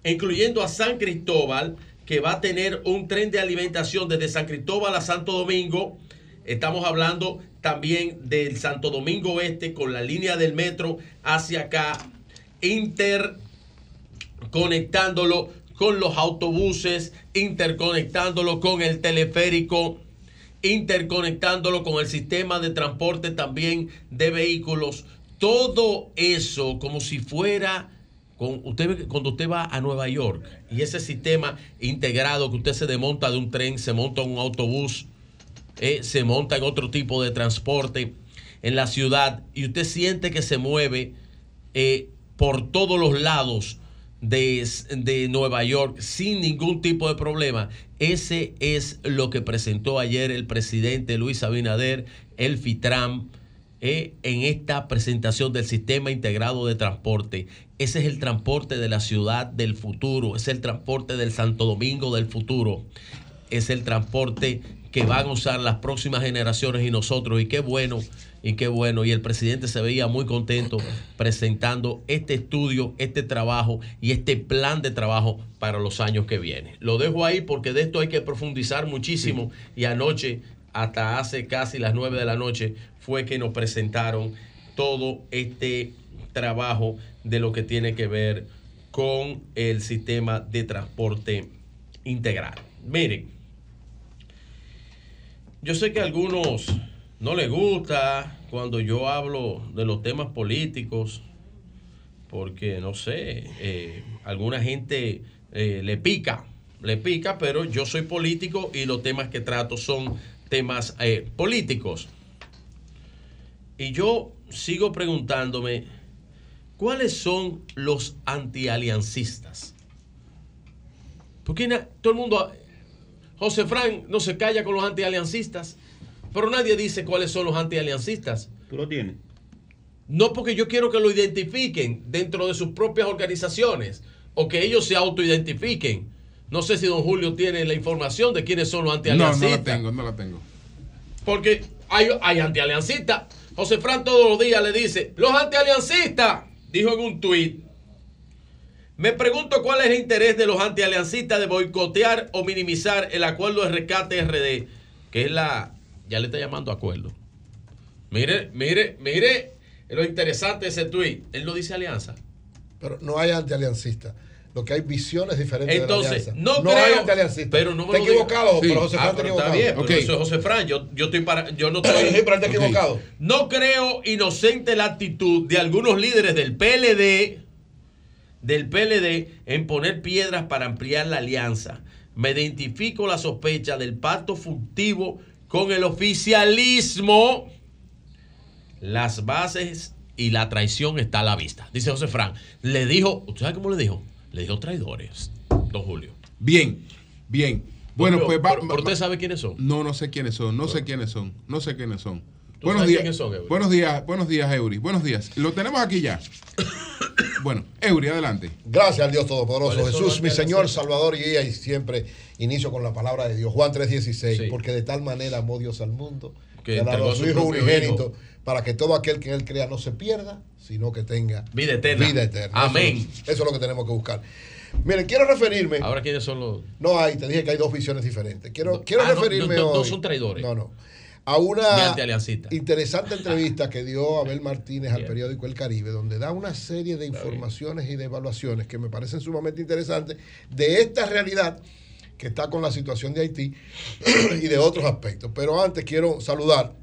incluyendo a San Cristóbal, que va a tener un tren de alimentación desde San Cristóbal a Santo Domingo. Estamos hablando también del Santo Domingo Oeste con la línea del metro hacia acá, interconectándolo con los autobuses, interconectándolo con el teleférico interconectándolo con el sistema de transporte también de vehículos. Todo eso como si fuera con usted cuando usted va a Nueva York y ese sistema integrado que usted se desmonta de un tren, se monta un autobús, eh, se monta en otro tipo de transporte en la ciudad y usted siente que se mueve eh, por todos los lados de, de Nueva York sin ningún tipo de problema. Ese es lo que presentó ayer el presidente Luis Abinader, el FITRAM, eh, en esta presentación del sistema integrado de transporte. Ese es el transporte de la ciudad del futuro, es el transporte del Santo Domingo del futuro, es el transporte que van a usar las próximas generaciones y nosotros. Y qué bueno, y qué bueno. Y el presidente se veía muy contento presentando este estudio, este trabajo y este plan de trabajo para los años que vienen. Lo dejo ahí porque de esto hay que profundizar muchísimo. Y anoche, hasta hace casi las nueve de la noche, fue que nos presentaron todo este trabajo de lo que tiene que ver con el sistema de transporte integral. Miren, yo sé que a algunos no les gusta cuando yo hablo de los temas políticos, porque no sé, eh, alguna gente eh, le pica, le pica, pero yo soy político y los temas que trato son temas eh, políticos. Y yo sigo preguntándome, ¿cuáles son los antialiancistas? Porque todo el mundo, José Fran no se calla con los antialiancistas, pero nadie dice cuáles son los antialiancistas. ¿Tú lo tienes? No porque yo quiero que lo identifiquen dentro de sus propias organizaciones o que ellos se autoidentifiquen. No sé si don Julio tiene la información de quiénes son los No, antialiancistas. no la tengo, no la tengo. Porque hay, hay antialiancistas. José Fran todos los días le dice, los antialiancistas, dijo en un tuit. Me pregunto cuál es el interés de los antialiancistas de boicotear o minimizar el acuerdo de rescate RD, que es la, ya le está llamando acuerdo. Mire, mire, mire lo interesante de ese tuit. Él no dice alianza. Pero no hay antialiancistas. Lo que hay visiones diferentes Entonces, de la alianza. no, hay creo, pero no me Está equivocado, Sí. pero José Ah, Fran está pero está equivocado. bien, pero eso es José Fran. Yo, yo estoy para, yo no estoy. Sí, pero está equivocado. No creo inocente la actitud de algunos líderes del PLD, del PLD, en poner piedras para ampliar la alianza. Me identifico la sospecha del pacto furtivo con el oficialismo. Las bases y la traición está a la vista. Dice José Fran. Le dijo, ¿usted sabe cómo le dijo? Le dijo traidores, don Julio. Bien, bien. Bueno, Julio, pues va, pero usted sabe quiénes son. No, no sé quiénes son, no sé quiénes son, no sé quiénes son. ¿Tú Buenos sabes días, quiénes son, Eury? buenos días, buenos días, Eury. Buenos días. Lo tenemos aquí ya. bueno, Eury, adelante. Gracias al Dios Todopoderoso. ¿Cuáles son Jesús, mi Señor? Salvador y guía, y siempre inicio con la palabra de Dios. Juan 3:16. Porque de tal manera amó Dios al mundo Que que ha dado entregó a a su su Hijo propio unigénito Hijo. para que todo aquel que él crea no se pierda, sino que tenga Vida eterna. Vida eterna. Amén. Eso, eso es lo que tenemos que buscar. Miren, quiero referirme. Ahora, ¿quiénes son los.? No hay, te dije que hay dos visiones diferentes. Quiero, quiero Ah, referirme no, no, son traidores. No, no. A una interesante entrevista que dio Abel Martínez al periódico El Caribe, donde da una serie de informaciones y de evaluaciones que me parecen sumamente interesantes de esta realidad que está con la situación de Haití y de otros aspectos. Pero antes quiero saludar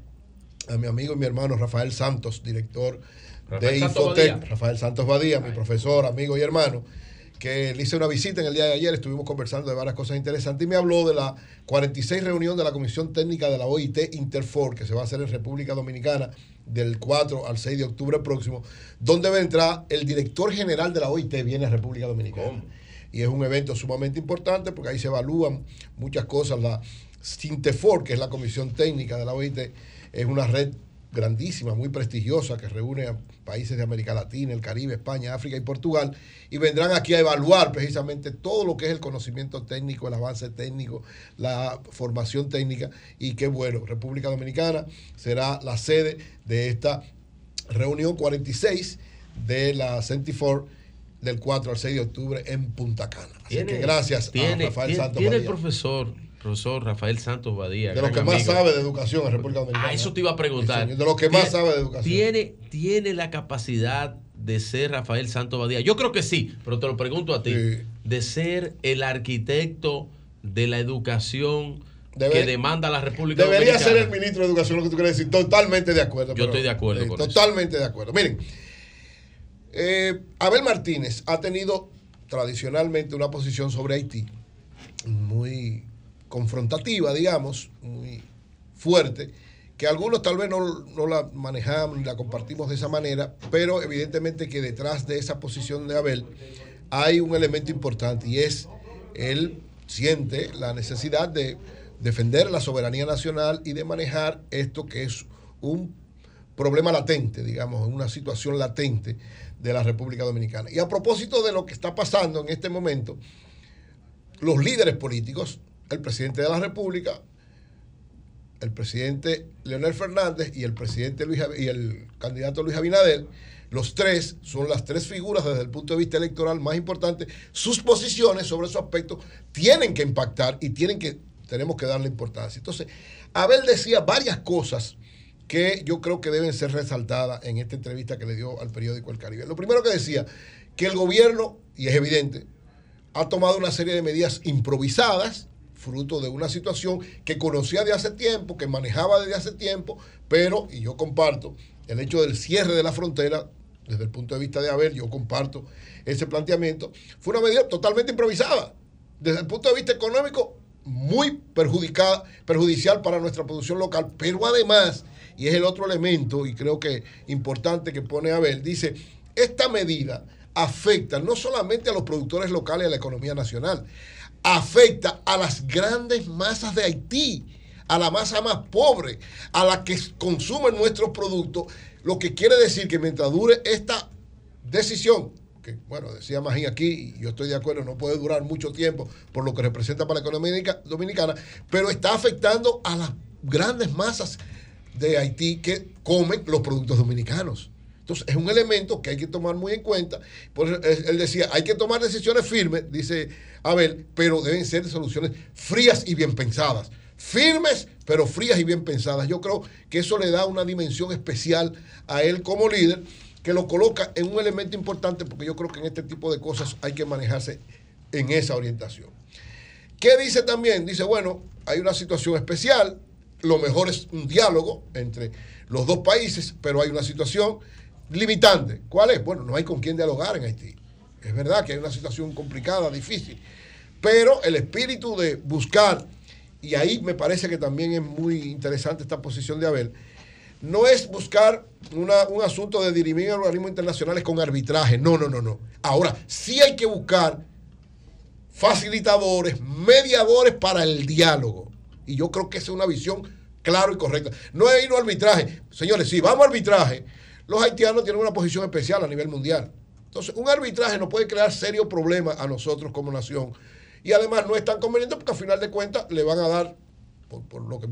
a mi amigo y mi hermano Rafael Santos, director Rafael de Santos Infotec, Badía. Rafael Santos Badía, mi profesor, amigo y hermano, que le hice una visita en el día de ayer, estuvimos conversando de varias cosas interesantes y me habló de la 46 reunión de la Comisión Técnica de la OIT Interfor, que se va a hacer en República Dominicana del 4 al 6 de octubre próximo, donde va a entrar el director general de la OIT, viene a República Dominicana. Y es un evento sumamente importante porque ahí se evalúan muchas cosas. La Sintefor, que es la comisión técnica de la OIT, es una red grandísima, muy prestigiosa, que reúne a países de América Latina, el Caribe, España, África y Portugal, y vendrán aquí a evaluar precisamente todo lo que es el conocimiento técnico, el avance técnico, la formación técnica, y qué bueno, República Dominicana será la sede de esta reunión 46 de la Centifor del 4 al 6 de octubre en Punta Cana. Así que gracias tiene, a Rafael tiene- Santos tiene el profesor, profesor Rafael Santos Badía. De los que más sabe de educación en República Dominicana. Ah, eso te iba a preguntar. Sí, de los que más sabe de educación. Tiene, tiene la capacidad de ser Rafael Santos Badía. Yo creo que sí, pero te lo pregunto a ti. De ser el arquitecto de la educación Debe- que demanda la República Debería Dominicana. ser el ministro de Educación lo que tú quieres decir. Totalmente de acuerdo. Yo pero- estoy de acuerdo sí, con eso. Totalmente de acuerdo. Miren, eh, Abel Martínez ha tenido tradicionalmente una posición sobre Haití muy confrontativa, digamos, muy fuerte, que algunos tal vez no, no la manejamos ni la compartimos de esa manera, pero evidentemente que detrás de esa posición de Abel hay un elemento importante y es él siente la necesidad de defender la soberanía nacional y de manejar esto que es un problema latente, digamos, una situación latente de la República Dominicana. Y a propósito de lo que está pasando en este momento, los líderes políticos, el presidente de la República, el presidente Leonel Fernández y el presidente Luis y el candidato Luis Abinader, los tres son las tres figuras desde el punto de vista electoral más importantes. Sus posiciones sobre esos aspectos tienen que impactar y tienen que tenemos que darle importancia. Entonces, Abel decía varias cosas que yo creo que deben ser resaltadas en esta entrevista que le dio al periódico El Caribe. Lo primero que decía, que el gobierno, y es evidente, ha tomado una serie de medidas improvisadas, fruto de una situación que conocía de hace tiempo, que manejaba desde hace tiempo, pero, y yo comparto, el hecho del cierre de la frontera, desde el punto de vista de Abel, yo comparto ese planteamiento, fue una medida totalmente improvisada. Desde el punto de vista económico, muy perjudicada, perjudicial para nuestra producción local, pero además, y es el otro elemento, y creo que importante que pone Abel, dice, esta medida afecta no solamente a los productores locales y a la economía nacional, afecta a las grandes masas de Haití, a la masa más pobre, a la que consumen nuestros productos, lo que quiere decir que mientras dure esta decisión, que bueno, decía Magín aquí, y yo estoy de acuerdo, no puede durar mucho tiempo por lo que representa para la economía dominica- dominicana, pero está afectando a las grandes masas de Haití que comen los productos dominicanos. Entonces, es un elemento que hay que tomar muy en cuenta. Por eso, él decía, hay que tomar decisiones firmes, dice Abel, pero deben ser soluciones frías y bien pensadas. Firmes, pero frías y bien pensadas. Yo creo que eso le da una dimensión especial a él como líder, que lo coloca en un elemento importante, porque yo creo que en este tipo de cosas hay que manejarse en esa orientación. ¿Qué dice también? Dice, bueno, hay una situación especial, lo mejor es un diálogo entre los dos países, pero hay una situación limitante. ¿Cuál es? Bueno, no hay con quién dialogar en Haití. Es verdad que hay una situación complicada, difícil, pero el espíritu de buscar, y ahí me parece que también es muy interesante esta posición de Abel, no es buscar una- un asunto de dirimir organismos internacionales con arbitraje, no, no, no, no. Ahora, sí hay que buscar facilitadores, mediadores para el diálogo. Y yo creo que esa es una visión clara y correcta. No es ir a arbitraje. Señores, si vamos a arbitraje, los haitianos tienen una posición especial a nivel mundial. Entonces, un arbitraje nos puede crear serios problemas a nosotros como nación. Y además no es tan conveniente porque al final de cuentas le van a dar, por, por lo que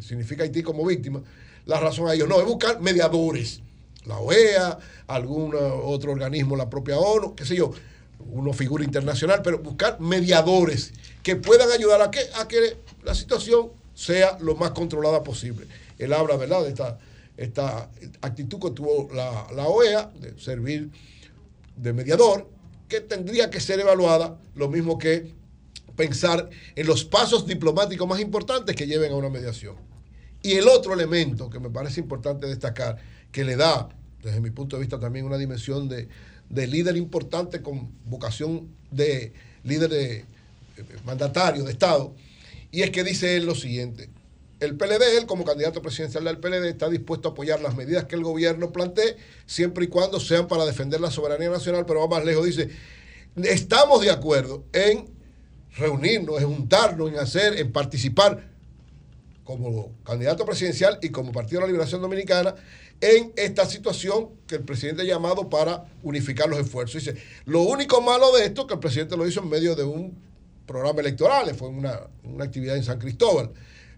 significa Haití como víctima, la razón a ellos. No, es buscar mediadores. La OEA, algún otro organismo, la propia ONU, qué sé yo, una figura internacional, pero buscar mediadores que puedan ayudar a a que la situación sea lo más controlada posible. Él habla, ¿verdad?, de esta, esta actitud que tuvo la, la OEA de servir de mediador, que tendría que ser evaluada, lo mismo que pensar en los pasos diplomáticos más importantes que lleven a una mediación. Y el otro elemento que me parece importante destacar, que le da, desde mi punto de vista, también una dimensión de, de líder importante con vocación de líder de eh, mandatario de Estado, y es que dice él lo siguiente. El PLD, él como candidato presidencial del PLD, está dispuesto a apoyar las medidas que el gobierno plantee, siempre y cuando sean para defender la soberanía nacional, pero va más lejos, dice, estamos de acuerdo en reunirnos, en juntarnos, en hacer, en participar como candidato presidencial y como Partido de la Liberación Dominicana en esta situación que el presidente ha llamado para unificar los esfuerzos. Dice, lo único malo de esto es que el presidente lo hizo en medio de un programa electoral, fue una, una actividad en San Cristóbal.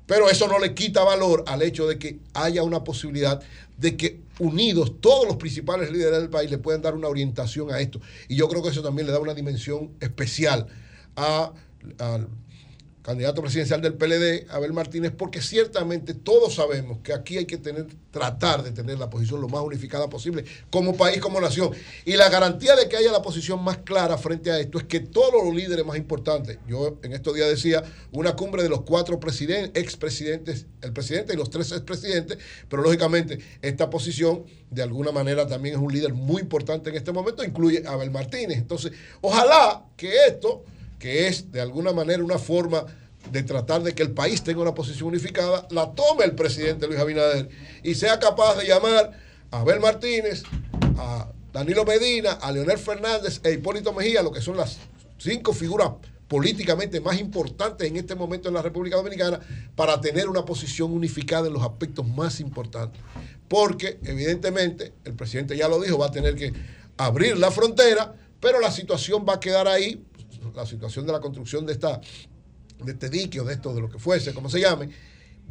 Pero eso no le quita valor al hecho de que haya una posibilidad de que unidos todos los principales líderes del país le puedan dar una orientación a esto. Y yo creo que eso también le da una dimensión especial a, candidato presidencial del PLD, Abel Martínez, porque ciertamente todos sabemos que aquí hay que tener, tratar de tener la posición lo más unificada posible como país, como nación. Y la garantía de que haya la posición más clara frente a esto es que todos los líderes más importantes, yo en estos días decía, una cumbre de los cuatro presidentes, expresidentes, el presidente y los tres expresidentes, pero lógicamente esta posición de alguna manera también es un líder muy importante en este momento, incluye a Abel Martínez. Entonces, ojalá que esto que es de alguna manera una forma de tratar de que el país tenga una posición unificada, la tome el presidente Luis Abinader y sea capaz de llamar a Abel Martínez, a Danilo Medina, a Leonel Fernández e Hipólito Mejía, lo que son las cinco figuras políticamente más importantes en este momento en la República Dominicana, para tener una posición unificada en los aspectos más importantes. Porque evidentemente, el presidente ya lo dijo, va a tener que abrir la frontera, pero la situación va a quedar ahí la situación de la construcción de esta de este dique o de esto, de lo que fuese, como se llame,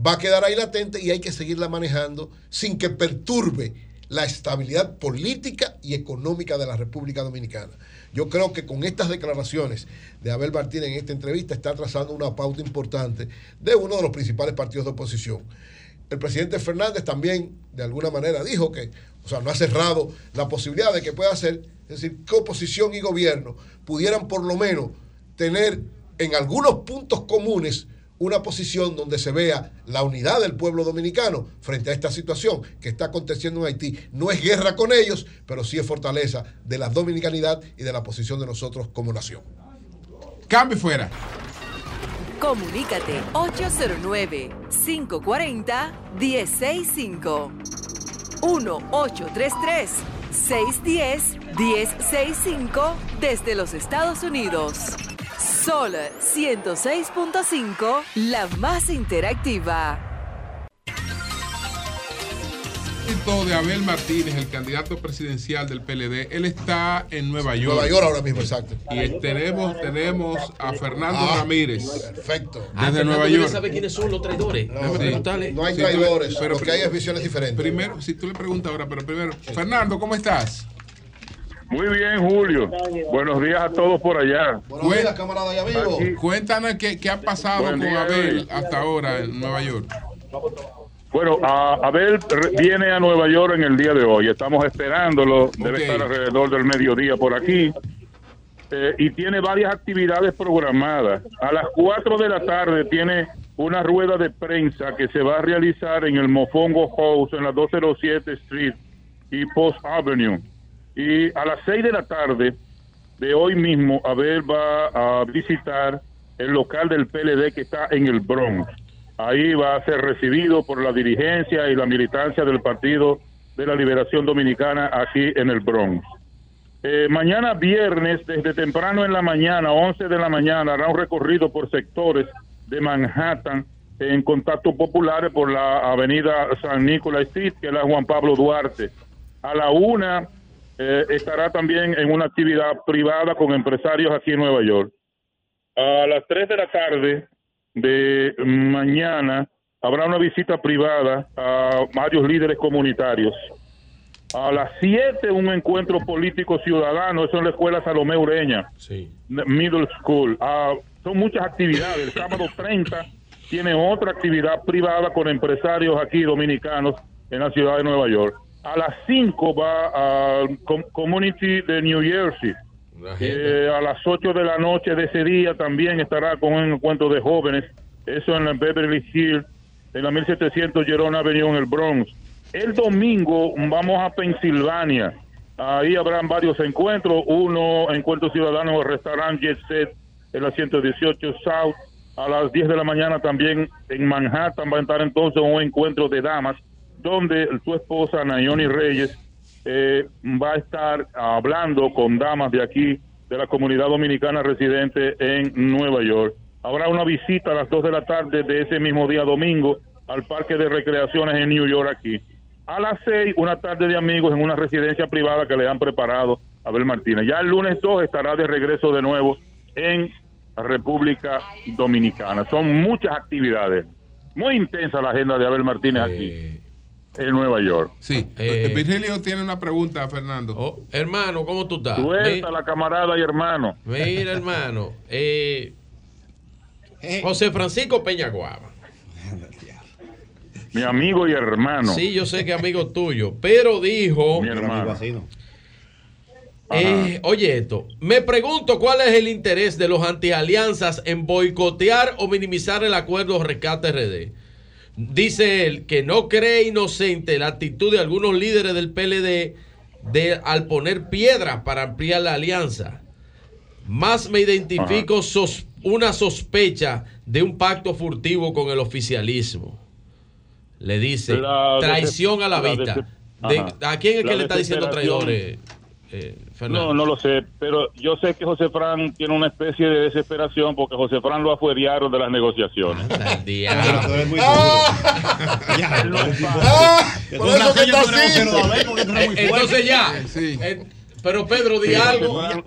va a quedar ahí latente y hay que seguirla manejando sin que perturbe la estabilidad política y económica de la República Dominicana. Yo creo que con estas declaraciones de Abel Martínez en esta entrevista está trazando una pauta importante de uno de los principales partidos de oposición. El presidente Fernández también, de alguna manera, dijo que, o sea, no ha cerrado la posibilidad de que pueda ser, es decir, que oposición y gobierno pudieran por lo menos tener en algunos puntos comunes una posición donde se vea la unidad del pueblo dominicano frente a esta situación que está aconteciendo en Haití. No es guerra con ellos, pero sí es fortaleza de la dominicanidad y de la posición de nosotros como nación. Cambio fuera. Comunícate 809-540-1065. 1-833-610-1065 desde los Estados Unidos. Sol 106.5, la más interactiva. De Abel Martínez, el candidato presidencial del PLD, él está en Nueva York. Nueva York ahora mismo, exacto. Y tenemos, tenemos a Fernando Ah, Ramírez. Perfecto. Desde Nueva York. sabe quiénes son los traidores? No, Déjame sí. preguntarle. No hay traidores, pero lo que hay es visiones diferentes. Primero, si tú le preguntas ahora, pero primero, Fernando, ¿cómo estás? Muy bien, Julio. Buenos días a todos por allá. Buenos días, camarada y amigo. Cuéntanos qué, qué ha pasado Buen con día, Abel hasta ahora en Nueva York. Bueno, a- Abel viene a Nueva York en el día de hoy. Estamos esperándolo. Debe estar alrededor del mediodía por aquí. Eh, y tiene varias actividades programadas. A las 4 de la tarde tiene una rueda de prensa que se va a realizar en el Mofongo House en la 207 Street y Post Avenue. Y a las 6 de la tarde de hoy mismo, Abel va a visitar el local del PLD que está en el Bronx. Ahí va a ser recibido por la dirigencia y la militancia del Partido de la Liberación Dominicana aquí en el Bronx. Eh, mañana viernes, desde temprano en la mañana, 11 de la mañana, hará un recorrido por sectores de Manhattan en contacto populares por la avenida San Nicolás Street, que es la Juan Pablo Duarte. A la una eh, estará también en una actividad privada con empresarios aquí en Nueva York. A las 3 de la tarde de mañana habrá una visita privada a varios líderes comunitarios. A las 7 un encuentro político ciudadano, eso en la escuela Salomé Ureña, Middle School. Ah, son muchas actividades. El sábado 30 tiene otra actividad privada con empresarios aquí dominicanos en la ciudad de Nueva York. A las 5 va al com- Community de New Jersey. Eh, a las 8 de la noche de ese día también estará con un encuentro de jóvenes. Eso en la Beverly Hills, en la 1700 Jerome Avenue en el Bronx. El domingo vamos a Pensilvania. Ahí habrán varios encuentros. Uno, encuentro ciudadano en el restaurante Jet Set en la 118 South. A las 10 de la mañana también en Manhattan va a estar entonces un encuentro de damas donde tu esposa Nayoni Reyes eh, va a estar hablando con damas de aquí, de la comunidad dominicana residente en Nueva York. Habrá una visita a las 2 de la tarde de ese mismo día domingo al Parque de Recreaciones en New York aquí. A las 6, una tarde de amigos en una residencia privada que le han preparado a Abel Martínez. Ya el lunes 2 estará de regreso de nuevo en República Dominicana. Son muchas actividades. Muy intensa la agenda de Abel Martínez aquí en Nueva York. Sí. Eh, Virgilio tiene una pregunta, Fernando. Oh, hermano, ¿cómo tú estás? Suelta la camarada y hermano. Mira, hermano, eh, José Francisco Peñaguaba. Mi amigo y hermano. Sí, yo sé que amigo tuyo, pero dijo. Mi hermano. Eh, oye esto, me pregunto cuál es el interés de los antialianzas en boicotear o minimizar el acuerdo rescate RD. Dice él que no cree inocente la actitud de algunos líderes del PLD de, al poner piedras para ampliar la alianza. Más me identifico sos- una sospecha de un pacto furtivo con el oficialismo. Le dice La traición a la vista. De-. ¿A quién es La que le está diciendo traidores? eh, Fernando? No, no lo sé, pero yo sé que José Fran tiene una especie de desesperación porque José Fran lo afuerearon de las negociaciones. Entonces ya. Eh, pero Pedro, di Sí, algo. Fran-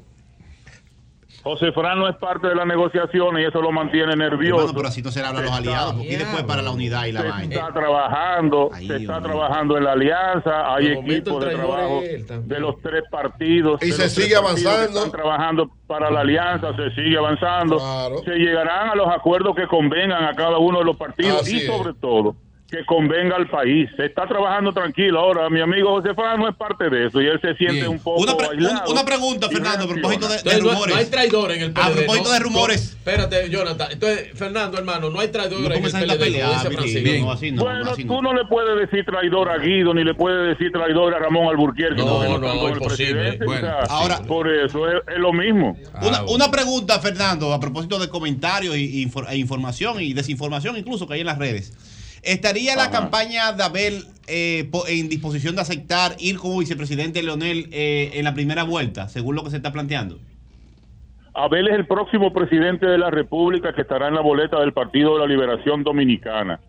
José Fran no es parte de las negociaciones y eso lo mantiene nervioso. Hermano, pero así no se le habla a los aliados, porque después para la unidad y la se vaina. está trabajando, se está trabajando en la alianza, hay equipos de trabajo es de los tres partidos. Y se sigue avanzando. Están trabajando para la alianza, se sigue avanzando. Se llegarán a los acuerdos que convengan a cada uno de los partidos Así y es. sobre todo que convenga al país. Se está trabajando tranquilo. Ahora, mi amigo José Fran no es parte de eso y él se siente un poco Una, pre- aislado un- una pregunta, Fernando, a propósito de, de Entonces, no, rumores. no hay traidor en el PLD. A propósito ¿no? de rumores. No, espérate, Jonathan. Entonces, Fernando, hermano, no hay traidor No en el PLD. Virgilio, Francisco. no, así no, bueno, así no. tú no le puedes decir traidor a Guido, ni le puedes decir traidor a Ramón Alburquerque. No, no, el imposible. presidente, Bueno, o sea, ahora- por eso es, es lo mismo. Una, una pregunta, Fernando, a propósito de comentarios y, e información y desinformación incluso que hay en las redes. ¿Estaría la campaña de Abel eh, en disposición de aceptar ir como vicepresidente Leonel eh, en la primera vuelta, según lo que se está planteando? Abel es el próximo presidente de la República que estará en la boleta del Partido de la Liberación Dominicana.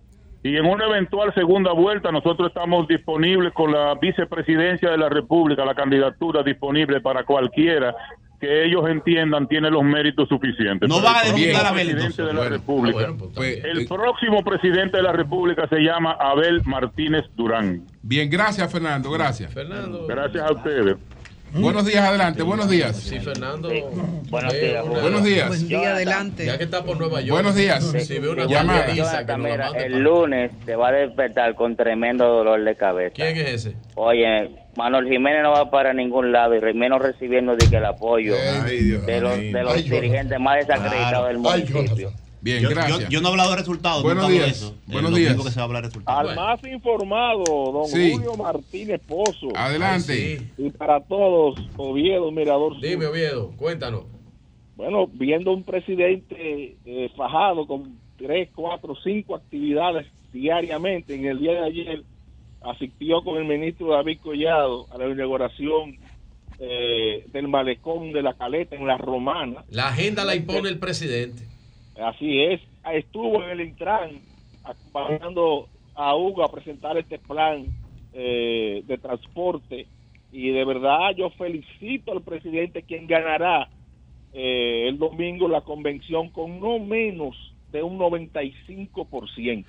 Y en una eventual segunda vuelta nosotros estamos disponibles con la vicepresidencia de la República, la candidatura disponible para cualquiera que ellos entiendan tiene los méritos suficientes. No van a próximo a Abel, presidente de la entonces. República. pues, el próximo presidente de la República se llama Abel Martínez Durán. Bien, gracias, Fernando. Gracias. Fernando. Gracias a ustedes. Buenos días, adelante. Buenos días. Sí, Fernando. Buenos días, una- Buenos días. Buen día, adelante. Ya que está por Nueva York. Buenos días. Si ve una Llamada. el lunes te va a despertar con tremendo dolor de cabeza. ¿Quién es ese? Oye, Manuel Jiménez no va para ningún lado y menos recibiendo de que el apoyo de los, de los Ay, dirigentes más desacreditados del municipio. Bien, yo, gracias. Yo, yo no he hablado de resultados. Buenos nunca hablo de días. eso. Eh, Buenos días. que se va a hablar de resultados. Al más informado, don Sí. Julio Martínez Pozo. Adelante. Y para todos, Oviedo, Mirador Sur. Dime, Oviedo, cuéntanos. Bueno, viendo un presidente eh, fajado con tres, cuatro, cinco actividades diariamente, en el día de ayer asistió con el ministro David Collado a la inauguración eh, del malecón de la Caleta en la Romana. La agenda la impone el presidente. Así es, estuvo en el Intran acompañando a Hugo a presentar este plan eh, de transporte y de verdad yo felicito al presidente quien ganará eh, el domingo la convención con no menos de un 95%.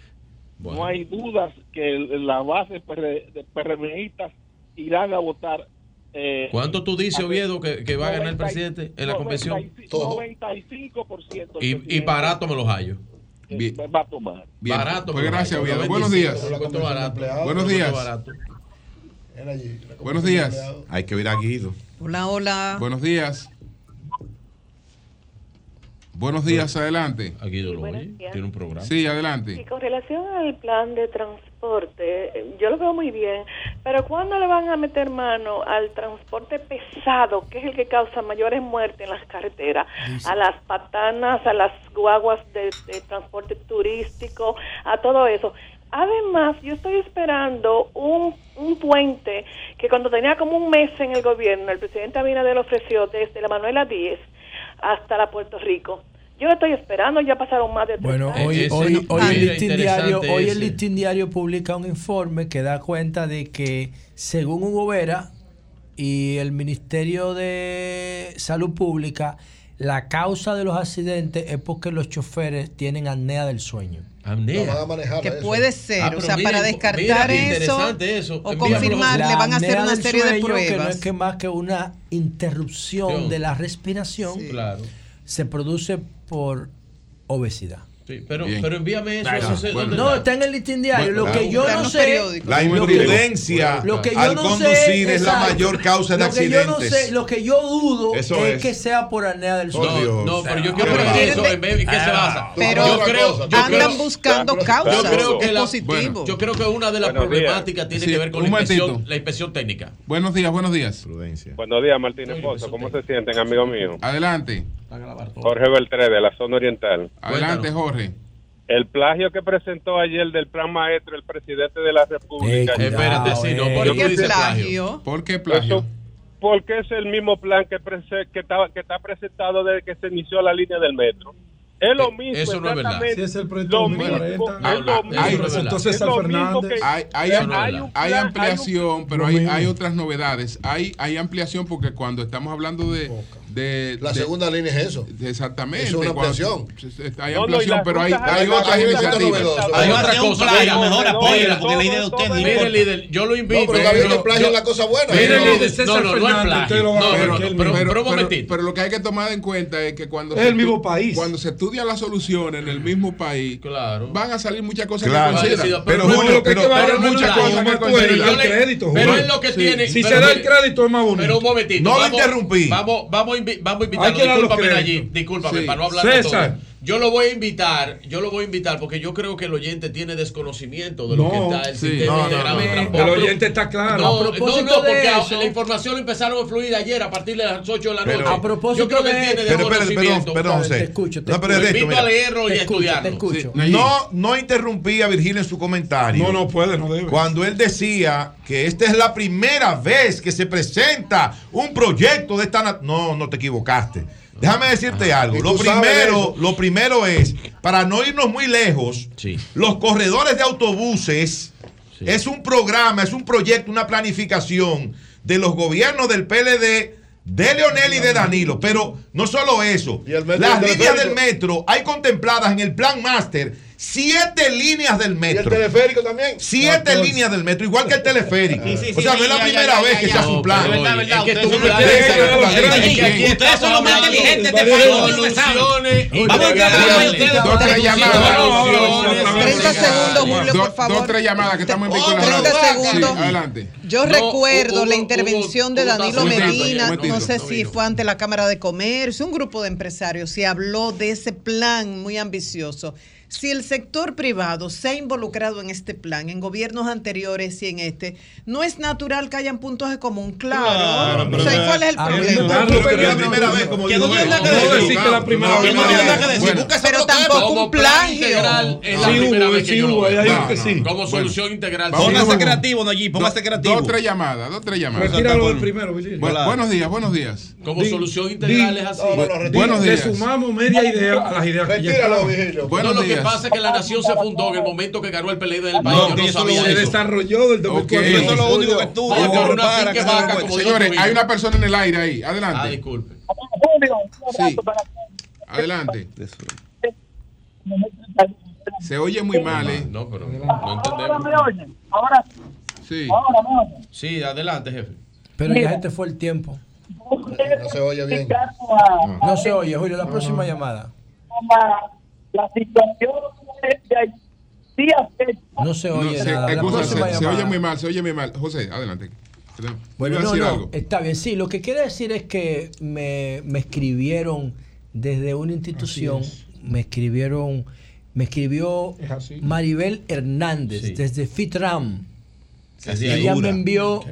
No hay dudas que el- la base PR de PRMistas irán a votar. Eh, ¿Cuánto tú dices, Oviedo, que, que va a ganar el 90 presidente en la convención? 95% el Y, y barato me los hallo. eh, va a tomar. Bien. Barato. Pues gracias. Oviedo. 95, Buenos días. barato. Buenos días. barato. Buenos días. Hay que ver a Guido. Hola, hola. Buenos días. Buenos días, adelante. Aquí lo buenos oye, días. tiene un programa. Sí, adelante. Y con relación al plan de transporte, yo lo veo muy bien, pero ¿cuándo le van a meter mano al transporte pesado, que es el que causa mayores muertes en las carreteras? A las patanas, a las guaguas de, de transporte turístico, a todo eso. Además, yo estoy esperando un, un puente que cuando tenía como un mes en el gobierno, el presidente Abinader ofreció desde la Manuela 10 hasta la Puerto Rico. Yo estoy esperando, ya pasaron más de tres Bueno, años. hoy, hoy, no- hoy el mira, listín diario, hoy el listín diario publica un informe que da cuenta de que según Hugo Vera y el Ministerio de Salud Pública, la causa de los accidentes es porque los choferes tienen apnea del sueño. Apnea. Que puede ser, Ah, o sea, miren, para mira descartar qué eso, eso. o confirmar, le van a hacer una serie de sueño, Que no pruebas. es que más que una interrupción de la respiración. Claro. Se produce por obesidad. Sí, pero, pero envíame eso. No, está en el listín diario. Lo que yo no sé. La imprudencia lo al conducir es la mayor causa de lo que accidentes. Yo no sé, lo que yo dudo es, que sea por apnea del sueño. No, pero yo ah, quiero decir eso. En vez ¿Qué se ah, basa? Pero andan buscando causas. Yo yo creo que una de las problemáticas tiene que ver con la inspección, técnica. Buenos días, buenos días. Prudencia. Buenos días, Martínez Pozo. ¿Cómo se sienten, amigo mío? Adelante. Jorge Beltré, de la zona oriental. Adelante, Jorge. El plagio que presentó ayer del plan maestro el presidente de la República. Espérate, sí, no, ¿por, qué plagio? plagio? ¿Por qué porque es el mismo plan que, que, está, que está presentado desde que se inició la línea del metro. Es lo eh, mismo. Eso no es verdad. Si es el proyecto lo mismo. Hay, hay, ampliación, pero hay, otras novedades. Hay, hay ampliación porque cuando estamos hablando de, de, la de, segunda línea es eso. Exactamente. Es una ampliación. Hay ampliación, no, pero hay, hay, otras iniciativas. Hay otras cosas. Playa, mejor apóyela, porque la idea de usted. Mire, líder, yo lo invito. No, pero está eh, que es la cosa buena. Mire, líder, César no, no, Fernández. pero. Pero lo que hay que tomar en cuenta es que cuando. Es el mismo país. Cuando se estudian las soluciones en el mismo país, van a salir muchas cosas que consideran. Pero Julio, pero muchas cosas que consideran. Pero es lo que tiene. Si se da el crédito, es más bonito. Pero un momentito. No lo interrumpí. Vamos, vamos vamos a invitarlo. Discúlpame, allí. Discúlpame, sí. para no hablar de todo. Yo lo voy a invitar, yo lo voy a invitar porque yo creo que el oyente tiene desconocimiento de lo que está el sistema integrado de transporte. El oyente está claro. No, a propósito porque la información empezaron a fluir ayer a partir de las 8 de la noche. A propósito yo creo que de, tiene desconocimiento. Pero, José, te escucho, pero es esto, invito a leerlo y a estudiarlo. Sí, no, no interrumpí a Virgilio en su comentario. No, no puede, no debe. Cuando él decía que esta es la primera vez que se presenta un proyecto de esta... No, no te equivocaste. Déjame decirte algo. Lo primero, lo primero es, para no irnos muy lejos, los corredores de autobuses es un programa, es un proyecto, una planificación de los gobiernos del PLD, de Leonel y de Danilo. Pero no solo eso, las líneas del metro hay contempladas en el plan máster siete líneas del metro. ¿Y el teleférico también? Siete líneas del metro, igual que el teleférico. O sea, no es la primera vez que se suplan. Ustedes son los más inteligentes de país. Vamos a entrar 30 segundos, Julio, por favor. Dos, tres llamadas que estamos en vinculación. 30 segundos. Adelante. Yo recuerdo la intervención de Danilo Medina, no sé si fue ante la Cámara de Comercio, un grupo de empresarios, se habló de ese plan muy ambicioso si el sector privado se ha involucrado en este plan, en gobiernos anteriores y en este, no es natural que hayan puntos de común. Claro. pero, ¿cuál es el problema? No, no, la primera vez, como que no tiene que decir. que la primera vez. No Pero tampoco un plagio. Sí sí. Como solución integral. Póngase creativo, Nayib, póngase creativo. Dos, tres llamadas, dos, tres llamadas. Retíralo del primero, Buenos días, buenos días. Como solución integral es así. Buenos días. Le sumamos media idea a las ideas que ya Buenos días. Lo que pasa es que la nación se fundó en el momento que ganó el PLD del país. No, no desarrolló del 2004. Eso es lo único que tú. Señores, hay una persona en el aire ahí. Adelante. Ah, disculpe. Sí. Adelante. Se oye muy mal, ¿eh? No, pero no entendemos. Ahora me oyen. Ahora sí. Ahora me. Sí, adelante, jefe. Pero ya este fue el tiempo. No se oye bien. No se oye, Julio. La próxima llamada. La situación de Haití afecta. No se oye no, nada. Se, excusa, se, se oye muy mal, se oye muy mal. José, adelante. Bueno, no, no, algo? está bien. Sí, lo que quiero decir es que me, me escribieron desde una institución, me escribieron, me escribió ¿Es Maribel Hernández sí. desde FITRAM ella me envió.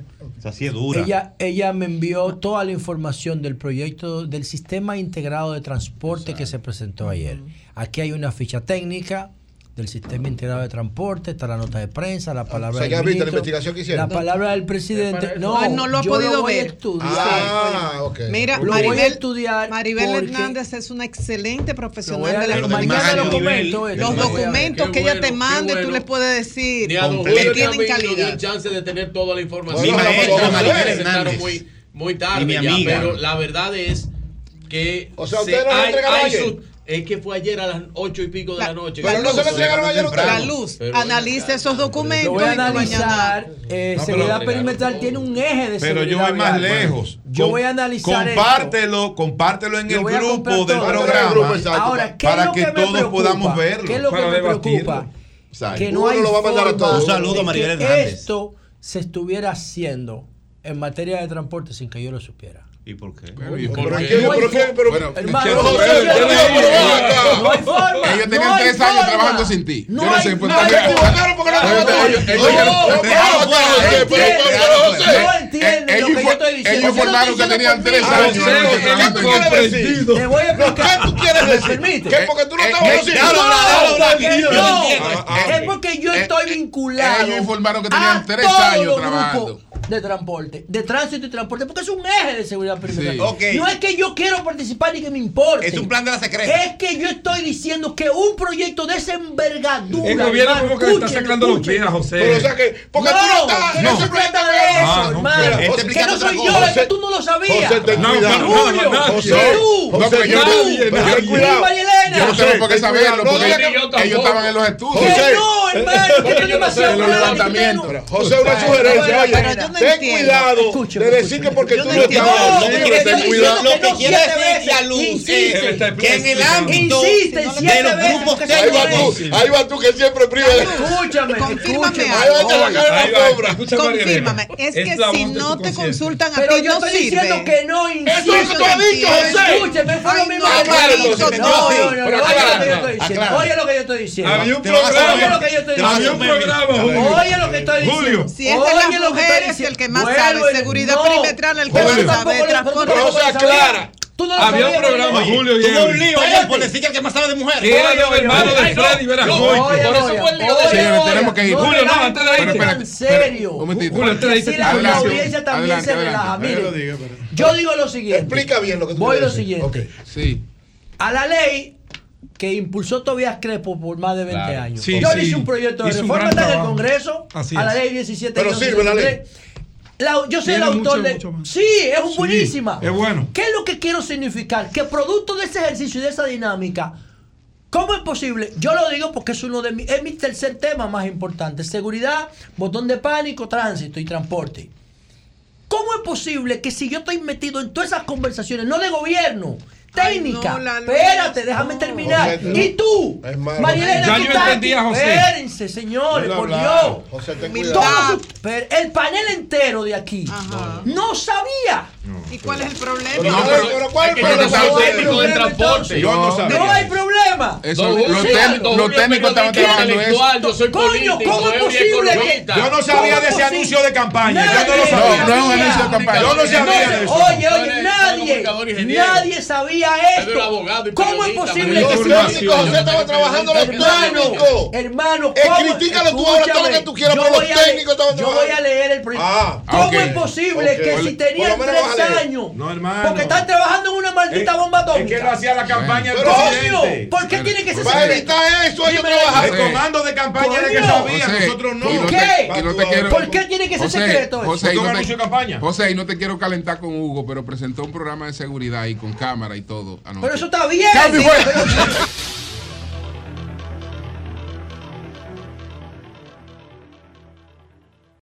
Ella, ella me envió toda la información del proyecto del sistema integrado de transporte que se presentó ayer. Aquí hay una ficha técnica, del Sistema Integrado de Transporte, está la nota de prensa, la ah, palabra o sea, del ministro, la investigación que hicieron? La palabra del presidente. No, no, no lo ha podido ver. Estudiar. Ah, ah, okay. Mira, lo Maribel, voy a estudiar Maribel Hernández es una excelente profesional de la comunicación. Los documentos, los documentos que ella te mande, bueno. tú les puedes decir que tienen calidad. dio el chance de tener toda la información. Mi maestra, Maribel Hernández. Muy, muy tarde, ya, pero la verdad es que o sea, se, no hay, hay, es que fue ayer a las ocho y pico de la, noche. la luz. La Pero- luz. pero- Analiza esos documentos. Lo voy a analizar. eh, No, seguridad pero- perimetral tiene un eje de Pero yo seguridad voy más vial. lejos. Yo voy a analizar esto. Compártelo, compártelo en Yo el grupo del programa Ahora, ¿qué es para lo que, que me todos preocupa? podamos verlo. ¿Qué es lo que me preocupa? Que no Uno hay lo va a mandar a forma todos. Un de saludo a Maribel que Hernández. esto se estuviera haciendo en materia de transporte sin que yo lo supiera. ¿Y por qué? ¿y por por qué? Ellos tenían no hay tres años forma. trabajando sin ti. No Yo no hay- sé, pues no hay también- forma. Ellos- ellos- ellos- No, ellos- no, ellos- lo que yo estoy diciendo. informaron que tenían tres años. Te voy a explicar. ¿Qué tú quieres ¿Me decir? permite? ¿Qué? Porque tú no Eh, eh, Es porque yo estoy vinculado. ellos informaron que tenían tres años trabajando. De transporte, de tránsito y transporte, porque es un eje de seguridad perimetral. Sí. Ok. No es que yo quiero participar ni que me importe. Es un plan de la secreta. Es que yo estoy diciendo que un proyecto de esa envergadura. El gobierno como que le está sacando los pies a José. Pero, o sea que, porque tú no estás- no. no se trata de eso, Ah, no, hermano. Pero- Que Está no soy yo, es que tú no lo sabías. José, ten No, cuidado. no, Julio, no, no, José, José. tú, No, pero yo- pero- nadie. yo-. Yo no tengo por qué saberlo, No porque que yo ellos estaban en los estudios. Que no, hermano, que demasiado levantamientos. que no- José, una sugerencia, oye, yo ten entiendo. cuidado de decir que porque Yo tú no estabas No, que libros, ten cuidado. Lo que no quiere decir luz que en el ámbito Insiste de los grupos porque Ahí va tú, es. ahí va tú que siempre priva. Escúchame, Confírmame escúchame. Ahí va a la cara Ahí de va, la cobra. escucha, María Elena. Confírmame. Es que si no te consultan a Pero ti, yo no estoy diciendo que no insiste. Eso es lo que has dicho, José. Escúcheme, fue lo mismo no, que yo. No, no, no, Pero oye lo que yo estoy diciendo. acláralo. Oye lo que yo estoy diciendo. Había un programa. Oye lo que yo estoy Había un diciendo. programa, Julio. Oye lo que estoy diciendo. Si es de las mujeres, diciendo. el que más sabe seguridad perimetral, el que más sabe Pero transporte. sabías. Clara. Tú no lo Había un sabías, programa, Oye, Julio y Tuvo un lío ayer por decir que el que más sabe de mujeres. Que era hermanos oye, de Freddy Veragoy. Oye, Por eso fue el lío Señores, oye, tenemos que ir. Julio, no, antes de tan espérate. serio. Un momentito. Julio, antes de irte, Así la, audiencia también se relaja. Mire, yo digo lo siguiente. Explica bien lo que tú Voy quieres lo siguiente. Sí. A la ley que impulsó Tobias Crepo por más de 20 Claro. años. Sí, yo sí. hice un proyecto de Hizo un reforma en el. Congreso Así a la ley 17 Pero sirve la ley. La- yo soy el autor mucho, de. mucho. Sí, es un Sí, buenísima. es bueno. ¿Qué es lo que quiero significar? Que producto de ese ejercicio y de esa dinámica, ¿cómo es posible? Yo lo digo porque es uno de mi, es mi tercer tema más importante: seguridad, botón de pánico, tránsito y transporte. ¿Cómo es posible que si yo estoy metido en todas esas conversaciones, no de gobierno, técnica, no, la luz, espérate, déjame terminar. José, y tú. Marielena, Ya yo está entendí a aquí, José. Espérense, señores, por. Dios. José, ten cuidado. El panel entero de aquí Ajá. no sabía. ¿Y cuál es el problema? Pero, No, pero, pero- ¿cuál es el yo no problema? hay técnico de problema, transporte. Yo no sabía. No hay problema. Eso, los, técnicos- técnicos estaban trabajando eso. Yo soy Coño, político, ¿cómo es posible que- Yo no sabía ¿Cómo de ese anuncio de campaña. Yo no lo sabía. No, no es un anuncio de campaña. Yo no sabía de eso. Oye, oye, nadie, nadie sabía Soy esto. abogado y ¿Cómo es posible que técnicos, José, estaban trabajando los Hermano, técnicos. hermano, Eh, ¿cómo- critícalo tú ahora todo lo que tú quieras, pero los a técnicos estaban Yo voy a trabajando. leer el proyecto. Ah, ¿Cómo es posible que si tenían tres a años, No, hermano. porque están trabajando en una maldita bomba atómica? Es que no hacía la campaña del presidente. Coño, ¿por qué tiene que ser Para secreto? evitar eso, ellos Dime, trabajaron. El comando de campaña era que sabía, nosotros no. ¿Por qué? ¿Por qué tiene que ser secreto eso? José, y no te quiero calentar con Hugo, pero presentó un programa de seguridad y con cámara y todo. Anoche. Pero eso está bien. Cambio, sí,